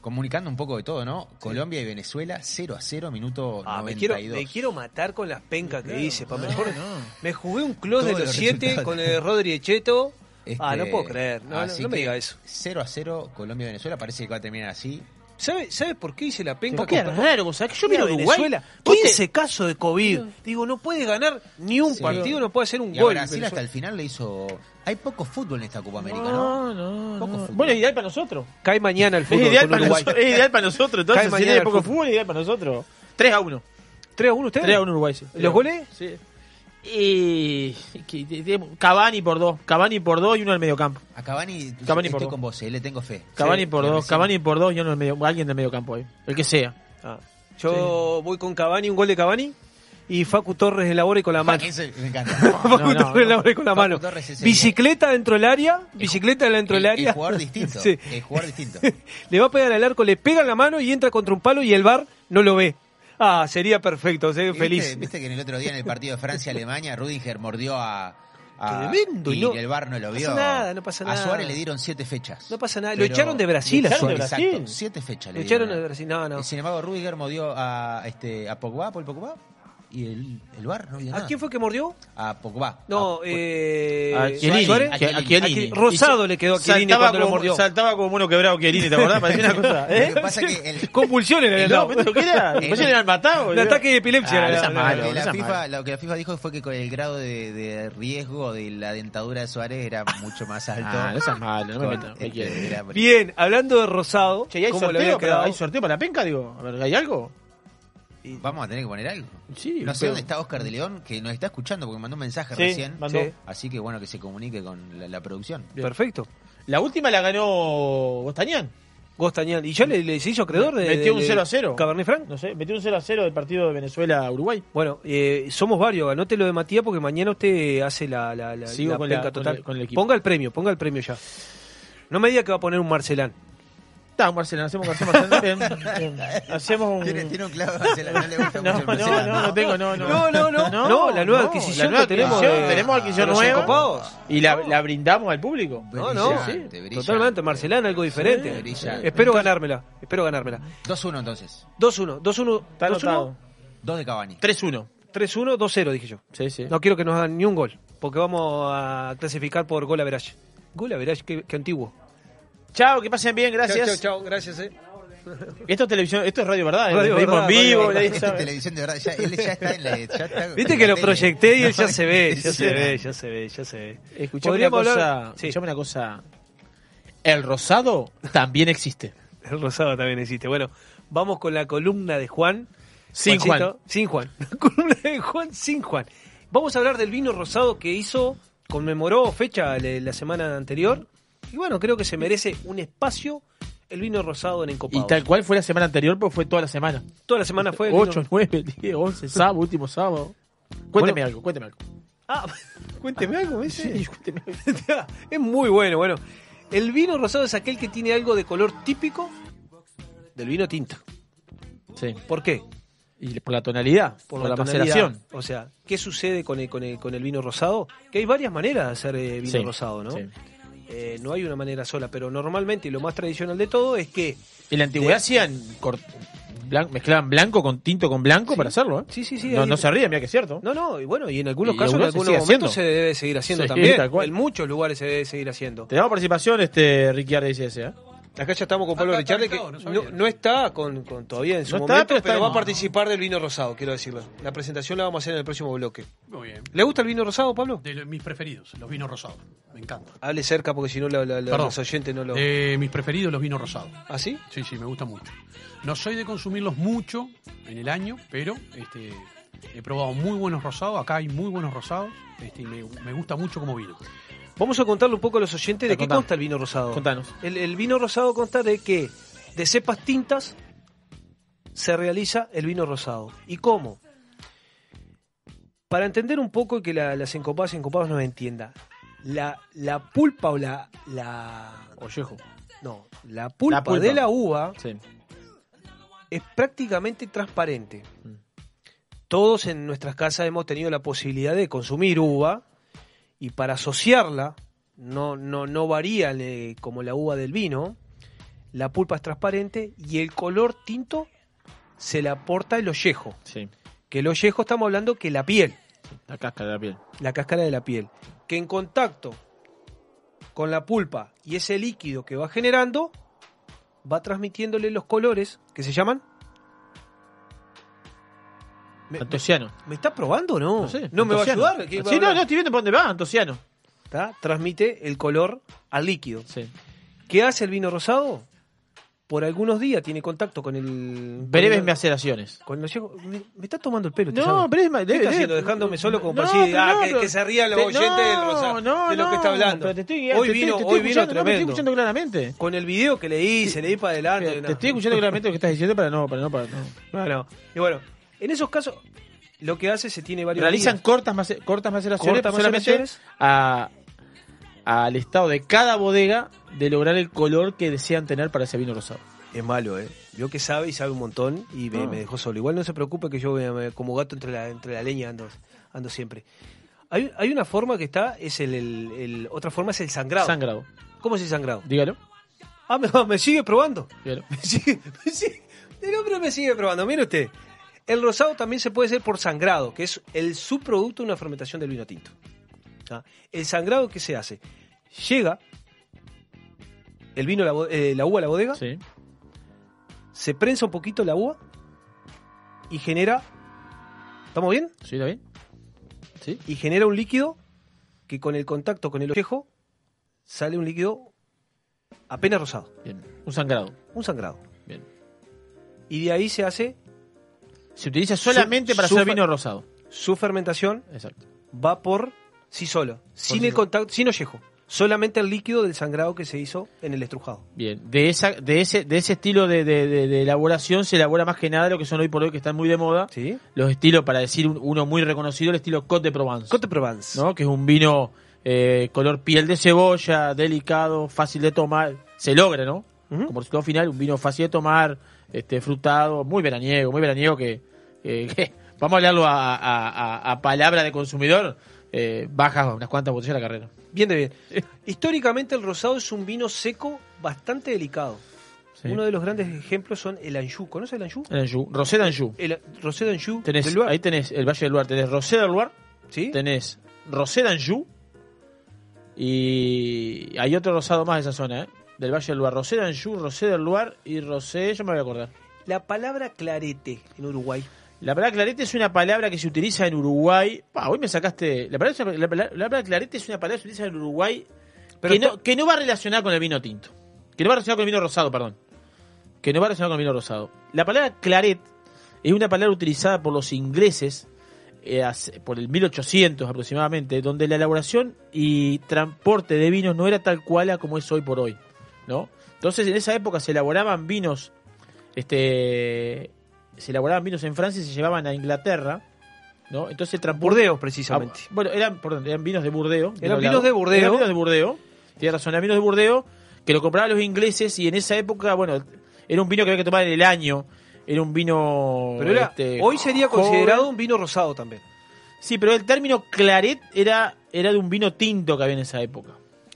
Comunicando un poco de todo, ¿no? Sí. Colombia y Venezuela, 0 a 0, minuto ah, 92. Me quiero, me quiero matar con las pencas que hice. Pa, no, mejor, no. Me jugué un close de los 7 con el Rodri Echeto. Este, ah, no este, puedo creer. No, no, no me diga eso. 0 a 0 Colombia y Venezuela Parece que va a terminar así. ¿Sabe, ¿Sabe por qué hice la penca? Porque es raro, o sea, que yo miro Venezuela, Uruguay, 15 casos de COVID. Digo, no puede ganar ni un sí. partido, no puede hacer un y gol. Brasil Venezuela. hasta el final le hizo... Hay poco fútbol en esta Copa América, ¿no? No, no, poco no. Fútbol. Bueno, ideal para nosotros. Cae mañana el fútbol es ideal, con para, Uruguay. Es ideal para nosotros, entonces Cae si tiene poco fútbol, es ideal para nosotros. 3 a 1. ¿3 a 1 ustedes? 3 a 1 Uruguay, sí. ¿Los goles? Sí. Y Cavani por dos, Cavani por dos y uno al mediocampo. A Cavani, Cavani estoy por con vos, eh, le tengo fe. Cavani sí, por dos, Cavani por dos y uno al medio, alguien del mediocampo ahí, el que sea. Ah, yo voy con Cavani, un gol de Cavani y Facu Torres elabora y con la mano. Me encanta. Facu no, no, Torres no. con la mano. Bicicleta dentro del área, bicicleta dentro del área. Jugador distinto. Sí. Jugador distinto. le va a pegar al arco, le pega en la mano y entra contra un palo y el bar no lo ve. Ah, sería perfecto, sería feliz. ¿Viste, que en el otro día en el partido de Francia-Alemania, Rudiger mordió a, tremendo. Y no, el bar no lo vio. No pasa nada, no pasa nada. A Suárez le dieron siete fechas. No pasa nada. Lo echaron de Brasil a Suárez. Exacto, siete fechas le Lo echaron de Brasil. No, no. Sin embargo, Rudiger mordió a, este, a Pogba, Paul Pogba y el, el bar no había ¿A quién fue que mordió? A Pogba. No, a, eh. A Chiellini. Suárez. A Chiellini. Rosado le quedó a Chiellini cuando como, lo mordió. Saltaba como mono quebrado Chiellini, ¿te acordás? Parecía una cosa. ¿eh? ¿eh? Lo que pasa que el, Convulsiones le qué era? Convulsiones le habían matado. Un ataque de epilepsia. Ah, era, malo, lo, que la FIFA, lo que la FIFA dijo fue que con el grado de, de riesgo de la dentadura de Suárez era mucho más ah, alto. Ah, eso es malo. No me meto, Bien, hablando de Rosado. Che, ¿y hay, sorteo, para, ¿Hay sorteo para la penca? Digo, ¿hay algo? Vamos a tener que poner algo. No sé dónde está Oscar de León, que nos está escuchando porque mandó un mensaje recién. Así que bueno, que se comunique con la, producción. Perfecto. La última la ganó Gostañán. Gostañán. ¿Y yo le, le hizo acreedor de. Metió un de, 0 a 0. Cabernet Franc. No sé, metió un 0 a 0 del partido de Venezuela-Uruguay. Bueno, eh, somos varios. Anote lo de Matías porque mañana usted hace la, la, Sigo con penca total. El, con el equipo. Ponga el premio, ponga el premio ya. No me diga que va a poner un Marcelán. Está, Marcelano, hacemos García hacemos un. ¿Tiene, un no no. No, no, no tengo, no, no. No, no, no. No, la nueva adquisición la tenemos. Tenemos adquisición nueva. Y la, la, brindamos al público. No, no. Sí, totalmente, algo diferente. Espero ganármela. Espero ganármela. 2-1 entonces. 2-1, 2-1. Está anotado. 2 de Cavani. 3-1. 3-1, 2-0, dije yo. Sí, sí. No quiero que nos hagan ni un gol, porque vamos a clasificar por gol a Gol a Verash, qué antiguo. Chao, que pasen bien, gracias. Chao, chao, chao, gracias, eh. Esto es televisión, esto es radio verdad. Radio Lo vimos Verdad, en vivo, Radio nadie Verdad. sabe. televisión de verdad, ya, él ya está en la. Ya está Viste que lo tele. proyecté y él ya se ve, ya se ve, ya se ve, ya se ve. Escuchame una cosa, hablar- Sí. escuchame una cosa. El rosado también existe. El rosado también existe. Bueno, vamos con la columna de Juan. Sin Juancito. Juan. Sin Juan. La columna de Juan sin Juan. Vamos a hablar del vino rosado que hizo, conmemoró fecha la semana anterior. Y bueno, creo que se merece un espacio el vino rosado en Y Encopados. tal cual fue la semana anterior, pues fue toda la semana. Toda la semana fue el 8, vino- 9, 10, 11, sábado, último sábado. Cuénteme Bueno. algo, cuénteme algo. Ah, cuénteme algo, ¿me dice? Sí, cuénteme algo. es muy bueno. Bueno, el vino rosado es aquel que tiene algo de color típico del vino tinto. Sí. ¿Por qué? Y por la tonalidad, por, la, tonalidad. maceración. O sea, ¿qué sucede con el, con el, con el vino rosado? Que hay varias maneras de hacer eh, vino Sí, rosado, ¿no? sí. Eh, no hay una manera sola, pero normalmente y lo más tradicional de todo es que... En la antigüedad de- hacían blan- mezclaban blanco con tinto con blanco para hacerlo, ¿eh? Sí, sí, sí. No, hay- no se ríe, mira que es cierto. No, no, y bueno, y en algunos Y casos, en algunos se momentos haciendo. se debe seguir haciendo Sí, también. tal cual. En muchos lugares se debe seguir haciendo. Te damos participación, este Ricky Arde ¿eh? Acá ya estamos con Pablo Richardi, que no, no está con, con- todavía en su No está, momento, pero pero, está va a participar del vino rosado, quiero decirlo. La presentación la vamos a hacer en el próximo bloque. Muy bien. ¿Le gusta el vino rosado, Pablo? De lo- mis preferidos, los vinos rosados. Me encanta. Hable cerca porque si no la- la- la- los oyentes no lo... Eh, mis preferidos, los vinos rosados. ¿Ah, sí? Sí, sí, me gusta mucho. No soy de consumirlos mucho en el año, pero este, he probado muy buenos rosados. Acá hay muy buenos rosados este, y me, me gusta mucho como vino. Vamos a contarle un poco a los oyentes de qué consta el vino rosado. Contanos. El, el vino rosado consta de que de cepas tintas se realiza el vino rosado. ¿Y cómo? Para entender un poco y que la- las encopadas y encopados nos entienda, la, la pulpa o la, la... Ollejo. No, la pulpa, La pulpa. de la uva Sí. es prácticamente transparente. Mm. Todos en nuestras casas hemos tenido la posibilidad de consumir uva y para asociarla, no, no, no varía como la uva del vino, la pulpa es transparente y el color tinto se le aporta el ollejo. Sí. Que el ollejo estamos hablando que la piel, La cáscara de la piel. la cáscara de la piel, que en contacto con la pulpa y ese líquido que va generando, va transmitiéndole los colores que se llaman... Me- Antociano. ¿Me está probando o no? No sé. ¿No me va a ayudar? ¿Qué va Sí, a no, no, estoy viendo por dónde va, Antociano. ¿Está? Transmite el color al líquido. Sí. ¿Qué hace el vino rosado? Por algunos días tiene contacto con el... Breves con el- maceraciones. con el ollejo. me, me está tomando el pelo. ¿te No, breves ma- ¿Qué debe- está debe- haciendo? Dejándome solo como No, para decir, ah, no, que, que se rían los te- oyentes del no, rosado, no, de lo que está no, hablando. pero te estoy- hoy te- vino, te- te hoy estoy vino te estoy tremendo. escuchando claramente. Con el video que le hice, le di para adelante. Te, te estoy escuchando claramente lo que estás diciendo para no, para no, para no. Bueno, y bueno, en esos casos, lo que hace se tiene varios Realizan días. cortas, mace- cortas maceraciones Cortas solamente maceraciones. a- al estado de cada bodega de lograr el color que desean tener para ese vino rosado. Es malo, ¿eh? Yo que sabe y sabe un montón y me, Ah. me dejó solo. Igual no se preocupe que yo me- como gato entre la, entre la leña ando, ando siempre. Hay, hay una forma que está, es el, el- el- otra forma es el sangrado. Sangrado. ¿Cómo es el sangrado? Dígalo. Ah, me, me sigue probando. dígalo. Me sigue, me sigue- el hombre me sigue probando. Mire usted. El rosado también se puede hacer por sangrado, que es el subproducto de una fermentación del vino tinto. ¿Ah? El sangrado, ¿qué se hace? Llega el vino, la, eh, la uva a la bodega, Sí. se prensa un poquito la uva y genera. ¿Estamos bien? ¿Sí, está bien? Sí. Y genera un líquido que con el contacto con el ollejo sale un líquido apenas rosado. Bien. Un sangrado. Un sangrado. Bien. Y de ahí se hace Se utiliza solamente Su- para su hacer vino rosado. su fermentación Exacto. va por sí solo, sin sí el contacto, sin ollejo. Solamente el líquido del sangrado que se hizo en el estrujado. Bien. De esa, de ese, de ese estilo de, de- de- de elaboración se elabora más que nada lo que son hoy por hoy que están muy de moda. ¿Sí? Los estilos, para decir un- uno muy reconocido, el estilo Côte de Provence. Côte de Provence. ¿no? Que es un vino eh, color piel de cebolla, delicado, fácil de tomar. Se logra, ¿no? Como resultado final, un vino fácil de tomar, este, frutado, muy veraniego, muy veraniego que, vamos a hablarlo a, a- palabra de consumidor, eh, baja unas cuantas botellas a la carrera. Bien de bien. Históricamente el rosado es un vino seco bastante delicado. Sí. Uno de los grandes ejemplos son el Anjou. ¿Conoce el Anjou? El Anjou, Rosé d'Anjou. El Rosé d'Anjou. Ahí tenés el Valle del Loire, tenés Rosé del Loire, ¿Sí? tenés Rosé d'Anjou Y hay otro rosado más de esa zona, ¿eh? Del Valle del Luar. Rosé de Anjou, Rosé del Luar y Rosé, yo me voy a acordar. La palabra clarete en Uruguay. La palabra clarete es una palabra que se utiliza en Uruguay. Pa, hoy me sacaste. La palabra, la, palabra- la palabra clarete es una palabra que se utiliza en Uruguay Pero que, no, que no va relacionada con el vino tinto. Que no va relacionada con el vino rosado, perdón. Que no va relacionada con el vino rosado. La palabra claret es una palabra utilizada por los ingleses eh, hace- por el 1800 aproximadamente, donde la elaboración y transporte de vinos no era tal cual a como es hoy por hoy, ¿no? Entonces en esa época se elaboraban vinos, este, se elaboraban vinos en Francia y se llevaban a Inglaterra, ¿no? Entonces Burdeos, precisamente. Ah, bueno, eran, perdón, eran vinos de Burdeos. Eran vinos de Burdeos. Eran vinos de Burdeos. Tienes razón, eran vinos de Burdeos que lo compraban los ingleses y en esa época, bueno, era un vino que había que tomar en el año. Era un vino. Pero era, este, hoy sería joven. considerado un vino rosado también. Sí, pero el término claret era, era de un vino tinto que había en esa época.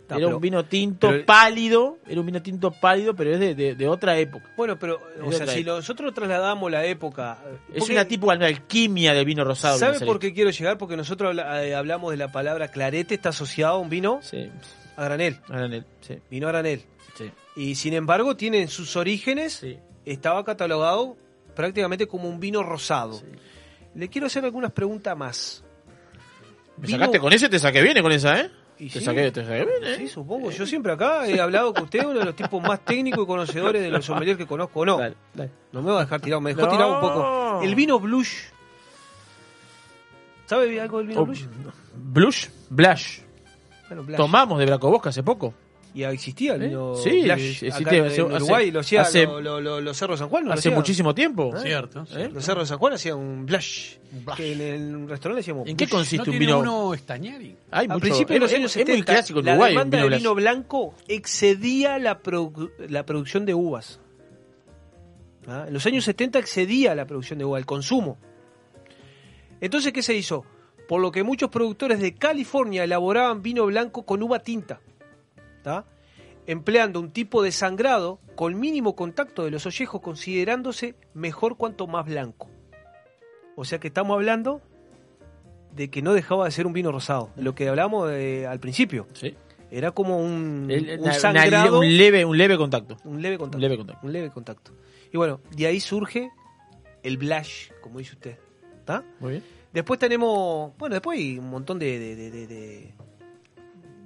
Era pero- un vino tinto pero- pálido, era un vino tinto pálido, pero es de, de- de otra época. Bueno, pero, o Es sea, si época. nosotros trasladamos la época. Es porque- una tipo de alquimia del vino rosado. ¿Sabe por qué quiero llegar? Porque nosotros eh, hablamos de la palabra clarete, está asociado a un vino Sí, a granel. a granel, sí. Vino a granel. Sí. Y sin embargo, tiene en sus orígenes, Sí. estaba catalogado prácticamente como un vino rosado. Le quiero hacer algunas preguntas más. Me Vino- sacaste con ese, te saqué bien con esa, ¿eh? Y te, sí. saqué, te saqué ¿eh? Sí, supongo. Yo siempre acá he hablado con usted, uno de los tipos más técnicos y conocedores de los sommeliers que conozco. No, Dale, dale. no me va a dejar tirado. Me dejó No. tirado un poco. El vino blush. ¿Sabe algo del vino Oh, blush? Blush, Blush. Bueno, blush. Tomamos de Bracobosca hace poco. Y existía el ¿Eh? vino Sí, blush existe acá en, hace- en Uruguay. lo hacía hace- lo- lo- lo- los cerros de San Juan. ¿no lo Hace muchísimo tiempo. ¿Eh? Cierto. ¿Eh? Los cerros de San Juan hacían un blush. Que en el restaurante decíamos. ¿En qué consiste ¿No un vino? uno? Hay A mucho- principios de los es- años es muy 70, clásico en la Uruguay. el demanda vino de vino blanco excedía la, produ- la producción de uvas. ¿Ah? En los años 70 excedía la producción de uva, el consumo. Entonces, ¿qué se hizo? Por lo que muchos productores de California elaboraban vino blanco con uva tinta, ¿tá? empleando un tipo de sangrado con mínimo contacto de los ollejos, considerándose mejor cuanto más blanco. O sea que estamos hablando de que no dejaba de ser un vino rosado, de lo que hablamos eh, al principio. Sí. Era como un, El- un una- una- sangrado, un leve, un leve contacto. un leve contacto. Un leve contacto. Un leve contacto. Y bueno, de ahí surge el blush, como dice usted. ¿Está? Muy bien. Después tenemos, bueno, después hay un montón de, de, de,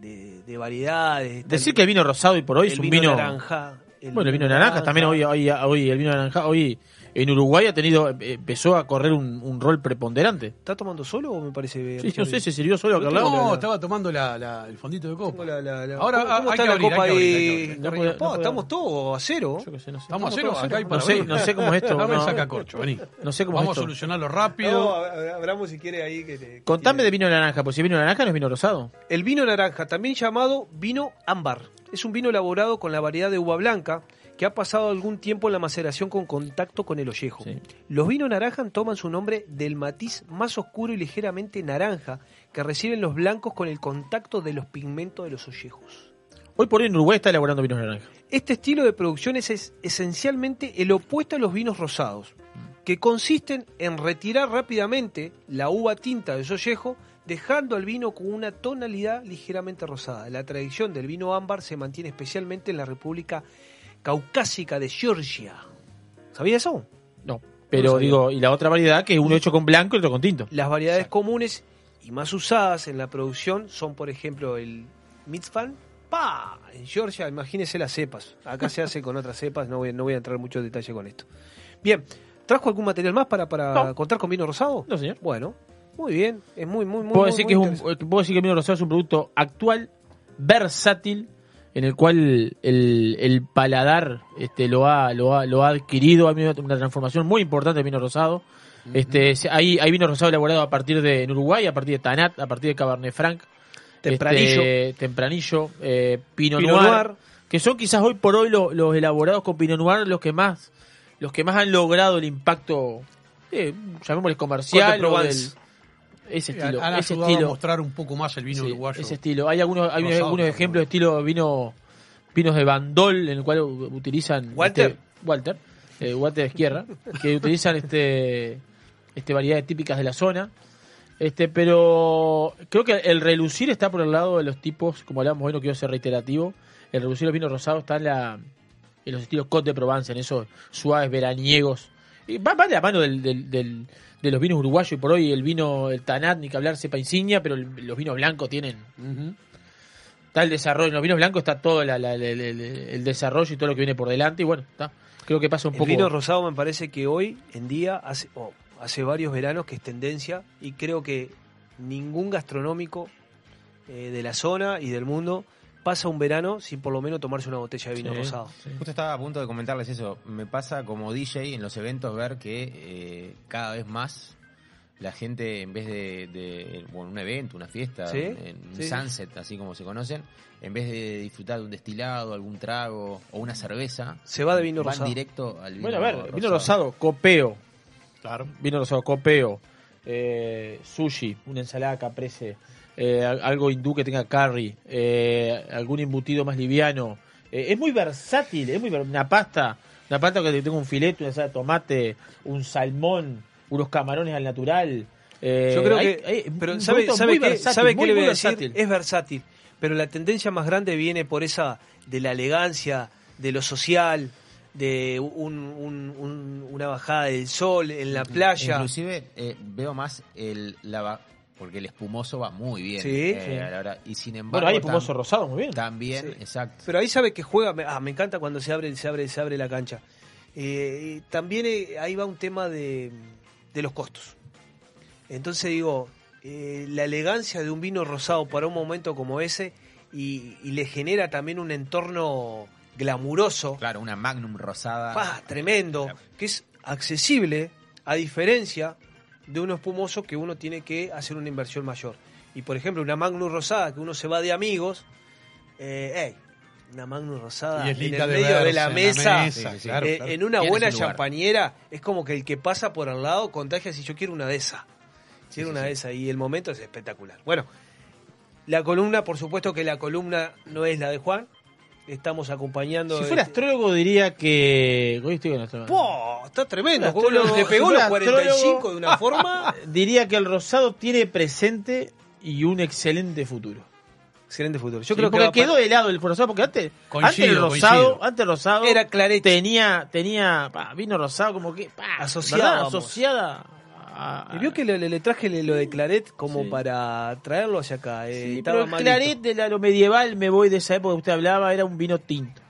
de, de- de- de variedades. Decir que el vino rosado y por hoy el es un vino. naranja. bueno, el vino naranja también hoy, hoy, hoy el vino naranja hoy en Uruguay ha tenido eh, empezó a correr un, un rol preponderante. ¿Está tomando solo o me parece? Sí, no sé, se sirvió solo acá al lado. No, estaba tomando la, la- el fondito de copa. Tengo la- la- la- Ahora ¿Cómo, está que la abrir, copa que que ahí? No no estamos todos a cero. Yo qué sé, no sé. Estamos a cero, acá hay para No sé, no sé cómo es esto. Dame no. vení. No sé cómo Vamos es a esto. solucionarlo No, rápido. hablamos si quiere ahí. Que te- Contame de vino naranja, pues si vino naranja no es vino rosado. El vino naranja, también llamado vino ámbar, es un vino elaborado con la variedad de uva blanca que ha pasado algún tiempo en la maceración con contacto con el ollejo. Sí. Los vinos naranja toman su nombre del matiz más oscuro y ligeramente naranja que reciben los blancos con el contacto de los pigmentos de los ollejos. Hoy por hoy en Uruguay está elaborando vinos naranja. Este estilo de producción es, es esencialmente el opuesto a los vinos rosados, que consisten en retirar rápidamente la uva tinta del sollejo, dejando al vino con una tonalidad ligeramente rosada. La tradición del vino ámbar se mantiene especialmente en la República Caucásica de Georgia. ¿Sabía eso? No. Pero digo, y la otra variedad que es uno hecho con blanco y otro con tinto. Las variedades comunes y más usadas en la producción son, por ejemplo, el Mitzvan. ¡Pa! En Georgia, imagínense las cepas. Acá se hace con otras cepas, no voy, no voy a entrar en mucho detalle con esto. Bien, ¿trajo algún material más para, para No. contar con vino rosado? No, señor. Bueno, muy bien. Es muy, muy, muy Puedo muy, decir, muy que es un, puedo decir que el vino rosado es un producto actual, versátil, en el cual el, el paladar este, lo, ha, lo, ha, lo ha adquirido. Ha habido una transformación muy importante del vino rosado. Este, hay, hay vino rosado elaborado a partir de en Uruguay, a partir de Tanat, a partir de Cabernet Franc. Tempranillo. este, tempranillo, eh, Pinot, Pinot Noir, Noir. que son quizás hoy por hoy lo- los elaborados con Pinot Noir los que más los que más han logrado el impacto, eh, llamémosle comercial, o del- ese Han estilo, han ese estilo. a mostrar un poco más el vino Sí, uruguayo. ese estilo. Hay algunos, hay Rosado, algunos ejemplos de estilo vino, vinos de Bandol, en el cual utilizan Walter. este, Walter, eh, Walter de Izquierda, que utilizan este, este variedades típicas de la zona. Este, pero creo que el relucir está por el lado de los tipos, como hablábamos hoy, no quiero ser reiterativo. El relucir de los vinos rosados está en, la, en los estilos Côte de Provence, en esos suaves veraniegos. Va, va de la mano del, del- del- de los vinos uruguayos. Y por hoy el vino, el Tanat, ni que hablar, cepa insignia, pero el- los vinos blancos tienen. Está el desarrollo. En los vinos blancos está todo la- la- la- el, el- el desarrollo y todo lo que viene por delante. Y bueno, está. Creo que pasa un El poco. vino rosado me parece que hoy en día hace, hace varios veranos que es tendencia y creo que ningún gastronómico eh, de la zona y del mundo pasa un verano sin por lo menos tomarse una botella de vino Sí, rosado. Justo estaba a punto de comentarles eso. Me pasa como DJ en los eventos ver que eh, cada vez más la gente, en vez de, de bueno, un evento, una fiesta, Sí, en un sí. sunset, así como se conocen, en vez de disfrutar de un destilado, algún trago o una cerveza, Se va de vino van rosado. directo al vino Bueno, a ver, vino rosado, copeo. Claro. Vino rosado, copeo. Eh, sushi, una ensalada caprese. Eh, al- algo hindú que tenga curry. eh, algún embutido más liviano. Eh, es muy versátil, es muy ver- una pasta. Una pasta que tenga un filete, una ensalada de tomate, un salmón, unos camarones al natural. Eh, Yo creo hay- que. hay un pero ¿sabe, sabe muy qué, versátil, sabe qué muy, le voy a decir? versátil. Es versátil. Pero la tendencia más grande viene por esa de la elegancia, de lo social, de un- un- un- una bajada del sol en la playa. Inclusive eh, veo más el la porque el espumoso va muy bien. Sí. eh, Sí. a la hora- y sin embargo Bueno, hay espumoso tam- rosado, muy bien. También, Sí. exacto. Pero ahí sabe que juega, ah, me encanta cuando se abre, se abre, se abre la cancha. Eh, también eh, ahí va un tema de, de los costos. Entonces digo, la elegancia de un vino rosado para un momento como ese y, y le genera también un entorno glamuroso. Claro, una Magnum rosada. ¡Pah! tremendo, que es accesible a diferencia de un espumoso que uno tiene que hacer una inversión mayor. Y por ejemplo, una Magnum rosada que uno se va de amigos, eh, ey, una Magnum rosada Y en el de medio verse de la mesa, eh, claro, eh, claro. en una buena champañera, es como que el que pasa por al lado contagia si yo quiero una de esas. Quiero una de esas y el momento es espectacular. Bueno, la columna, por supuesto que la columna no es la de Juan. Estamos acompañando. Si fuera este- astrólogo diría que... Hoy estoy con astrólogo. ¡Po! Está tremendo. El ¿Cómo astrólogo- le pegó si los fuera 45 astrólogo, de una forma. Diría que el rosado tiene presente y un excelente futuro. Excelente futuro. Yo creo que quedó para- de lado el rosado porque antes, Coincido, antes el rosado, coincido. antes el rosado Era tenía tenía pa, vino rosado como que pa, Asociada, asociada a- Y vio que le, le- le traje lo de Claret como Sí. para traerlo hacia acá. eh, Sí, pero el claret de la- lo medieval, me voy de esa época que usted hablaba, era un vino tinto.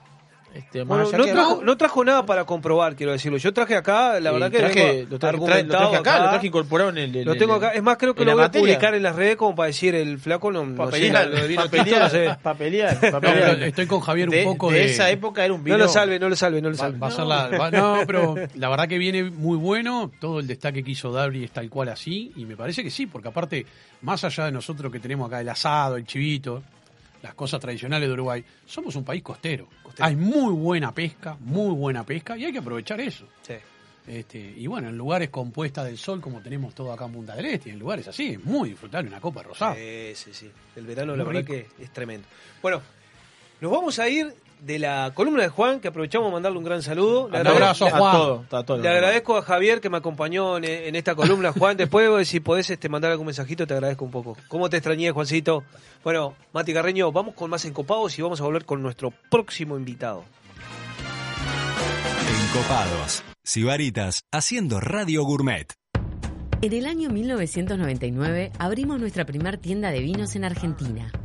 Este, Bueno, no, que- trajo, no trajo nada para comprobar, quiero decirlo. Yo traje acá, la Sí, verdad que traje- lo, traje, lo traje acá, acá. lo traje incorporado en el. en Lo el- tengo acá. Es más, creo que lo voy a publicar en las redes como para decir el flaco no, no sé, Papelear, lo de vino tinto, papelear, no sé. papelear, papelear. estoy con Javier un poco de de, esa época era un vino. No lo salve, no lo salve, no lo Va, salve. va a ser la- va- no, pero la verdad que viene muy bueno. Todo el destaque que hizo Dabri es tal cual así. Y me parece que sí, porque aparte, más allá de nosotros que tenemos acá el asado, el chivito, las cosas tradicionales de Uruguay, somos un país costero. Hay muy buena pesca, muy buena pesca, y hay que aprovechar eso. Sí. Este, y bueno, en lugares con puesta del sol, como tenemos todo acá en Punta del Este, en lugares así, es muy disfrutable una copa rosada. Sí, sí, sí. El verano, la Muy verdad rico. que es tremendo. Bueno, nos vamos a ir de la columna de Juan, que aprovechamos a mandarle un gran saludo. Le abrazo, le- Juan. A todo, a todo. Le agradezco a Javier que me acompañó en, en esta columna, Juan. Después, si podés este, mandar algún mensajito, te agradezco un poco. ¿Cómo te extrañé, Juancito? Bueno, Mati Carreño, vamos con más encopados y vamos a volver con nuestro próximo invitado. Encopados. Sibaritas haciendo Radio Gourmet. En el año 1999 abrimos nuestra primer tienda de vinos en Argentina.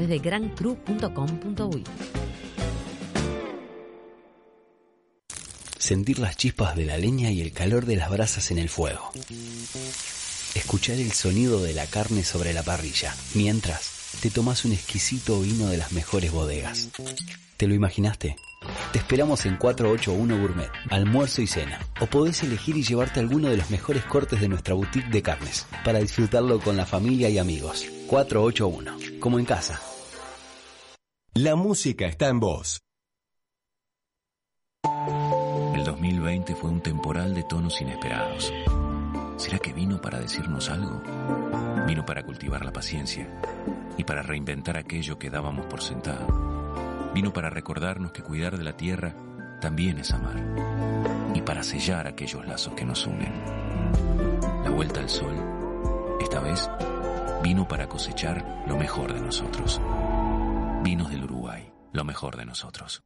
de grancru.com.uy. Sentir las chispas de la leña y el calor de las brasas en el fuego. Escuchar el sonido de la carne sobre la parrilla, mientras te tomás un exquisito vino de las mejores bodegas. ¿Te lo imaginaste? Te esperamos en 481 Gourmet, almuerzo y cena. O podés elegir y llevarte alguno de los mejores cortes de nuestra boutique de carnes, para disfrutarlo con la familia y amigos. 481, como en casa. La música está en vos. El 2020 fue un temporal de tonos inesperados. ¿Será que vino para decirnos algo? Vino para cultivar la paciencia y para reinventar aquello que dábamos por sentado. Vino para recordarnos que cuidar de la tierra también es amar y para sellar aquellos lazos que nos unen. La vuelta al sol, esta vez, vino para cosechar lo mejor de nosotros. Vinos del Uruguay, lo mejor de nosotros.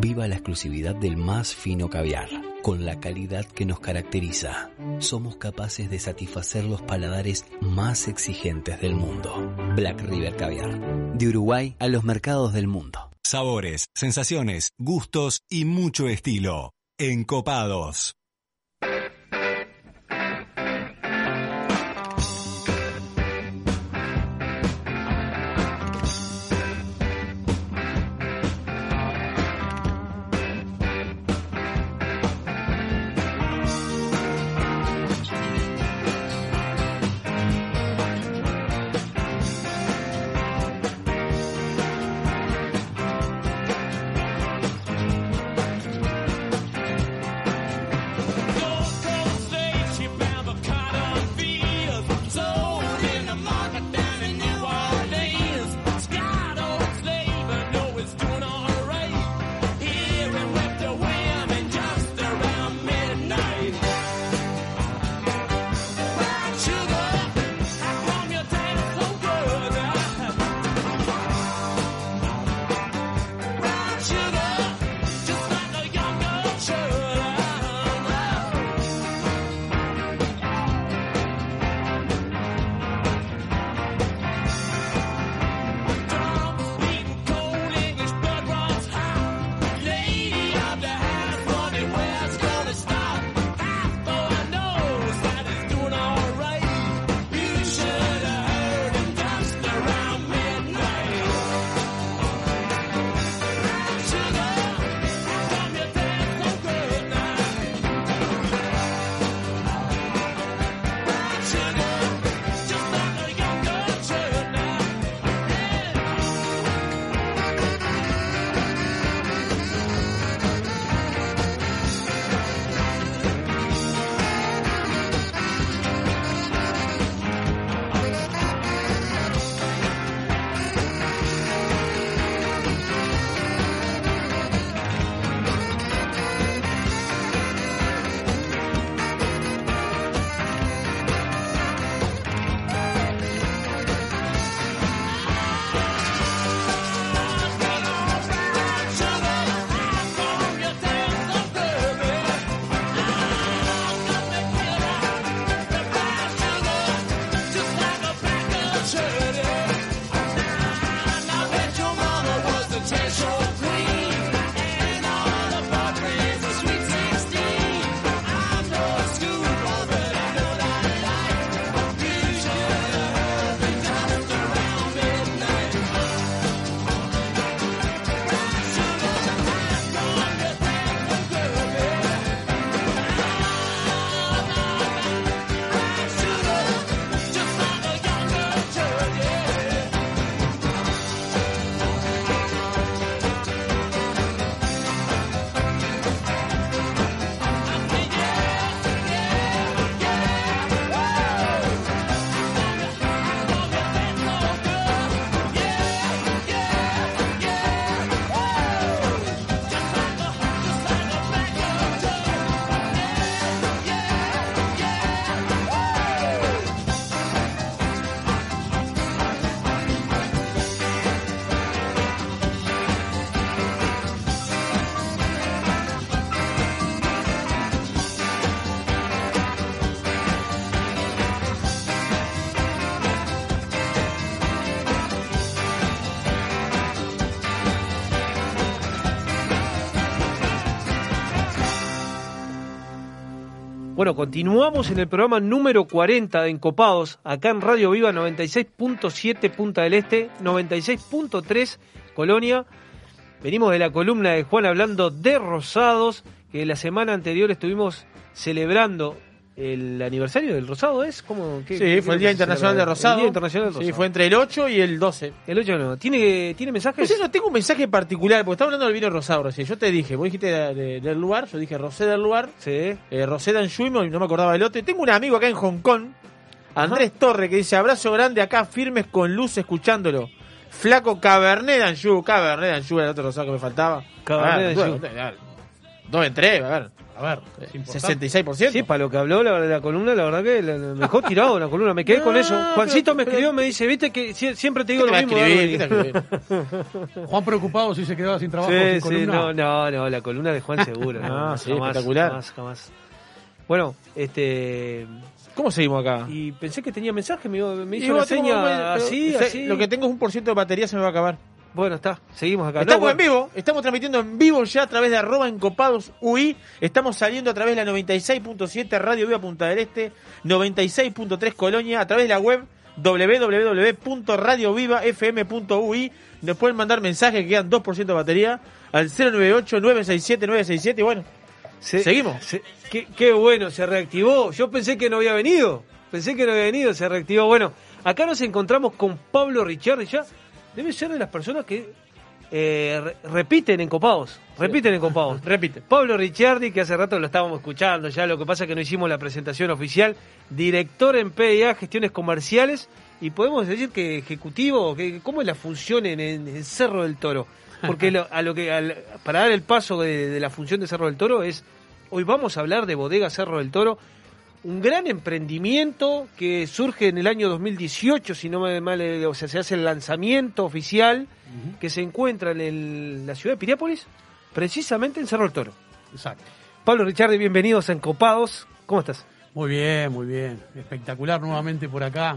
Viva la exclusividad del más fino caviar, con la calidad que nos caracteriza. Somos capaces de satisfacer los paladares más exigentes del mundo. Black River Caviar, de Uruguay a los mercados del mundo. Sabores, sensaciones, gustos y mucho estilo. Encopados. Bueno, continuamos en el programa número 40 de Encopados, acá en Radio Viva 96.7 Punta del Este, 96.3 Colonia. Venimos de la columna de Juan hablando de Rosados, que la semana anterior estuvimos celebrando el aniversario del Rosado, ¿es? ¿Cómo, qué- Sí, qué- fue el Día Internacional celebra? de Rosado. El Día Internacional del Sí, fue entre el 8 y el 12. El 8 no. ¿Tiene, ¿tiene mensajes? No tengo un mensaje particular, porque estaba hablando del vino rosado recién. Yo te dije, vos dijiste de- de- del lugar, yo dije Rosé del lugar, Sí. eh, Rosé y no me acordaba del otro. Y Tengo un amigo acá en Hong Kong, Andrés Torre, que dice, abrazo grande acá, firmes con luz, escuchándolo. Flaco Cabernet d'Anjou, Cabernet d'Anjou era el otro rosado que me faltaba. Cabernet Dos en tres, a ver. A ver, es importante. 66%. Sí, para lo que habló la, la columna, la verdad que la- la- me dejó tirado la columna, me quedé con eso. Juancito pero- me escribió, pero- me dice, viste que sie- siempre te digo ¿Qué lo mismo. escribir? Darwin?" ¿Qué te va Juan preocupado si se quedaba sin trabajo. Sí, sin sí, columna. no, no, no, la columna de Juan seguro. Ah, no, sí, jamás, espectacular. Jamás, jamás. Bueno, este... ¿Cómo seguimos acá? Y pensé que tenía mensaje, me, me hizo tengo- seña así, así. Lo que tengo es un por ciento de batería, se me va a acabar. Bueno, está, seguimos acá. Estamos No, en vivo, estamos transmitiendo en vivo ya a través de arroba encopados UI. Estamos saliendo a través de la 96.7 Radio Viva Punta del Este, 96.3 Colonia, a través de la web www.radiovivafm.ui. Nos pueden mandar mensajes que quedan 2% de batería al 098-967-967. Y bueno, se- seguimos. se- qué, qué bueno, se reactivó. Yo pensé que no había venido. Pensé que no había venido, se reactivó. Bueno, acá nos encontramos con Pablo Ricciardi ya. Debe ser de las personas que eh, re- repiten en copados. Repiten en copados. Repite. Pablo Ricciardi, que hace rato lo estábamos escuchando ya, lo que pasa es que no hicimos la presentación oficial, director en PDA, gestiones comerciales, y podemos decir que ejecutivo, que, ¿cómo es la función en, en Cerro del Toro? Porque lo- a lo que al- para dar el paso de, de la función de Cerro del Toro es, hoy vamos a hablar de Bodega Cerro del Toro, un gran emprendimiento que surge en el año 2018, si no me mal, eh, o sea, se hace el lanzamiento oficial, que se encuentra en el- la ciudad de Piriápolis, precisamente en Cerro del Toro. Exacto. Pablo Ricciardi, bienvenidos a Encopados. ¿Cómo estás? Muy bien, muy bien. Espectacular nuevamente por acá,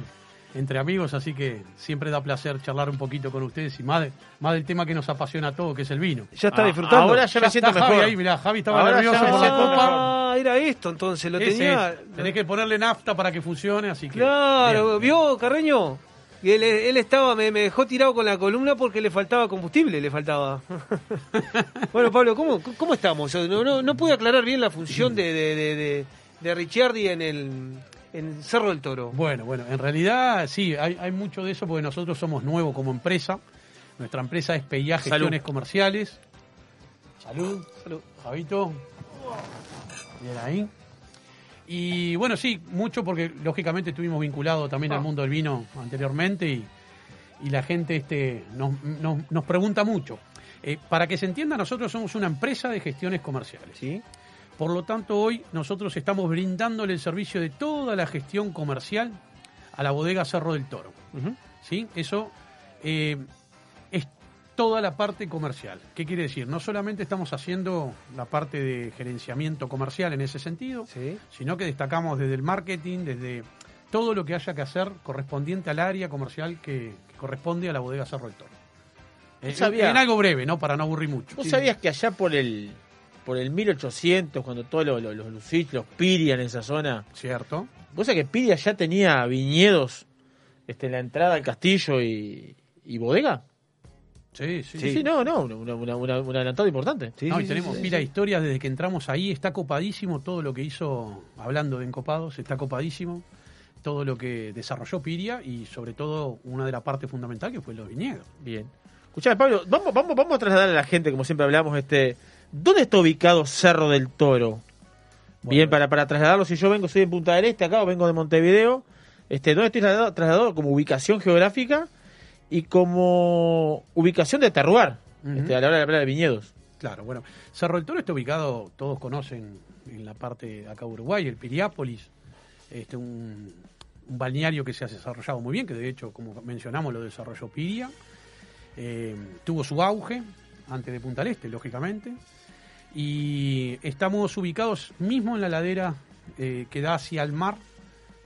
entre amigos, así que siempre da placer charlar un poquito con ustedes y más, de- más del tema que nos apasiona a todos, que es el vino. ¿Ya está Ah, disfrutando? ahora ya me siento está Javi mejor. ahí, mirá, Javi estaba Ahora nervioso por la copa. Ah, era esto entonces, lo Ese tenía... es. Tenés que ponerle nafta para que funcione, así que... Claro, bien. ¿vio, Carreño? Y él, él estaba, me, me dejó tirado con la columna porque le faltaba combustible, le faltaba. bueno, Pablo, ¿cómo, cómo estamos? No, no, no pude aclarar bien la función de, de, de, de, de Ricciardi en el en Cerro del Toro. Bueno, bueno, en realidad sí, hay, hay mucho de eso porque nosotros somos nuevos como empresa. Nuestra empresa es PIA Gestiones Comerciales. Salud, salud, Javito. Bien ahí. Y bueno, sí, mucho porque lógicamente estuvimos vinculados también al mundo del vino anteriormente y, y la gente este, nos, nos- nos pregunta mucho. Eh, para que se entienda, nosotros somos una empresa de gestiones comerciales. ¿Sí? Por lo tanto, hoy nosotros estamos brindándole el servicio de toda la gestión comercial a la bodega Cerro del Toro. ¿Sí? Eso eh, es toda la parte comercial. ¿Qué quiere decir? No solamente estamos haciendo la parte de gerenciamiento comercial en ese sentido, sino que destacamos desde el marketing, desde todo lo que haya que hacer correspondiente al área comercial que, que corresponde a la bodega Cerro del Toro. Eh, en algo breve, ¿no? Para no aburrir mucho. ¿Vos sabías que allá por el por el 1800, cuando todos los, los, los Lucich, los Piria en esa zona... Cierto. ¿Vos sabés que Piria ya tenía viñedos este, en la entrada al castillo y, y bodega? Sí, sí. Sí, sí, no, no, una, una, una- un adelantado importante. no, y tenemos pila de historias desde que entramos ahí, está copadísimo todo lo que hizo, hablando de encopados, está copadísimo todo lo que desarrolló Piria y sobre todo una de las partes fundamentales que fue los viñedos. Bien. Escuchame, Pablo, vamos, vamos, vamos a trasladar a la gente, como siempre hablamos, este, ¿dónde está ubicado Cerro del Toro? Bien, para, para trasladarlo, si yo vengo, soy de Punta del Este acá o vengo de Montevideo, este, ¿dónde estoy trasladado? Trasladado como ubicación geográfica y como ubicación de terroir, este, a la hora de hablar de viñedos. Claro, bueno, Cerro del Toro está ubicado, todos conocen en la parte de acá de Uruguay, el Piriápolis, este, un, un balneario que se ha desarrollado muy bien, que de hecho, como mencionamos, lo desarrolló Piria. Eh, tuvo su auge antes de Punta del Este, lógicamente. Y estamos ubicados mismo en la ladera eh, que da hacia el mar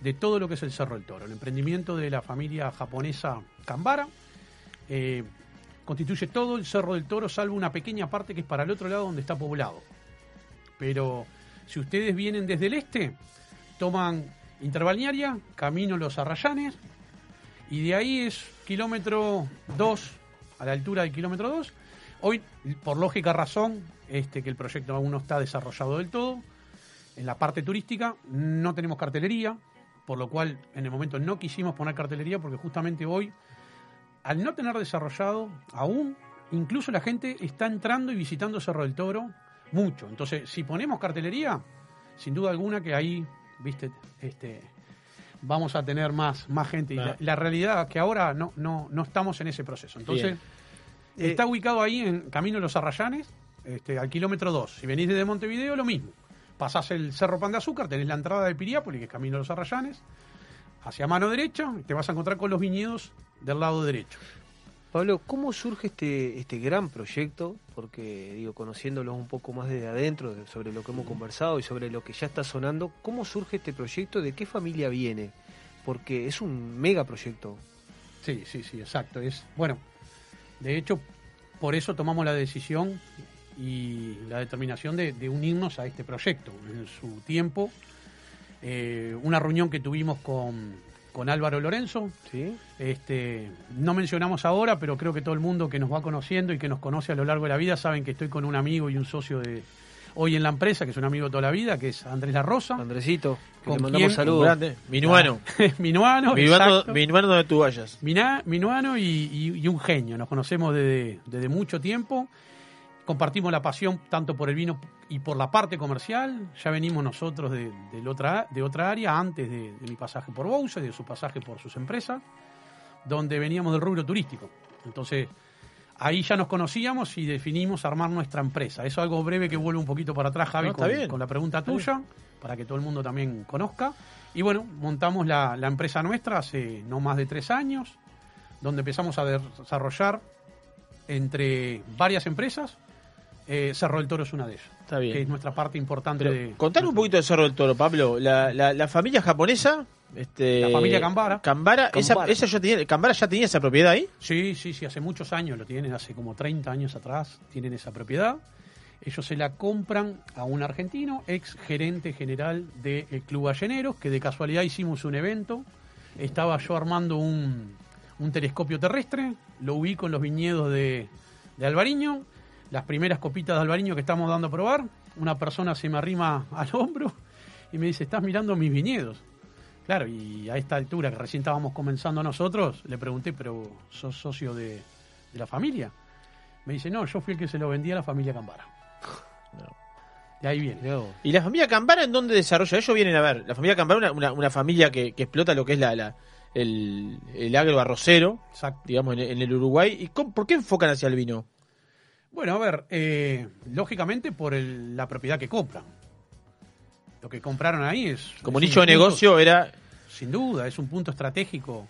de todo lo que es el Cerro del Toro. El emprendimiento de la familia japonesa Kambara eh, constituye todo el Cerro del Toro, salvo una pequeña parte que es para el otro lado donde está poblado. Pero Si ustedes vienen desde el este, toman Interbalnearia, camino Los Arrayanes, y de ahí es kilómetro 2, a la altura del kilómetro 2. Hoy, por lógica razón, este, que el proyecto aún no está desarrollado del todo, en la parte turística no tenemos cartelería, por lo cual en el momento no quisimos poner cartelería porque justamente hoy, al no tener desarrollado aún, incluso la gente está entrando y visitando Cerro del Toro mucho. Entonces, si ponemos cartelería, sin duda alguna que ahí, viste, este, vamos a tener más, más gente. Y la, realidad es que ahora no, no, no estamos en ese proceso. Entonces, Bien. está ubicado ahí en Camino de los Arrayanes, este, al kilómetro 2. Si venís desde Montevideo, lo mismo. Pasás el Cerro Pan de Azúcar, tenés la entrada de Piriápolis, que es Camino de los Arrayanes, hacia mano derecha, y te vas a encontrar con los viñedos del lado derecho. Pablo, ¿cómo surge este, este gran proyecto? Porque, digo, conociéndolos un poco más desde adentro, de- sobre lo que hemos conversado y sobre lo que ya está sonando, ¿cómo surge este proyecto? ¿De qué familia viene? Porque es un mega proyecto. Sí, sí, sí, exacto. Es, bueno, de hecho, por eso tomamos la decisión y la determinación de, de unirnos a este proyecto. En su tiempo, eh, una reunión que tuvimos con, con Álvaro Lorenzo, ¿Sí? este, no mencionamos ahora, pero creo que todo el mundo que nos va conociendo y que nos conoce a lo largo de la vida saben que estoy con un amigo y un socio de hoy en la empresa, que es un amigo de toda la vida, que es Andrés La Rosa. Andresito, que con le mandamos quien- saludos. Grande. Minuano. Minuano, Minuano. Minuano donde tú vayas. Mina- Minuano y, y- y un genio. Nos conocemos desde, desde mucho tiempo. Compartimos la pasión tanto por el vino y por la parte comercial. Ya venimos nosotros de, de otra, de otra área antes de, de mi pasaje por Bousa y de su pasaje por sus empresas, donde veníamos del rubro turístico. Entonces, ahí ya nos conocíamos y definimos armar nuestra empresa. Eso es algo breve que vuelve un poquito para atrás, Javi, No, con, bien. con la pregunta Está tuya, para que todo el mundo también conozca. Y bueno, montamos la, la empresa nuestra hace no más de tres años, donde empezamos a desarrollar entre varias empresas. Eh, Cerro del Toro es una de ellas. Está bien. Que es nuestra parte importante Pero, de. contar un poquito de Cerro del Toro, Pablo. La, la, la familia japonesa. Este, La familia Cambara. Cambara, esa, Cambara. esa ya tenía, Cambara ya tenía esa propiedad ahí. Sí, sí, sí, hace muchos años lo tienen, hace como 30 años atrás tienen esa propiedad. Ellos se la compran a un argentino, ex gerente general del Club Balleneros, que de casualidad hicimos un evento. Estaba yo armando un, un telescopio terrestre, lo ubico en los viñedos de, de Alvariño. Las primeras copitas de Alvariño que estamos dando a probar, una persona se me arrima al hombro y me dice, estás mirando mis viñedos. Claro, y a esta altura que recién estábamos comenzando nosotros, le pregunté, pero ¿sos socio de, de la familia? Me dice, no, yo fui el que se lo vendía a la familia Cambara. De ahí viene. ¿Y la familia Cambara en dónde desarrolla? Ellos vienen a ver. La familia Cambara es una, una, una familia que, que explota lo que es la, la- el, el agro arrocero, digamos, en, en el Uruguay. ¿Y cómo- por qué enfocan hacia el vino? Bueno, a ver, eh, lógicamente por el- la propiedad que compran. Lo que compraron ahí es... Como es nicho un de punto- negocio era... Sin duda, es un punto estratégico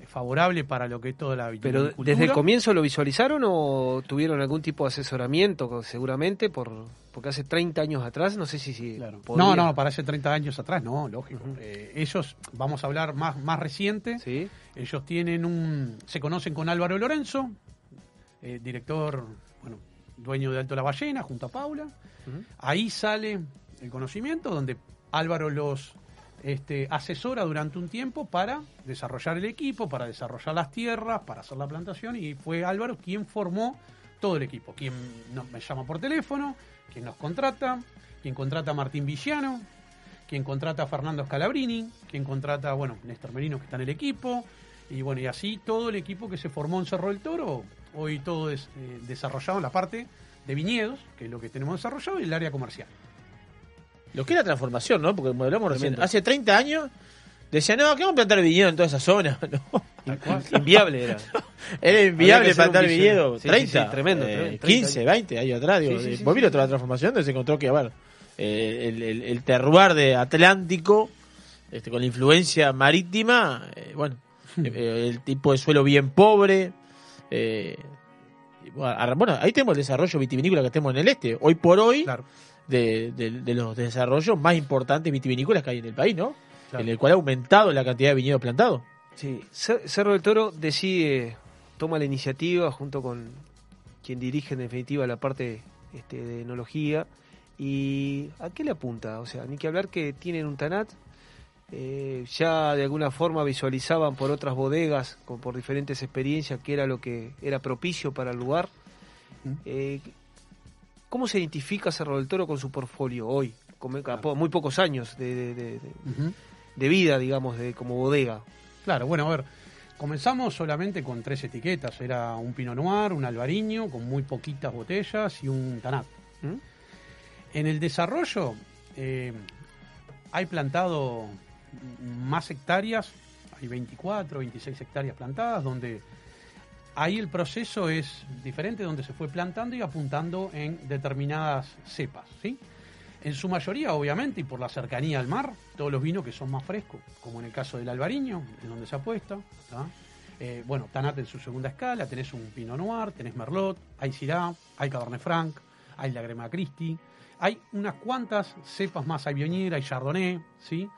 eh, favorable para lo que es toda la Pero desde el comienzo lo visualizaron o tuvieron algún tipo de asesoramiento, seguramente, por porque hace 30 años atrás, no sé si... si podía- No, no, para hace 30 años atrás, no, lógico. Eh, ellos, vamos a hablar más, más reciente, ellos tienen un... Se conocen con Álvaro Lorenzo, eh, director, dueño de Alto La Ballena, junto a Paula. Ahí sale el conocimiento, donde Álvaro los este, asesora durante un tiempo para desarrollar el equipo, para desarrollar las tierras, para hacer la plantación, y fue Álvaro quien formó todo el equipo, quien nos, me llama por teléfono, quien nos contrata, quien contrata a Martín Villano, quien contrata a Fernando Scalabrini, quien contrata, bueno, Néstor Merino que está en el equipo, y bueno, y así todo el equipo que se formó en Cerro del Toro, hoy todo es eh, desarrollado en la parte de viñedos, que es lo que tenemos desarrollado, y el área comercial. Lo que es la transformación, ¿no? Porque hablamos recién, hace 30 años decían, no, ¿qué vamos a plantar viñedo en toda esa zona? No. Inviable era. Era inviable plantar viñedo. Sí, 30, sí, sí, tremendo, eh, tremendo, 15, 30 20 años atrás. Digo, Sí, sí, eh, sí, vos sí. viste toda la transformación, donde se encontró que, a ver, eh, el, el, el terroir de Atlántico, este, con la influencia marítima, eh, bueno, eh, el tipo de suelo bien pobre. Eh, bueno, ahí tenemos el desarrollo vitivinícola que tenemos en el este. Hoy por hoy, de, de- de los desarrollos más importantes vitivinícolas que hay en el país, ¿no? Claro. En el cual ha aumentado la cantidad de viñedos plantados. Sí, Cer- Cerro del Toro decide, toma la iniciativa junto con quien dirige en definitiva la parte este, de enología ¿Y a qué le apunta? O sea, ni que hablar que tienen un Tanat, eh, ya de alguna forma visualizaban por otras bodegas, con, por diferentes experiencias, que era lo que era propicio para el lugar. Eh, ¿Cómo se identifica Cerro del Toro con su portfolio hoy? Con muy pocos años de, de- vida, digamos, de como bodega. Claro, bueno, a ver, comenzamos solamente con tres etiquetas. Era un Pinot Noir, un Albariño, con muy poquitas botellas y un Tanat. En el desarrollo eh, hay plantado más hectáreas, hay 24, 26 hectáreas plantadas, donde ahí el proceso es diferente, donde se fue plantando y apuntando en determinadas cepas, ¿sí? En su mayoría, obviamente, y por la cercanía al mar, todos los vinos que son más frescos, como en el caso del Albariño, en donde se apuesta. Eh, bueno, Tanat en su segunda escala, tenés un Pinot Noir, tenés Merlot, hay Syrah, hay Cabernet Franc, hay Lagriма Christi, hay unas cuantas cepas más, hay Viognier, hay Chardonnay, ¿sí?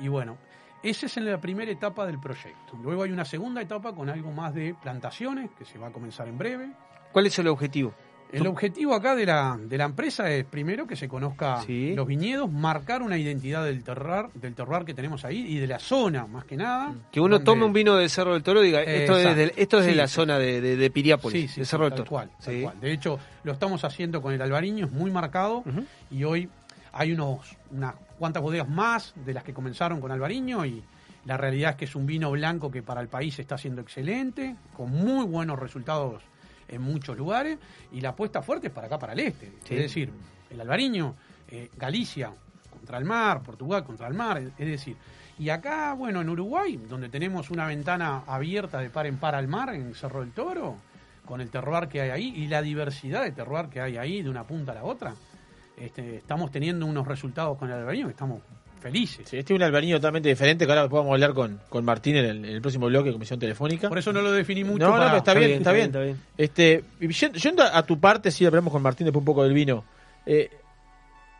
Y bueno, esa es en la primera etapa del proyecto. Luego hay una segunda etapa con algo más de plantaciones, que se va a comenzar en breve. ¿Cuál es el objetivo? El objetivo acá de la, de la empresa es primero que se conozca los viñedos, marcar una identidad del terroir, del terroir que tenemos ahí y de la zona, más que nada. Que uno donde- tome un vino del Cerro del Toro y diga, esto es, del- esto es de la sí. zona de, de, de Piriápolis, Sí, sí, de Cerro del tal Toro. cual, tal cual. De hecho, lo estamos haciendo con el albariño, es muy marcado y hoy hay unos unas cuantas bodegas más de las que comenzaron con albariño y la realidad es que es un vino blanco que para el país está siendo excelente, con muy buenos resultados en muchos lugares y la apuesta fuerte es para acá, para el este. Sí. Es decir, el albariño, eh, Galicia contra el mar, Portugal contra el mar, es decir, y acá, bueno, en Uruguay, donde tenemos una ventana abierta de par en par al mar, en Cerro del Toro, con el terroir que hay ahí y la diversidad de terroir que hay ahí de una punta a la otra, este, estamos teniendo unos resultados con el albariño que estamos felices. Sí, este es un albariño totalmente diferente que ahora a hablar con, con Martín en el, en el próximo bloque de Comisión Telefónica. Por eso no lo definí mucho. No, no, pero está, bien, está bien. Este, y yendo, yendo a tu parte, sí, hablamos con Martín después un poco del vino. Eh,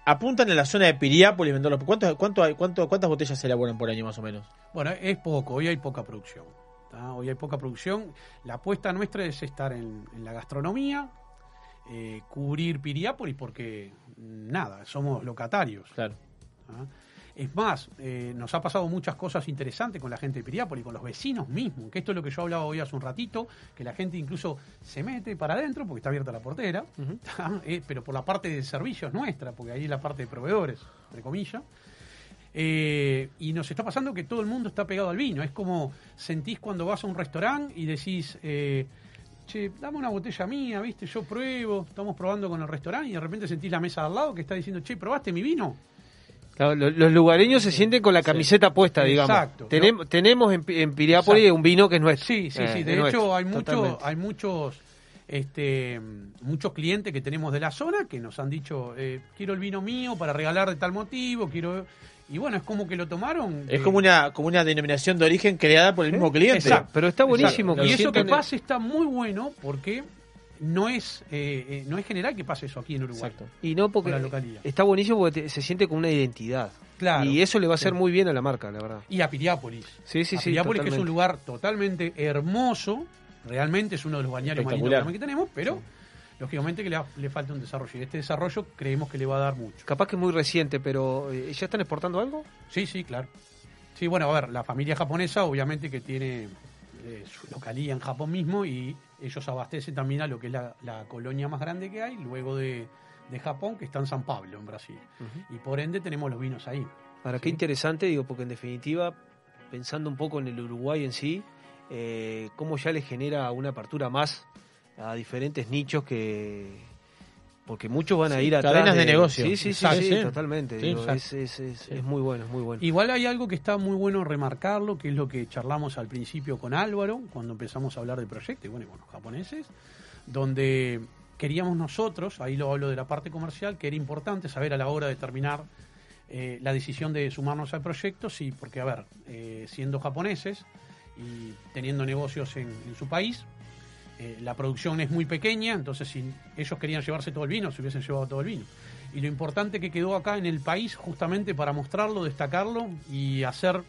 apuntan en la zona de Piriápolis, Mendoza. ¿Cuánto, cuánto, hay- cuánto, ¿Cuántas botellas se elaboran por año más o menos? Bueno, es poco, hoy hay poca producción. ¿tá? Hoy hay poca producción. La apuesta nuestra es estar en, en la gastronomía, eh, cubrir Piriápolis, porque nada, somos locatarios. Claro. ¿tá? Es más, eh, nos ha pasado muchas cosas interesantes con la gente de Piriápolis, con los vecinos mismos, que esto es lo que yo hablaba hoy hace un ratito, que la gente incluso se mete para adentro porque está abierta la portera, ¿tá? Eh, pero por la parte de servicios nuestra, porque ahí es la parte de proveedores, entre comillas. Eh, y nos está pasando que todo el mundo está pegado al vino. Es como sentís cuando vas a un restaurante y decís, che, dame una botella mía, ¿viste? Yo pruebo, estamos probando con el restaurante y de repente sentís la mesa de al lado que está diciendo, che, ¿probaste mi vino? Claro, los lugareños se sienten con la camiseta puesta, digamos. Exacto. Tenemos, tenemos en, en Piriápolis Exacto. un vino que es nuestro. Sí, sí, Eh, sí. De hecho, nuestro, hay, mucho, hay muchos este, muchos clientes que tenemos de la zona que nos han dicho, eh, quiero el vino mío para regalar de tal motivo, quiero... Y bueno, es como que lo tomaron. Es como una, como una denominación de origen creada por el mismo cliente. Exacto. Pero está buenísimo Exacto. que Y eso que pase está muy bueno porque no es eh, eh, no es general que pase eso aquí en Uruguay. Y no porque la localidad. está buenísimo porque te- se siente con una identidad. Claro. Y eso le va a hacer Sí. muy bien a la marca, la verdad. Y a Piriápolis. Sí, sí, a sí. Piriápolis, que es un lugar totalmente hermoso, realmente es uno de los balnearios más lindos que tenemos, pero lógicamente que le, le falta un desarrollo. Y este desarrollo creemos que le va a dar mucho. Capaz que es muy reciente, pero eh, ¿ya están exportando algo? Sí, sí, claro. Sí, bueno, a ver, la familia japonesa obviamente que tiene eh, su localía en Japón mismo y ellos abastecen también a lo que es la, la colonia más grande que hay, luego de, de Japón, que está en San Pablo, en Brasil. Y por ende tenemos los vinos ahí. Ahora, qué interesante, digo, porque en definitiva, pensando un poco en el Uruguay en sí, eh, cómo ya le genera una apertura más a diferentes nichos que... Porque muchos van a Sí, ir a cadenas de negocio. Sí, sí, sí, Exacto. sí, Sí. totalmente. Digo, es, es, es, es muy bueno, es muy bueno. Igual hay algo que está muy bueno remarcarlo, que es lo que charlamos al principio con Álvaro, cuando empezamos a hablar del proyecto, y bueno, con los japoneses, donde queríamos nosotros, ahí lo hablo de la parte comercial, que era importante saber a la hora de terminar eh, la decisión de sumarnos al proyecto, sí, porque a ver, eh, siendo japoneses y teniendo negocios en, en su país, eh, la producción es muy pequeña, entonces si ellos querían llevarse todo el vino, se hubiesen llevado todo el vino. Y lo importante que quedó acá en el país, justamente para mostrarlo, destacarlo y hacer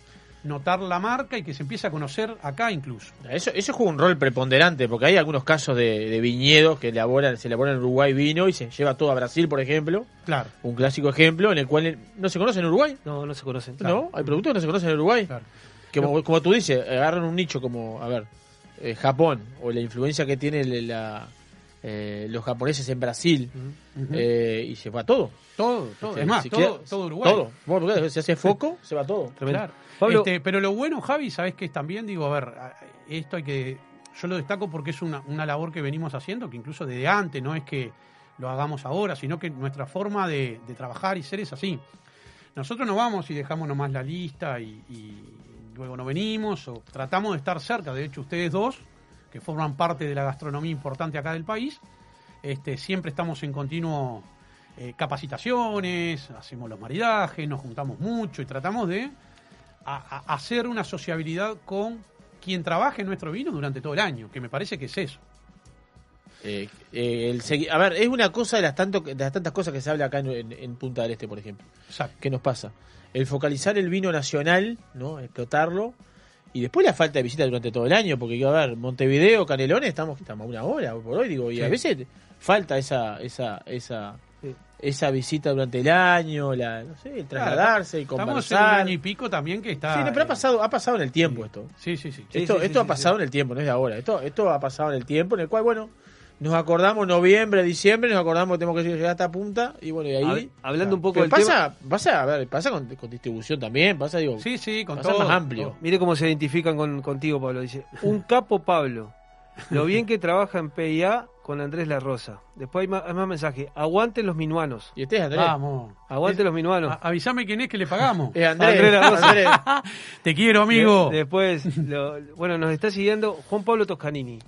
notar la marca y que se empiece a conocer acá incluso. Eso, eso juega un rol preponderante, porque hay algunos casos de, de viñedos que elaboran, se elaboran en Uruguay vino y se lleva todo a Brasil, por ejemplo. Claro. Un clásico ejemplo en el cual no se conoce en Uruguay. No, no se conocen. No, hay productos que no se conocen en Uruguay. Que como, como tú dices, agarran un nicho como, a ver, eh, Japón, o la influencia que tienen la, eh, los japoneses en Brasil, eh, y se va todo. Todo, todo. Este, Es más, si todo, queda- todo Uruguay. Todo. Bueno, porque se hace foco, se va todo. Claro. Pablo- Este, pero lo bueno, Javi, sabes que es también, digo, a ver, esto hay que. Yo lo destaco porque es una, una labor que venimos haciendo, que incluso desde antes, no es que lo hagamos ahora, sino que nuestra forma de, de trabajar y ser es así. Nosotros no vamos y dejamos nomás la lista y, y luego no venimos, o tratamos de estar cerca. De hecho, ustedes dos, que forman parte de la gastronomía importante acá del país, este, siempre estamos en continuo eh, capacitaciones, hacemos los maridajes, nos juntamos mucho y tratamos de hacer una sociabilidad con quien trabaje en nuestro vino durante todo el año, que me parece que es eso. Eh, eh, el a ver, es una cosa de las, tanto, de las tantas cosas que se habla acá en, en- en Punta del Este, por ejemplo. ¿Qué nos pasa? El focalizar el vino nacional, ¿no? Explotarlo. Y después la falta de visita durante todo el año, porque a ver, Montevideo, Canelones, estamos, estamos a una hora por hoy, digo, y Sí. a veces falta esa, esa, esa, esa visita durante el año, la, no sé, el trasladarse y Estamos en un conversar. año y pico también que está. Sí, no, pero ha pasado, ha pasado en el tiempo esto. Sí, sí, sí. Esto, esto ha pasado en el tiempo, no es de ahora. Esto, esto ha pasado en el tiempo, en el cual, bueno, nos acordamos noviembre, diciembre, nos acordamos que tenemos que llegar hasta punta, y bueno, y ahí. Hab- hablando un poco del pasa, pasa, a ver, pasa con, con distribución también, pasa, digo. Sí, sí, con pasa todo, más amplio. Mire cómo se identifican con, contigo, Pablo. Dice, un capo Pablo. Lo bien que trabaja en PIA con Andrés La Rosa. Después hay más, hay más mensajes. Aguanten los minuanos. ¿Y este es Andrés? Vamos. Aguanten los minuanos. A- avisame quién es que le pagamos. Es Andrés, La Rosa. Andrés. Te quiero, amigo. De- después, lo- bueno, nos está siguiendo Juan Pablo Toscanini.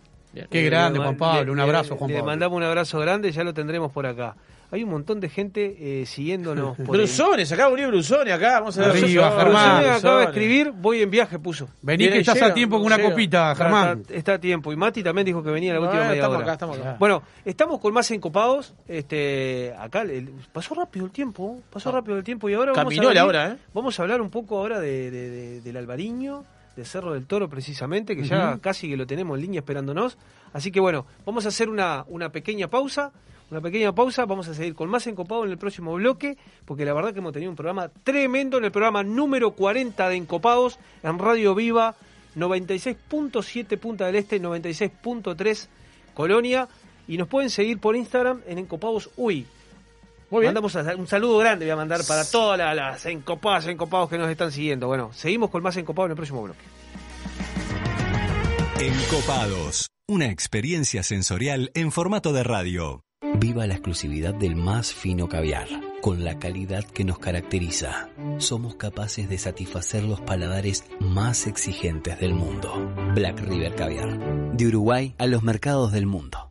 Qué grande, Juan Pablo. Un Le- abrazo, le- Juan Le Pablo. mandamos un abrazo grande, ya lo tendremos por acá. Hay un montón de gente eh, siguiéndonos. por el- Brusones, acá volvió Brusones, acá, vamos a ver. Arriba, Brusones, Germán. Brusones acaba de escribir, voy en viaje, puso. Vení que estás a tiempo con una copita, Germán. Está, está a tiempo. Y Mati también dijo que venía la Ah, última media estamos hora. acá, estamos acá. Bueno, estamos con más encopados. Este, acá le- pasó rápido el tiempo, pasó rápido el tiempo y ahora vamos Caminó a la venir- hora, ¿eh? Vamos a hablar un poco ahora de, de- de- del Albariño, de Cerro del Toro precisamente, que ya casi que lo tenemos en línea esperándonos. Así que bueno, vamos a hacer una, una pequeña pausa. Una pequeña pausa, vamos a seguir con más encopado en el próximo bloque, porque la verdad que hemos tenido un programa tremendo en el programa número 40 de Encopados en Radio Viva 96.7 Punta del Este, 96.3 Colonia, y nos pueden seguir por Instagram en Encopados Uy. Muy bien. Mandamos un saludo grande, voy a mandar para todas las, las encopadas, encopados que nos están siguiendo. Bueno, seguimos con más encopados en el próximo bloque. Encopados. Una experiencia sensorial en formato de radio. Viva la exclusividad del más fino caviar, con la calidad que nos caracteriza. Somos capaces de satisfacer los paladares más exigentes del mundo. Black River Caviar. De Uruguay a los mercados del mundo.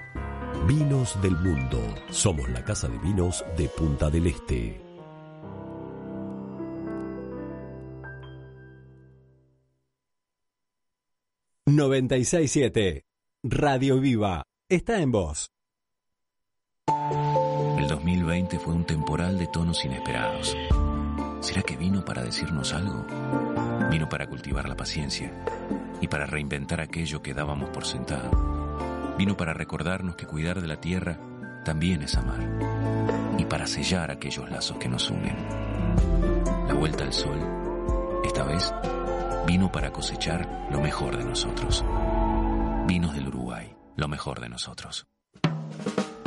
Vinos del Mundo. Somos la casa de vinos de Punta del Este. $96.7. Radio Viva. Está en vos. El 2020 fue un temporal de tonos inesperados. ¿Será que vino para decirnos algo? Vino para cultivar la paciencia y para reinventar aquello que dábamos por sentado. Vino para recordarnos que cuidar de la tierra también es amar y para sellar aquellos lazos que nos unen. La vuelta al sol, esta vez, vino para cosechar lo mejor de nosotros. Vinos del Uruguay, lo mejor de nosotros.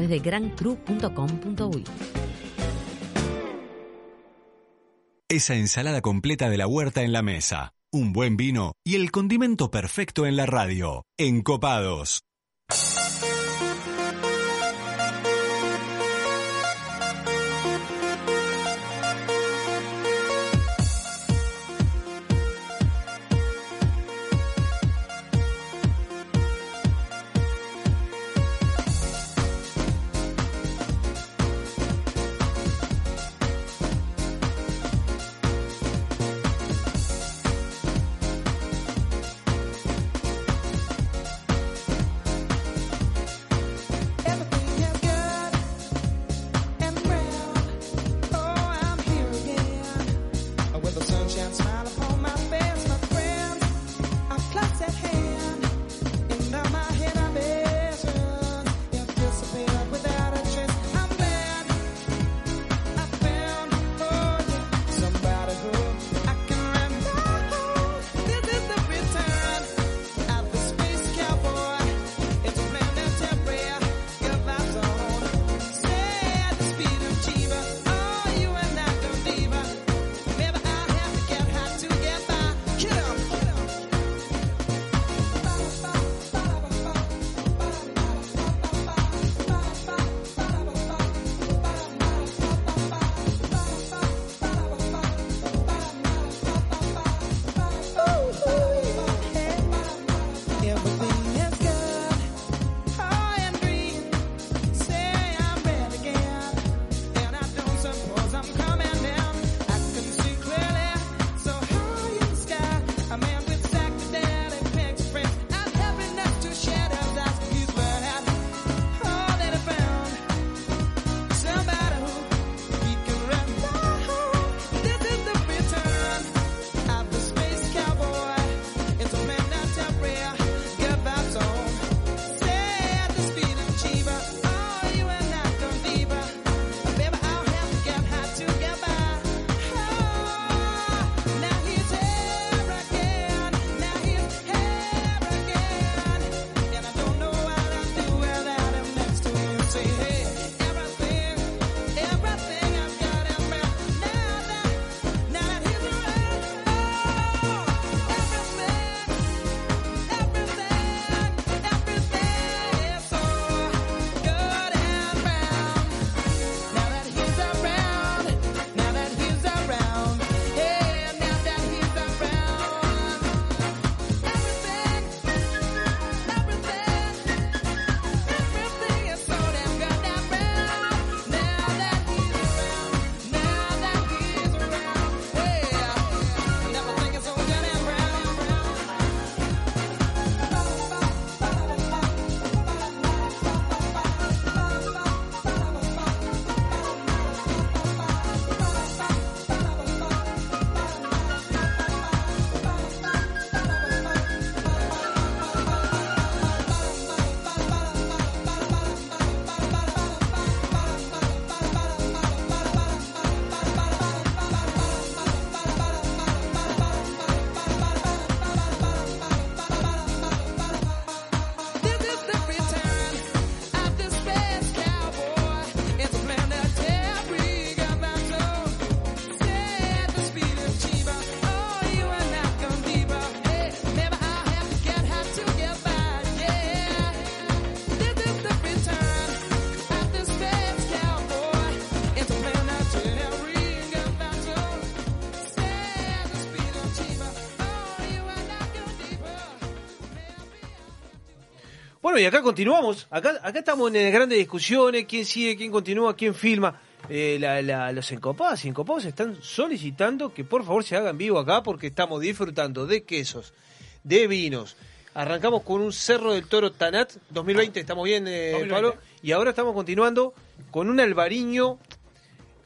de grancru.com.uy. Esa ensalada completa de la huerta en la mesa, un buen vino y el condimento perfecto en la radio. Encopados. Bueno, y acá continuamos. Acá, acá estamos en grandes discusiones. ¿Quién sigue? ¿Quién continúa? ¿Quién filma? Eh, la- la- los encopados y encopados están solicitando que por favor se hagan vivo acá porque estamos disfrutando de quesos, de vinos. Arrancamos con un Cerro del Toro Tanat 2020, estamos bien, eh, 2020. Pablo. Y ahora estamos continuando con un albariño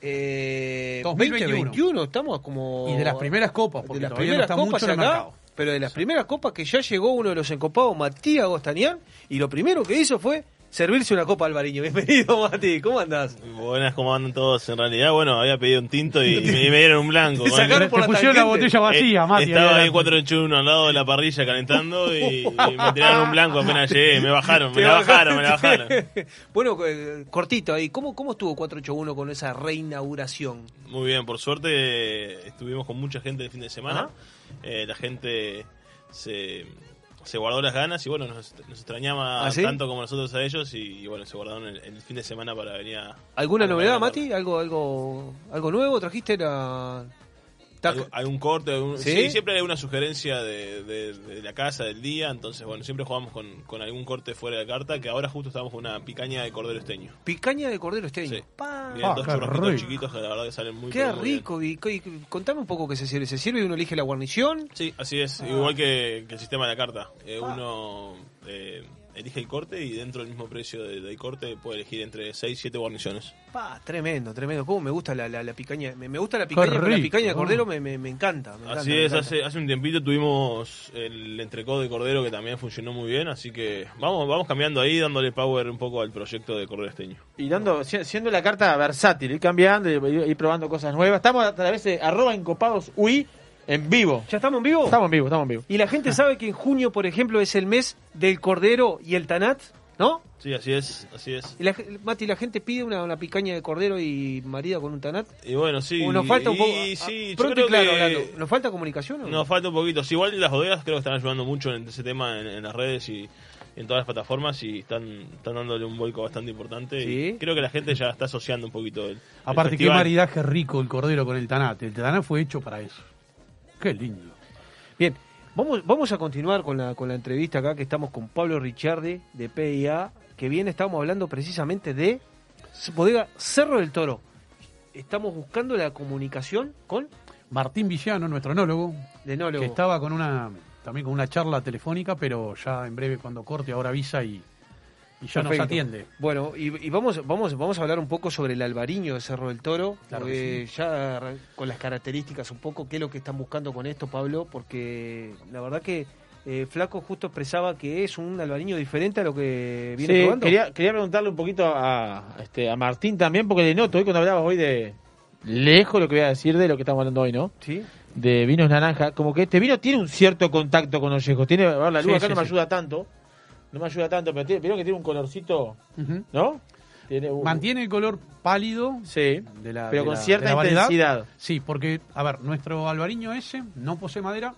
eh, 2021. 2021. Estamos como. Y de las primeras copas, de porque las todavía no primeras está copas mucho acá. Pero de las primeras copas que ya llegó uno de los encopados, Matías Gostanián, y lo primero que hizo fue servirse una copa albariño. Bienvenido, Mati, ¿cómo andás? Buenas, ¿cómo andan todos? En realidad, bueno, había pedido un tinto y, y me, dieron un blanco. Te sacaron por Te la pusieron la tangente. botella vacía, Eh, Mati. Estaba ahí adelante. 481 al lado de la parrilla calentando y, y me tiraron un blanco apenas llegué. Me bajaron, me la bajaron, me la bajaron. bueno, eh, cortito ahí, ¿cómo, cómo estuvo 481 con esa reinauguración? Muy bien, por suerte eh, estuvimos con mucha gente el fin de semana. Ajá. Eh, la gente se, se guardó las ganas y bueno, nos, nos extrañaba ¿Ah, sí? tanto como nosotros a ellos y, y bueno, se guardaron el, el fin de semana para venir a... ¿Alguna a novedad. Mati? ¿Algo, algo, algo nuevo? ¿Trajiste la...? Algún- algún corte, ¿Sí? ¿Sí? siempre hay una sugerencia de, de- de la casa, del día, entonces bueno, siempre jugamos con, con algún corte fuera de carta, que ahora justo estamos con una picaña de cordero esteño. Picaña de cordero esteño. Sí. Vienen Ah, dos qué churrasquitos rico. chiquitos que la verdad que salen muy Qué muy bien. rico. Y, y- contame un poco qué se sirve. ¿Se sirve y uno elige la guarnición? Sí, así es, igual que, que el sistema de la carta. Eh, Uno eh, elige el corte y dentro del mismo precio de- del corte puede elegir entre 6 y 7 guarniciones. Pa, tremendo, tremendo. ¿Cómo me gusta la, la, la picaña? Me, me gusta la picaña, pero la picaña de cordero me, me, me encanta. me encanta, Así me es, encanta. hace, hace un tiempito tuvimos el entrecot de cordero que también funcionó muy bien, así que vamos vamos cambiando ahí, dándole power un poco al proyecto de cordero esteño. Y dando, si- siendo la carta versátil, ir cambiando y ir, ir probando cosas nuevas. Estamos a través de arroba encopados UI en vivo. ¿Ya estamos en vivo? Estamos en vivo, estamos en vivo. Y la gente sabe que en junio, por ejemplo, es el mes del cordero y el tanat, ¿no? Sí, así es, así es. Y la, Mati, la gente pide una, una picaña de cordero y marida con un tanat. Y bueno, sí. ¿O nos falta un poco? y ah, sí, yo pronto creo y claro que hablando, ¿Nos falta comunicación o no? Nos falta un poquito. Sí, igual las bodegas creo que están ayudando mucho en ese tema en, en las redes y en todas las plataformas y están, están dándole un vuelco bastante importante. Sí. Y creo que la gente ya está asociando un poquito el, el Aparte, qué festival. maridaje rico el cordero con el tanate. El tanate fue hecho para eso. Qué lindo. Bien, vamos, vamos a continuar con la, con la entrevista acá que estamos con Pablo Ricciardi de PIA, que bien estábamos hablando precisamente de bodega Cerro del Toro. Estamos buscando la comunicación con Martín Villano, nuestro enólogo, enólogo. que estaba con una también con una charla telefónica, pero ya en breve cuando corte ahora avisa y, y ya nos atiende. Bueno, y, y vamos, vamos, vamos a hablar un poco sobre el albariño de Cerro del Toro, Claro porque ya con las características un poco, qué es lo que están buscando con esto, Pablo, porque la verdad que eh, Flaco justo expresaba que es un albariño diferente a lo que viene Sí, probando. quería, quería preguntarle un poquito a, este, a Martín también, porque le noto hoy cuando hablabas hoy de lejos lo que voy a decir de lo que estamos hablando hoy, ¿no? Sí. De vinos naranja, como que este vino tiene un cierto contacto con Ollejo. Tiene, a ver, la luz Sí, acá sí, no me ayuda tanto, no me ayuda tanto, pero tiene, vieron que tiene un colorcito. ¿no? Tiene un- Mantiene el color pálido Sí, de la, pero de con la- cierta intensidad. Sí, porque, a ver, nuestro albariño ese no posee madera,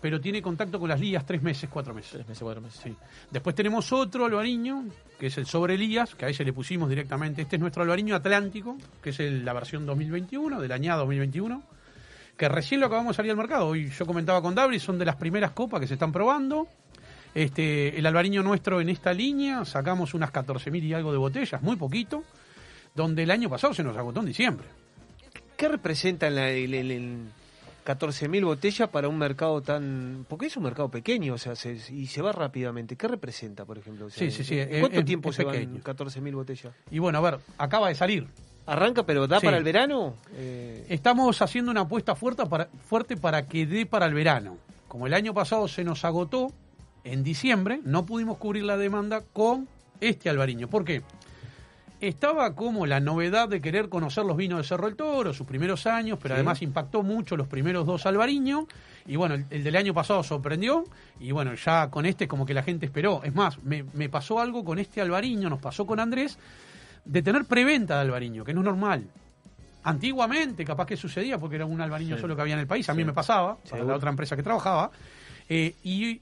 pero tiene contacto con las lías tres meses, cuatro meses. Tres meses, cuatro meses. Sí. Después tenemos otro albariño, que es el sobre Elías, que a ese le pusimos directamente. Este es nuestro albariño atlántico, que es el- la versión 2021, del añado 2021, que recién lo acabamos de salir al mercado. Hoy yo comentaba con Dabri, son de las primeras copas que se están probando. Este, el albariño nuestro en esta línea, sacamos unas 14.000 y algo de botellas, muy poquito, donde el año pasado se nos agotó en diciembre. ¿Qué representa la, el, el- el 14.000 botellas para un mercado tan... Porque es un mercado pequeño, o sea, se- y se va rápidamente. ¿Qué representa, por ejemplo? O sea, Sí, sí, sí, ¿en es- ¿Cuánto es- tiempo es se pequeño. van 14.000 botellas? Y bueno, a ver, acaba de salir. ¿Arranca, pero da Sí. para el verano? Eh, Estamos haciendo una apuesta fuerte para, fuerte para que dé para el verano. Como el año pasado se nos agotó en diciembre, no pudimos cubrir la demanda con este albariño. ¿Por qué? Estaba como la novedad de querer conocer los vinos de Cerro del Toro, sus primeros años, pero Sí. además impactó mucho los primeros dos albariños. Y bueno, el, el del año pasado sorprendió. Y bueno, ya con este como que la gente esperó. Es más, me, me pasó algo con este albariño, nos pasó con Andrés, de tener preventa de albariño, que no es normal. Antiguamente, capaz que sucedía porque era un albariño Sí. solo que había en el país, a mí Sí. me pasaba, para la otra empresa que trabajaba. Eh, y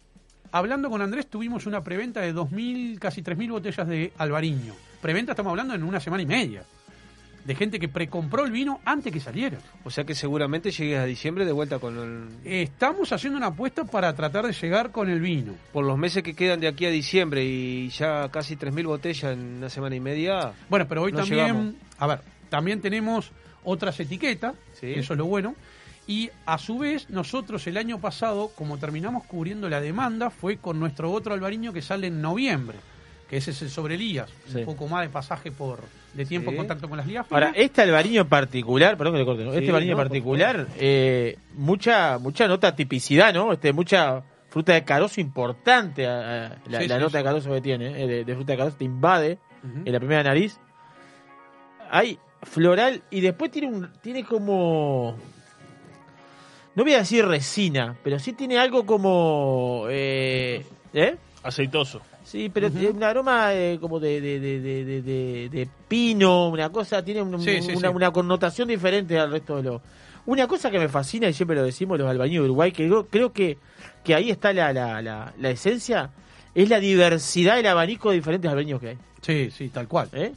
hablando con Andrés, tuvimos una preventa de 2.000, casi 3.000 botellas de albariño. Preventa estamos hablando en una semana y media. de gente que precompró el vino antes que saliera. O sea que seguramente llegues a diciembre de vuelta con el... Estamos haciendo una apuesta para tratar de llegar con el vino. Por los meses que quedan de aquí a diciembre y ya casi 3.000 botellas en una semana y media. Bueno, pero hoy no también, llegamos. a ver, también tenemos otras etiquetas, Sí. eso es lo bueno. Y a su vez, nosotros el año pasado, como terminamos cubriendo la demanda, fue con nuestro otro albariño que sale en noviembre, que ese es el sobre Elías, Sí. un poco más de pasaje por de tiempo Sí. en contacto con las ligas. Ahora, este albariño en particular, perdón que le corte, ¿no? Sí, este albariño en particular, eh, mucha mucha nota tipicidad, ¿no? Este, mucha fruta de carozo importante, la, Sí, la sí, nota sí. de carozo que tiene, eh, de, de fruta de carozo, te invade en la primera nariz. Hay floral y después tiene un tiene como no voy a decir resina, pero sí tiene algo como eh, ¿eh? Aceitoso. Sí, pero tiene un aroma eh, como de, de, de, de, de- de- de pino, una cosa, tiene un- Sí, sí, una, sí. una connotación diferente al resto de los... Una cosa que me fascina, y siempre lo decimos los albañiles de Uruguay, que creo, creo que, que ahí está la, la, la, la esencia, es la diversidad del abanico de diferentes albañiles que hay. Sí, sí, tal cual. ¿Eh?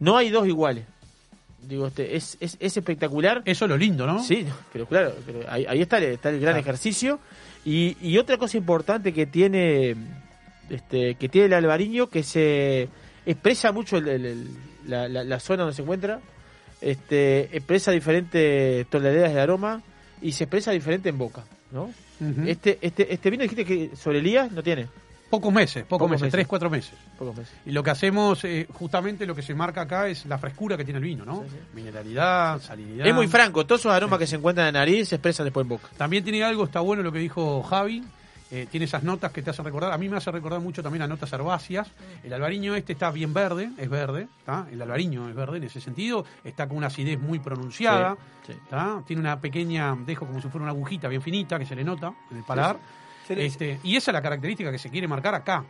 No hay dos iguales. Digo, este, es, es, es espectacular. Eso es lo lindo, ¿no? Sí, pero claro, pero ahí, ahí está, el- está el gran Claro. ejercicio. Y, y otra cosa importante que tiene este que tiene el albariño, que se expresa mucho el- el- el- la, la- la zona donde se encuentra, este expresa diferentes tonalidades de aroma y se expresa diferente en boca, ¿no? Este este este vino dijiste que sobre Elías no tiene. Pocos meses, pocos, Pocos meses, meses. tres, cuatro meses. Pocos meses. Y lo que hacemos, eh, justamente lo que se marca acá es la frescura que tiene el vino, ¿no? Mineralidad, salinidad. Es muy franco, todos esos aromas que se encuentran en la nariz se expresan después en boca. También tiene algo, está bueno lo que dijo Javi. eh, tiene esas notas que te hacen recordar. A mí me hace recordar mucho también a notas herbáceas. El albariño este está bien verde, es verde. ¿tá? El albariño es verde en ese sentido. Está con una acidez muy pronunciada. Sí, sí. Tiene una pequeña, dejo como si fuera una agujita bien finita que se le nota en el paladar. Este, y esa es la característica que se quiere marcar acá.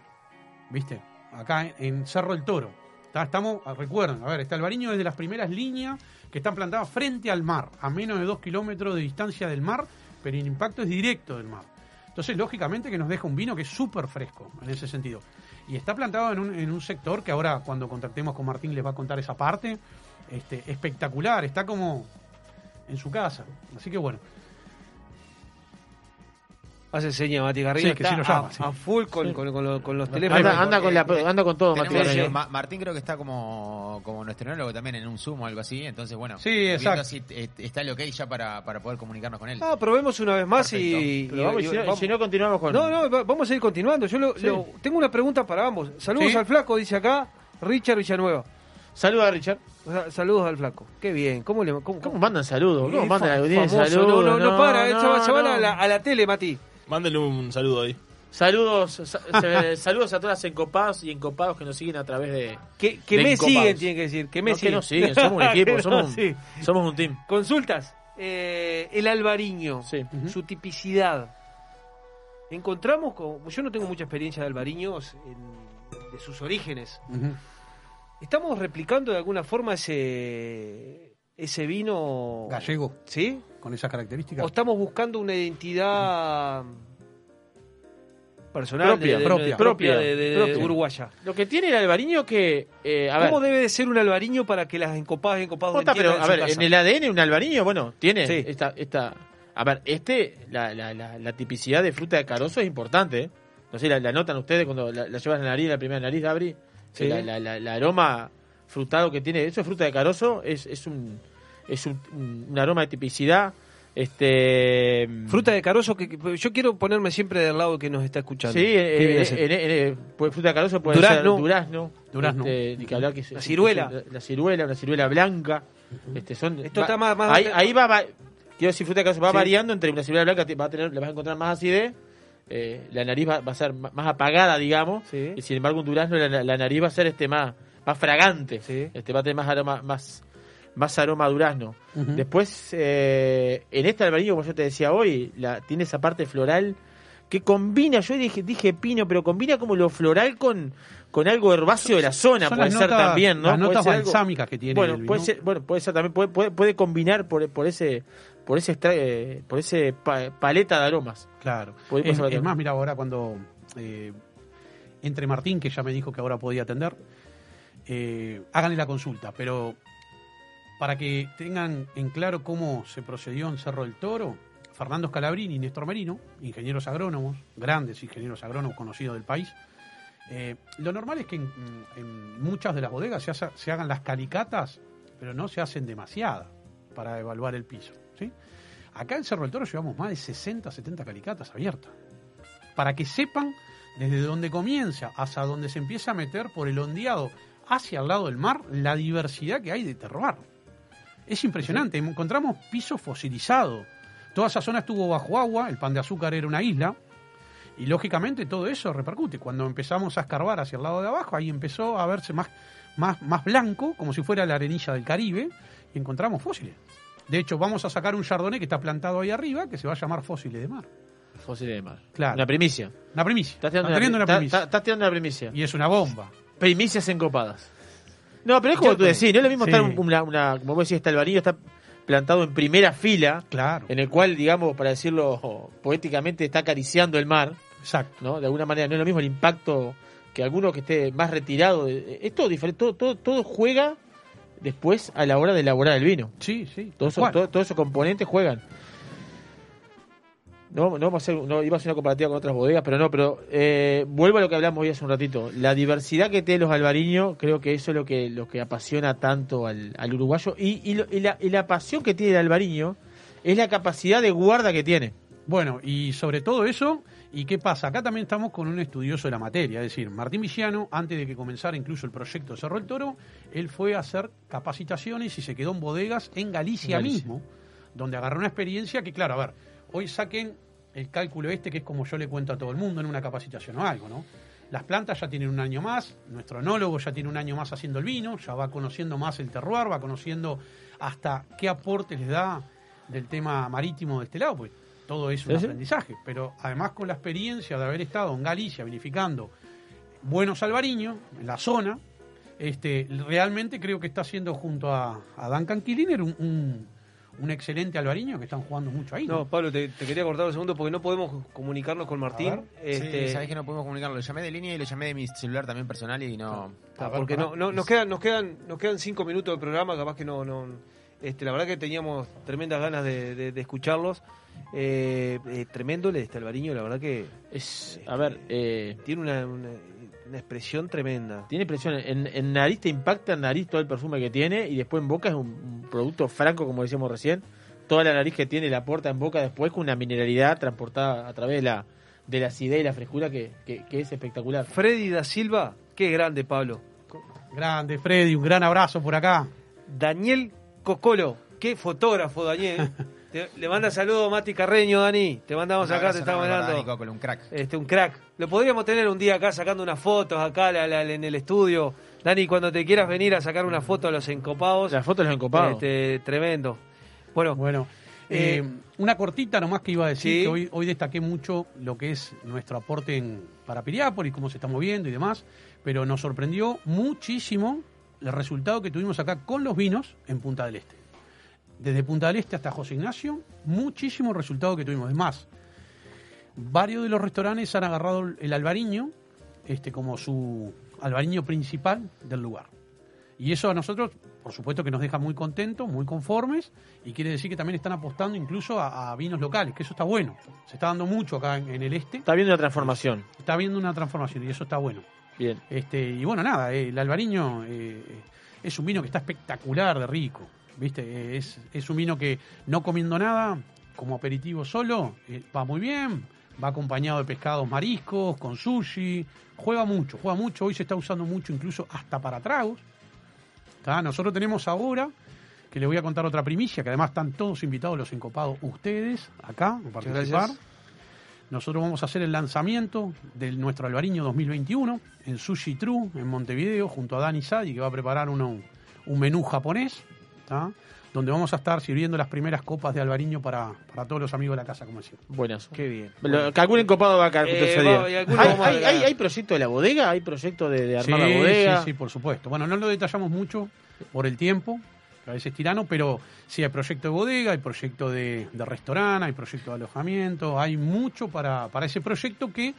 ¿Viste? Acá en, Cerro el Toro. Estamos, ah, recuerden, a ver, este albariño es de las primeras líneas que están plantadas frente al mar, a menos de dos kilómetros de distancia del mar, pero el impacto es directo del mar. Entonces, lógicamente que nos deja un vino que es súper fresco en ese sentido. Y está plantado en un, en un sector que ahora cuando contactemos con Martín les va a contar esa parte. Este, espectacular, está como en su casa. Así que bueno. Hace seña Mati Garrido. Sí, que está sí lo llama, a, sí. a full con, Sí. con, con lo- con los teléfonos. Anda, anda con la, anda con todo, Tenemos- Matías. eh, Ma- Martín creo que está como, como nuestro enólogo también en un Zoom o algo así, entonces bueno, Sí, exacto. si eh, está el ok ya para, para poder comunicarnos con él. Ah, probemos una vez más y, vamos, si no- vamos- si no continuamos con- No, no, va- vamos a ir continuando. Yo lo- Sí. lo- tengo una pregunta para ambos. Saludos Sí. al flaco, dice acá Richard Villanueva. Saludos a Richard. Saludos al flaco. Qué bien. ¿Cómo le cómo, ¿Cómo mandan saludos? ¿Cómo mandan famoso. saludos? No, no, no para, eh, se va- se van no. a la, a la tele, Mati. Mándenle un saludo ahí. Saludos, se- saludos a todas las encopadas y encopados que nos siguen a través de. Que, que de me Encopados. siguen, tiene que decir. Que me No, que siguen. nos siguen, somos un equipo, somos un- siguen. somos un team. Consultas. Eh, el albariño, su tipicidad. Encontramos, con, yo no tengo mucha experiencia de albariños en- de sus orígenes. ¿Estamos replicando de alguna forma ese, ese vino Gallego. ¿Sí? Con esas características. ¿O estamos buscando una identidad personal Propia, de- de- propia, de- propia, de, de- de propia. uruguaya? Lo que tiene el albariño que. eh, a ver, ¿Cómo debe de ser un albariño para que las encopadas y encopados entiendan pero, a su ver, casa? en el ADN un albariño, bueno, tiene Sí. esta, esta. A ver, este, la, la, la, la tipicidad de fruta de carozo es importante. ¿eh? No sé, la, la notan ustedes cuando la, la llevas en la nariz, la primera nariz, Gabri. Sí. La, la, la- el aroma frutado que tiene, eso es fruta de carozo, es, es un es un, aroma de tipicidad. Este. Fruta de carozo, que, que- yo quiero ponerme siempre del lado que nos está escuchando. Sí, ¿Qué eh, eh, eh, pues fruta de carozo puede Durazno. ser durazno. Durazno. este, ni que hablar que es- La ciruela. es- La ciruela, una ciruela blanca. Este, son, Esto va- está más- más- ahí, ahí va, va- quiero decir, fruta de carozo va Sí. variando entre una ciruela blanca, te- va a tener, le vas a encontrar más acidez. eh, la nariz va, va a ser más apagada, digamos. Y sin embargo, un durazno, la, la nariz va a ser este más, más fragante. Este, va a tener más aroma, más, más aroma a durazno. Después, eh, en este albariño, como yo te decía hoy, la, tiene esa parte floral que combina, yo dije, dije pino, pero combina como lo floral con, con algo herbáceo de la zona, puede ser notas- también, ¿no? las Puede notas ser algo- balsámicas que tiene Bueno, el puede ser, bueno, puede ser también, puede, puede, puede combinar por, por ese por ese eh, por ese pa- paleta de aromas. Claro. Es, más, mira, ahora cuando eh, entre Martín, que ya me dijo que ahora podía atender, eh, háganle la consulta, pero para que tengan en claro cómo se procedió en Cerro del Toro, Fernando Scalabrini y Néstor Merino, ingenieros agrónomos, grandes ingenieros agrónomos conocidos del país, eh, lo normal es que en, muchas de las bodegas se, se hagan las calicatas, pero no se hacen demasiadas para evaluar el piso. ¿sí? Acá en Cerro del Toro llevamos más de 60, 70 calicatas abiertas. Para que sepan desde donde comienza hasta donde se empieza a meter por el ondeado hacia el lado del mar la diversidad que hay de terroir. Es impresionante. Encontramos piso fosilizado. Toda esa zona estuvo bajo agua, el pan de azúcar era una isla. Y lógicamente todo eso repercute. Cuando empezamos a escarbar hacia el lado de abajo, ahí empezó a verse más, más, más blanco, como si fuera la arenilla del Caribe, y encontramos fósiles. De hecho, vamos a sacar un chardonnay que está plantado ahí arriba, que se va a llamar Fósiles de Mar. Fósiles de mar. Claro. Una primicia. Una primicia. Estás tirando, Está teniendo una primicia. está- estás tirando una primicia. Y es una bomba. Primicias encopadas. No, pero es como Yo tú decís, no es lo mismo sí. estar un- una, una, como vos decís, está el varillo, está plantado en primera fila, claro. en el cual, digamos, para decirlo poéticamente, está acariciando el mar. Exacto. ¿no? De alguna manera, no es lo mismo el impacto que alguno que esté más retirado. de- es todo diferente, todo, todo, todo juega después a la hora de elaborar el vino. Sí, sí. Todos esos, cual. todo- todos esos componentes juegan. No, no vamos a hacer, no, iba a hacer una comparativa con otras bodegas, pero no, pero eh, vuelvo a lo que hablamos hoy hace un ratito. La diversidad que tienen los albariños, creo que eso es lo que, lo que apasiona tanto al, al uruguayo. Y, y, lo- y la, y la pasión que tiene el albariño es la capacidad de guarda que tiene. Bueno, y sobre todo eso, ¿y qué pasa? Acá también estamos con un estudioso de la materia, es decir, Martín Villano, antes de que comenzara incluso el proyecto Cerro del Toro, él fue a hacer capacitaciones y se quedó en bodegas en Galicia, En Galicia. mismo, donde agarró una experiencia que, claro, a ver, hoy saquen el cálculo este, que es como yo le cuento a todo el mundo en una capacitación o algo, ¿no? Las plantas ya tienen un año más, nuestro enólogo ya tiene un año más haciendo el vino, ya va conociendo más el terroir, va conociendo hasta qué aporte les da del tema marítimo de este lado, pues todo es un Sí, aprendizaje. Pero además con la experiencia de haber estado en Galicia vinificando buenos albariños en la zona, este, realmente creo que está haciendo junto a, a Duncan Killiner un, un- un excelente albariño que están jugando mucho ahí. No, Pablo, te, te quería cortar un segundo porque no podemos comunicarnos con Martín. Este, Sí, sabés que no podemos comunicarlo. Lo llamé de línea y lo llamé de mi celular también personal y no. Ah, porque no, no- nos quedan, nos quedan, nos quedan cinco minutos de programa, capaz que no, no este, la verdad que teníamos tremendas ganas de, de- de escucharlos. Eh, eh, tremendo el este Alvariño, la verdad que es, a ver, eh, tiene una, una, una expresión tremenda. Tiene presión. En, en nariz te impacta en nariz todo el perfume que tiene y después en boca es un, un producto franco, como decíamos recién. Toda la nariz que tiene la aporta en boca después con una mineralidad transportada a través de la, de la acidez y la frescura que, que- que es espectacular. Freddy da Silva, qué grande, Pablo. Grande, Freddy, un gran abrazo por acá. Daniel Cocolo, qué fotógrafo, Daniel. Te- le manda saludos Mati Carreño, Dani. Te mandamos acá, te estamos hablando. Un crack. Este, un crack. Lo podríamos tener un día acá sacando unas fotos acá la- la- en el estudio. Dani, cuando te quieras venir a sacar una foto a los encopados. Las fotos de los encopados. Este, tremendo. Bueno, Bueno, Eh, eh, una cortita nomás que iba a decir, sí. que hoy, hoy destaqué mucho lo que es nuestro aporte en, para Piriápolis, cómo se está moviendo y demás, pero nos sorprendió muchísimo el resultado que tuvimos acá con los vinos en Punta del Este. Desde Punta del Este hasta José Ignacio, muchísimo resultado que tuvimos. Es más, varios de los restaurantes han agarrado el albariño este, como su albariño principal del lugar. Y eso a nosotros, por supuesto, que nos deja muy contentos, muy conformes, y quiere decir que también están apostando incluso a, a vinos locales, que eso está bueno. Se está dando mucho acá en, en el este. Está viendo una transformación. Está habiendo una transformación y eso está bueno. Bien. Este, y bueno, nada, el albariño eh, es un vino que está espectacular de rico. ¿Viste? Es, es un vino que no comiendo nada, como aperitivo solo, eh, va muy bien. Va acompañado de pescados mariscos, con sushi. Juega mucho, juega mucho. Hoy se está usando mucho incluso hasta para tragos. ¿Tá? Nosotros tenemos ahora, que les voy a contar otra primicia, que además están todos invitados los encopados, ustedes, acá, a participar. Nosotros vamos a hacer el lanzamiento de nuestro Albariño 2021 en Sushi True, en Montevideo, junto a Dani Sadi, que va a preparar uno- un menú japonés, ¿tá? donde vamos a estar sirviendo las primeras copas de Albariño para, para todos los amigos de la casa, como decía. Buenas. Qué bien. Calculen copado va a caer Eh, va- ¿Hay, hay, hay- hay proyecto de la bodega? ¿Hay proyecto de, de armar sí, la bodega? Sí, sí, por supuesto. Bueno, no lo detallamos mucho por el tiempo, que a veces es tirano, pero sí hay proyecto de bodega, hay proyecto de, de restaurante, hay proyecto de alojamiento, hay mucho para, para ese proyecto que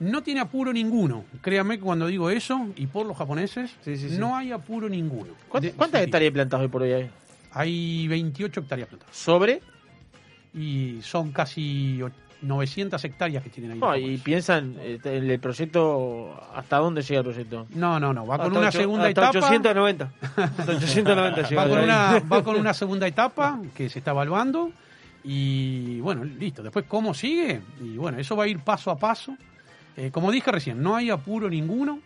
no tiene apuro ninguno. Créame que cuando digo eso, y por los japoneses, no hay apuro ninguno. ¿Cuántas, cuántas hectáreas plantadas hoy por hoy hay? Hay 28 hectáreas plantadas. ¿Sobre? Y son casi o- 900 hectáreas que tienen ahí. No, y piensan eh, en el proyecto, ¿hasta dónde llega el proyecto? No, no, no, va con una ocho- segunda hasta etapa. 890. Hasta 890 llega va, con una, va con una segunda etapa que se está evaluando y bueno, listo. Después, ¿cómo sigue? Y bueno, eso va a ir paso a paso. Eh, como dije recién, no hay apuro ninguno.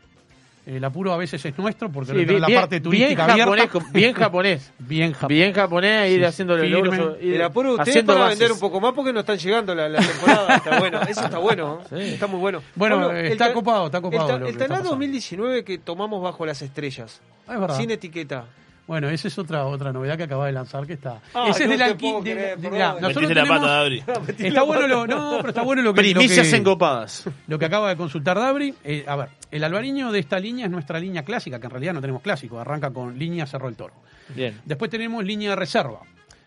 El apuro a veces es nuestro porque Sí, no tenemos la bien- parte bien turística japonés, abierta. con- bien japonés. bien japonés. Bien japonés, ir Sí, haciéndole logros, ir El apuro de ustedes haciendo para bases. vender un poco más porque no están llegando la, la temporada. Está bueno, eso está bueno. ¿eh? Está muy bueno. Bueno, Pablo, el está copado, está copado El, el que está Taná pasando. 2019 que tomamos bajo las estrellas. Ah, es verdad. Sin etiqueta. Bueno, esa es otra otra novedad que acaba de lanzar que está. Ah, Ese es no de- mirá, nosotros la tenemos- pata, Dabri. Está bueno lo, no, pero está bueno lo que Primicias lo que- encopadas. Lo que acaba de consultar Dabri, eh, a ver, el albariño de esta línea es nuestra línea clásica, que en realidad no tenemos clásico, arranca con línea Cerro el Toro. Bien. Después tenemos línea de reserva.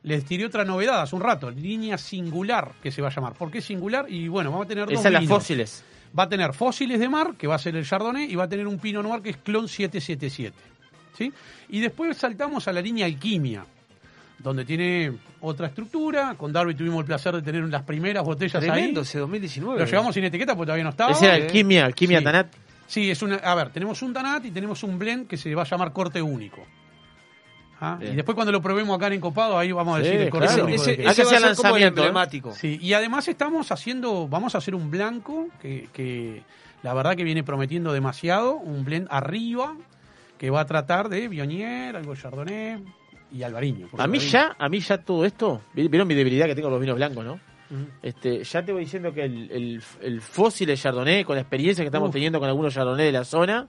Les tiré otra novedad hace un rato, línea singular, que se va a llamar. ¿Por qué singular? Y bueno, vamos a tener dos Esas las fósiles. Va a tener fósiles de mar, que va a ser el Chardonnay, y va a tener un Pinot Noir que es Clon 777. ¿Sí? Y después saltamos a la línea Alquimia, donde tiene otra estructura. Con Darby tuvimos el placer de tener las primeras botellas Tremendo ahí. ese 2019. Lo llevamos sin etiqueta porque todavía no estaba. Ese era alquimia, alquimia Sí. Tanat. Sí, es una. A ver, tenemos un Tanat y tenemos un blend que se va a llamar corte único. Ah. Y después cuando lo probemos acá en Encopado, ahí vamos a Sí, decir el corte claro. único. Ese, ese que va a ser lanzamiento, ¿eh? emblemático. Sí, y además estamos haciendo, vamos a hacer un blanco que, que la verdad que viene prometiendo demasiado, un blend arriba que va a tratar de Bionier, algo Chardonnay y Albariño. A mí Albariño- ya, a mí ya todo esto, vi- vieron mi debilidad que tengo con los vinos blancos, ¿no? Este, ya te voy diciendo que el, el, el fósil de Chardonnay, con la experiencia que estamos Uf. teniendo con algunos Chardonnay de la zona,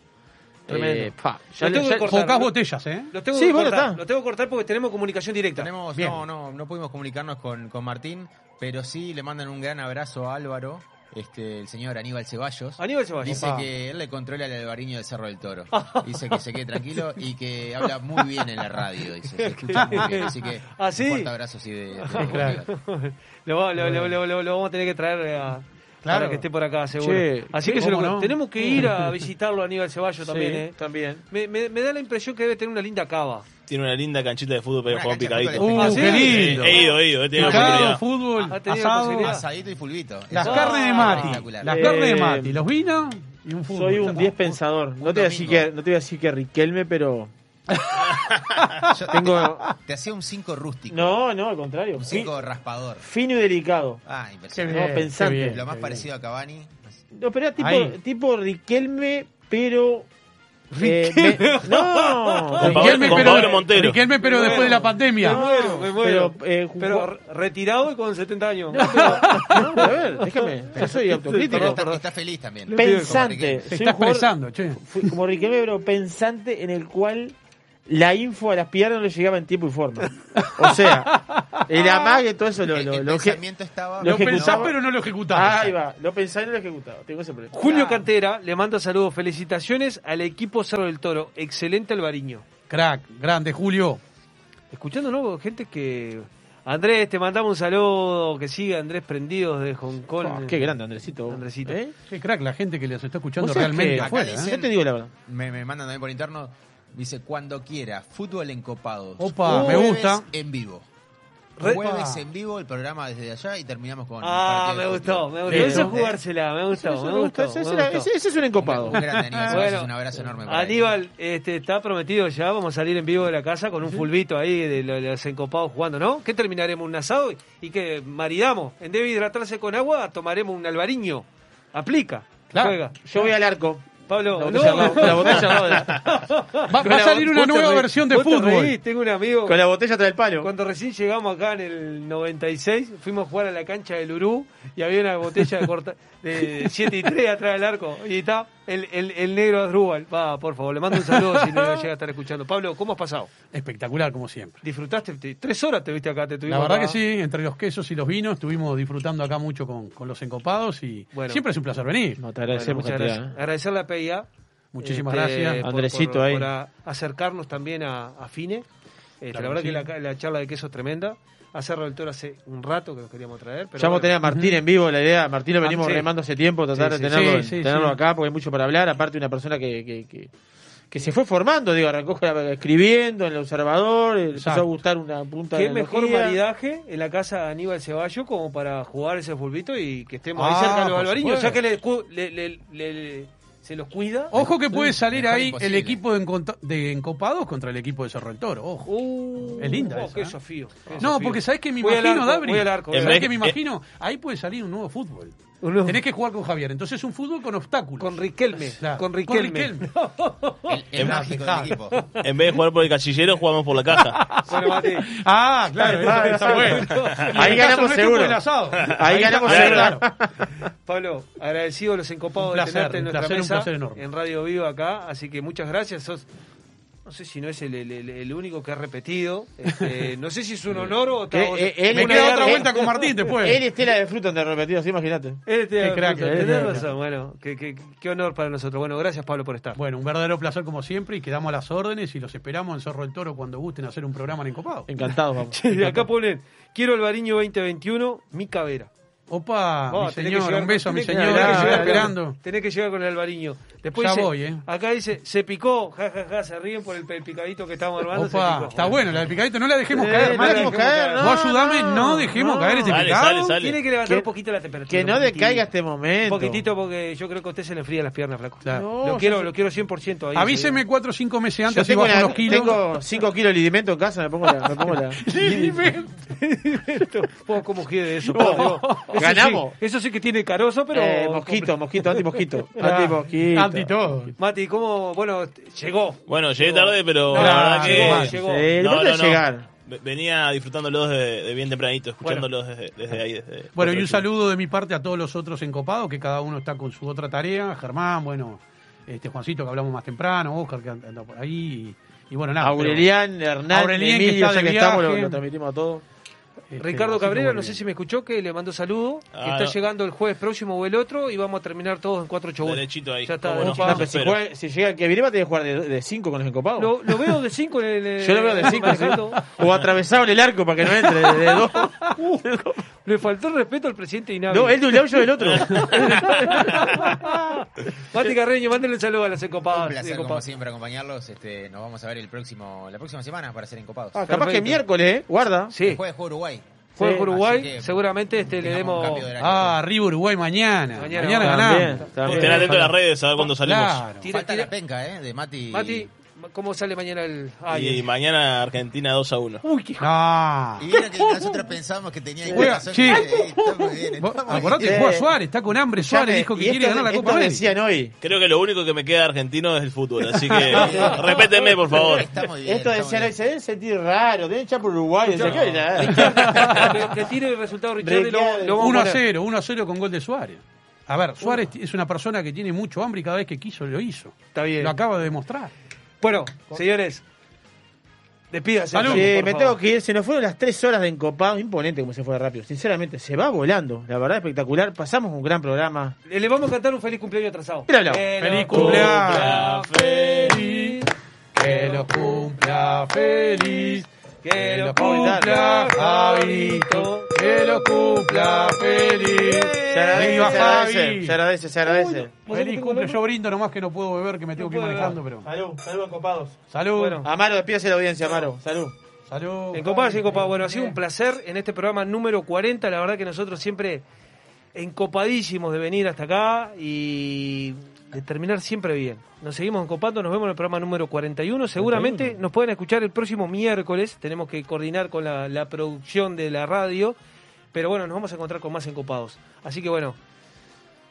Tremendo. eh, pa, ya, Lo tengo que cortar. Botellas, ¿eh? Lo tengo Sí, que bueno, cortar. está. Lo tengo que cortar porque tenemos comunicación directa. Tenemos, no, no, no pudimos comunicarnos con, con Martín, pero sí le mandan un gran abrazo a Álvaro, este, el señor Aníbal Ceballos. Aníbal Ceballos. Dice Ah. que él le controla el albariño del Cerro del Toro. Dice que se quede tranquilo y que habla muy bien en la radio. Dice, se escucha muy bien. Así que ¿Ah, sí? así de, de- Claro. lo, va- lo- lo- lo- lo- lo vamos a tener que traer a, Claro. para que esté por acá, seguro. Che, Así que se lo- ¿Cómo no? tenemos que ir a visitarlo a Aníbal Ceballos también. Sí, ¿eh? también. Me, me- me da la impresión que debe tener una linda cava. Tiene una linda canchita de fútbol para ir a Una jugar un cancha de picadito. Uh, ¿Ah, sí? qué lindo. He ido, he ido, he tenido Picado, fútbol, ¿Ha tenido la asado? Asadito y fulvito. las Eso- carnes de Mati, las Eh, carnes de Mati, los vinos y un fútbol. Soy un está. 10 pensador. No te, voy a decir domingo. que, no te voy a decir que Riquelme, pero Yo- tengo... Te hacía un 5 rústico. No, no, al contrario. Un Fi- 5 raspador. fino y delicado. Ah, impresionante. No, pensante. qué bien, Lo más qué parecido a Cavani. No, pero era tipo, Ahí. tipo Riquelme, pero... eh, me- no, Con Riquelme, Pablo- pero, Pablo Montero. Riquelme, pero después de la pandemia. Me muero, me muero. pero, eh, jugó- re- retirado y con 70 años. No, pero- no, a ver, déjame. Yo soy Pero autocrítico. está, está feliz también. Pensante. Se Soy está un jugador- expresando, che. fui como Riquelme, pero pensante en el cual la info a las piernas no le llegaba en tiempo y forma. O sea, el amague, todo eso lo, lo, el lo que- pensamiento estaba. lo Lo pensás, pero no lo ejecutás. Ahí va, lo pensaba y no lo ejecutaba. Tengo ese problema. Julio Cantera le manda saludos, felicitaciones al equipo Cerro del Toro. Excelente Albariño. Crack, grande, Julio. Escuchando nuevo gente que. Andrés, te mandamos un saludo. Que siga Andrés Prendidos de Hong Kong. Oh, qué grande, Andresito. Andresito. ¿Eh? Qué crack la gente que les está escuchando realmente que- afuera. ¿eh? Yo te digo la verdad. Me, me mandan también por interno. Dice, cuando quiera, fútbol en copados. Opa, me Jueves gusta. en vivo. Re- Jueves en vivo, el programa desde allá y terminamos con. Ah, me gustó, me gustó. Eso es jugársela, me gustó, Eso me gustó. ese, me era- gustó. ese- ese es un encopado. Un grande Aníbal Bueno, un abrazo enorme para él. Aníbal, este, está prometido ya, vamos a salir en vivo de la casa con un fulbito ahí de lo- de los encopados jugando, ¿no? ¿Qué terminaremos? ¿Un asado? ¿Y, y qué maridamos? En vez de hidratarse con agua, tomaremos un albariño. Aplica, Claro. juega. Yo voy al arco. Pablo, La botella no. la botella. Va, va a salir una te nueva reí- versión de fútbol. reís, tengo un amigo. Con la botella tras el palo. Cuando recién llegamos acá en el 96, fuimos a jugar a la cancha del Urú y había una botella de, corta, de 7 y 3 atrás del arco. Y está el, el, el negro Adrúbal. Va, por favor, le mando un saludo si no llega a estar escuchando. Pablo, ¿cómo has pasado? Espectacular, como siempre. ¿Disfrutaste? Te- Tres horas te viste acá, te La tuvimos verdad acá. que sí, entre los quesos y los vinos estuvimos disfrutando acá mucho con, con los encopados y Bueno. siempre es un placer venir. No, te Bueno, agradecemos muchas gracias. ¿eh? Agradecerle a PIA. Muchísimas este, gracias. por- Andresito por, ahí. por a- acercarnos también a, a Fine. Este, Claro la verdad que que, sí. la, la charla de queso es tremenda. A Cerro del Toro hace un rato que los queríamos traer. Pero Ya vamos a bueno. tener a Martín en vivo, la idea. Martín lo venimos Ah, sí. remando hace tiempo, tratar Sí, de tenerlo, tenerlo acá, porque hay mucho para hablar. Aparte, una persona que, que, que, que se fue formando, digo, arrancó escribiendo en el observador, le empezó a Exacto. gustar una punta Qué de mejor maridaje en la casa de Aníbal Ceballos como para jugar ese fulbito y que estemos Ah, ahí cerca de los por albariños, ya que le- se los cuida. Ojo que puede salir ahí imposible. el equipo de, Encopados contra el equipo de Cerro del Toro. Ojo. es linda oh, esa, qué ¿eh? desafío, No, porque ¿sabés que me Voy imagino, arco, Dabri? voy al arco, ¿Sabés voy al que me imagino? Ahí puede salir un nuevo fútbol. Tenés que jugar con Javier. Entonces un fútbol con obstáculos. Con Riquelme. Claro, Con Riquelme. En- mágico del equipo. En vez de jugar por el cachillero, jugamos por la caja. Bueno, Mati. Ah, claro, Ah, está bueno. Ahí el ganamos seguro. el. Ahí ganamos seguro. claro. Pablo, agradecido a los encopados de tenerte en nuestra placer, un mesa placer enorme. en Radio Viva acá, así que muchas gracias. Sos, no sé si no es el, el- el- el único que ha repetido. Este, no sé si es un honor o Que, o- eh, él- me queda otra de- vuelta con Martín después. Él Estela de fruta de repetido, así imagínate. Él te- Qué crack, tenés eh, razón, bueno, qué, qué- qué honor para nosotros. Bueno, gracias Pablo por estar. Bueno, un verdadero placer como siempre y quedamos a las órdenes y los esperamos en Cerro del Toro cuando gusten hacer un programa en Encopado. Encantado, vamos. Che, de acá ponen, quiero el Bariño 2021, mi cabera. Opa, Vos, mi tenés señor, que llegar- un beso a mi señora, está con- esperando. Tenés que llegar con el albariño. Después Ya dice- voy, ¿eh? Acá dice, se picó, ja, ja, ja, se ríen por el, picadito que estamos armando. se Opa, picó. está bueno, la del picadito, no la dejemos Eh, caer. no la Mati. dejemos caer, no, Vos ayudame, no, no, dejemos no. caer este Sale, picado. sale, sale. Tiene que levantar Que- un poquito la temperatura. Que no decaiga este momento. Un poquitito porque yo creo que a usted se le enfrían las piernas, flaco. Claro. lo quiero, lo quiero 100% ahí. Avíseme cuatro o cinco meses Yo antes si tengo, bajo una- unos kilos. tengo 5 kilos de lidimento en casa, me pongo la. Me pongo la Poco como de eso. Ganamos. eso sí que tiene carozo, pero. Eh, mosquito, mosquito, anti-mosquito. Ah, Anti-mosquito. Todo. Mati, ¿cómo? Bueno, llegó. Bueno, llegué tarde, pero No, la verdad que. llegó, llegó. Sí, lo importante es llegar. Ve- Venía disfrutándolos de, de bien tempranito, escuchándolos desde, desde ahí. Desde Bueno, y un saludo de mi parte a todos los otros encopados, que cada uno está con su otra tarea. Germán, bueno, este Juancito que hablamos más temprano, Oscar que anda por ahí. Y, y bueno, nada. Aurelián, pero- Hernán, Aurelián, que Emilio, está ya de que estamos, lo, lo transmitimos a todos. Este, Ricardo que Cabrera, no sé si me escuchó, que le mando saludo. que Ah, está no. llegando el jueves próximo o el otro y vamos a terminar todos en 4 8 Derechito ahí. Ya está. No. No, pero si, juega- si llega el que viene, va a tener que jugar de 5 con los encopados. Lo, lo veo de 5 en el. Yo lo veo de 5. marcando. O atravesado en el arco para que no entre. De, de dos. Uh, le faltó el respeto al presidente Inavi. No, él de un lado, yo del otro. Mati Carreño, mándenle un saludo a las encopadas. Un placer, como encopadas. siempre, acompañarlos. Este, nos vamos a ver el próximo, la próxima semana para ser encopados. Ah, capaz que miércoles, ¿eh? Guarda. Sí. Después juega Uruguay. Juega Sí. Uruguay, que seguramente este le demos. Ah, arriba Uruguay mañana. Mañana Mañana, ganamos. Estén atentos a las redes a ver cuándo salimos. Claro. Tira, Falta tira. la penca, ¿eh? De Mati. Mati, ¿cómo sale mañana el.? Ay, Y el- mañana Argentina 2 a 1. Uy, qué. No. Y vieron que nosotros pensamos que tenía razón. sí. Acordate que juega Suárez, está con hambre. Suárez dijo que quiere esto- ganar la Copa América. decían hoy. Creo que lo único que me queda argentino es el fútbol, así que respétenme, por favor. Está muy bien. Esto decían hoy, se deben sentir raro, deben echar por Uruguay. decía, ¿qué era? que, que tire el resultado Richard y lo, lo vamos 1 a poner. 0, 1 a 0 con gol de Suárez. A ver, Suárez es una persona que tiene mucho hambre y cada vez que quiso lo hizo. Está bien. Lo acaba de demostrar. Bueno, señores, despídase. Salud. Sí, favor. me tengo que ir. Se nos fueron las tres horas de encopado. Imponente como se fue rápido. Sinceramente, se va volando. La verdad, espectacular. Pasamos un gran programa. Eh, Le vamos a cantar un feliz cumpleaños atrasado. Hablado. Que Feliz cumpleaños. cumpla feliz. Que lo cumpla feliz. Que lo cumpla Javito. Que lo cumpla feliz. Se agradece, se agradece, se agradece, se agradece. Feliz cumple. Yo brindo nomás que no puedo beber, que me tengo que ir manejando, pero. Salud, salud, encopados. Salud. Bueno. Amaro, despídase de la audiencia, Amaro. Salud. Salud. Encopadas y encopados. Bueno, ha sido un placer en este programa número 40. La verdad que nosotros siempre encopadísimos de venir hasta acá y de terminar siempre bien. Nos seguimos encopando, nos vemos en el programa número 41. Seguramente nos pueden escuchar el próximo miércoles. Tenemos que coordinar con la, la producción de la radio. Pero bueno, nos vamos a encontrar con más encopados. Así que bueno.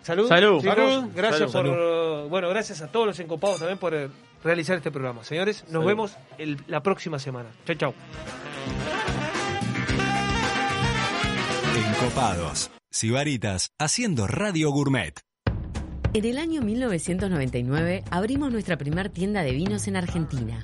Salud. Salud. chicos. Salud. Gracias Salud. por bueno, gracias a todos los encopados también por eh, realizar este programa. Señores, nos Salud. vemos el- la próxima semana. Chau, chau. Encopados. Sibaritas haciendo Radio Gourmet. En el año 1999 abrimos nuestra primer tienda de vinos en Argentina.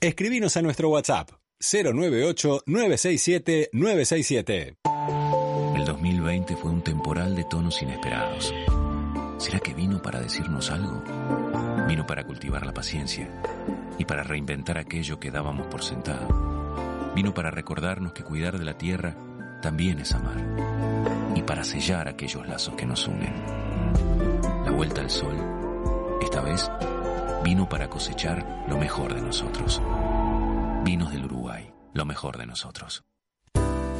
Escribinos a nuestro WhatsApp 098-967-967. El 2020 fue un temporal de tonos inesperados. ¿Será que vino para decirnos algo? Vino para cultivar la paciencia y para reinventar aquello que dábamos por sentado. Vino para recordarnos que cuidar de la tierra también es amar y para sellar aquellos lazos que nos unen. La vuelta al sol, esta vez, vino para cosechar lo mejor de nosotros. Vinos del Uruguay, lo mejor de nosotros.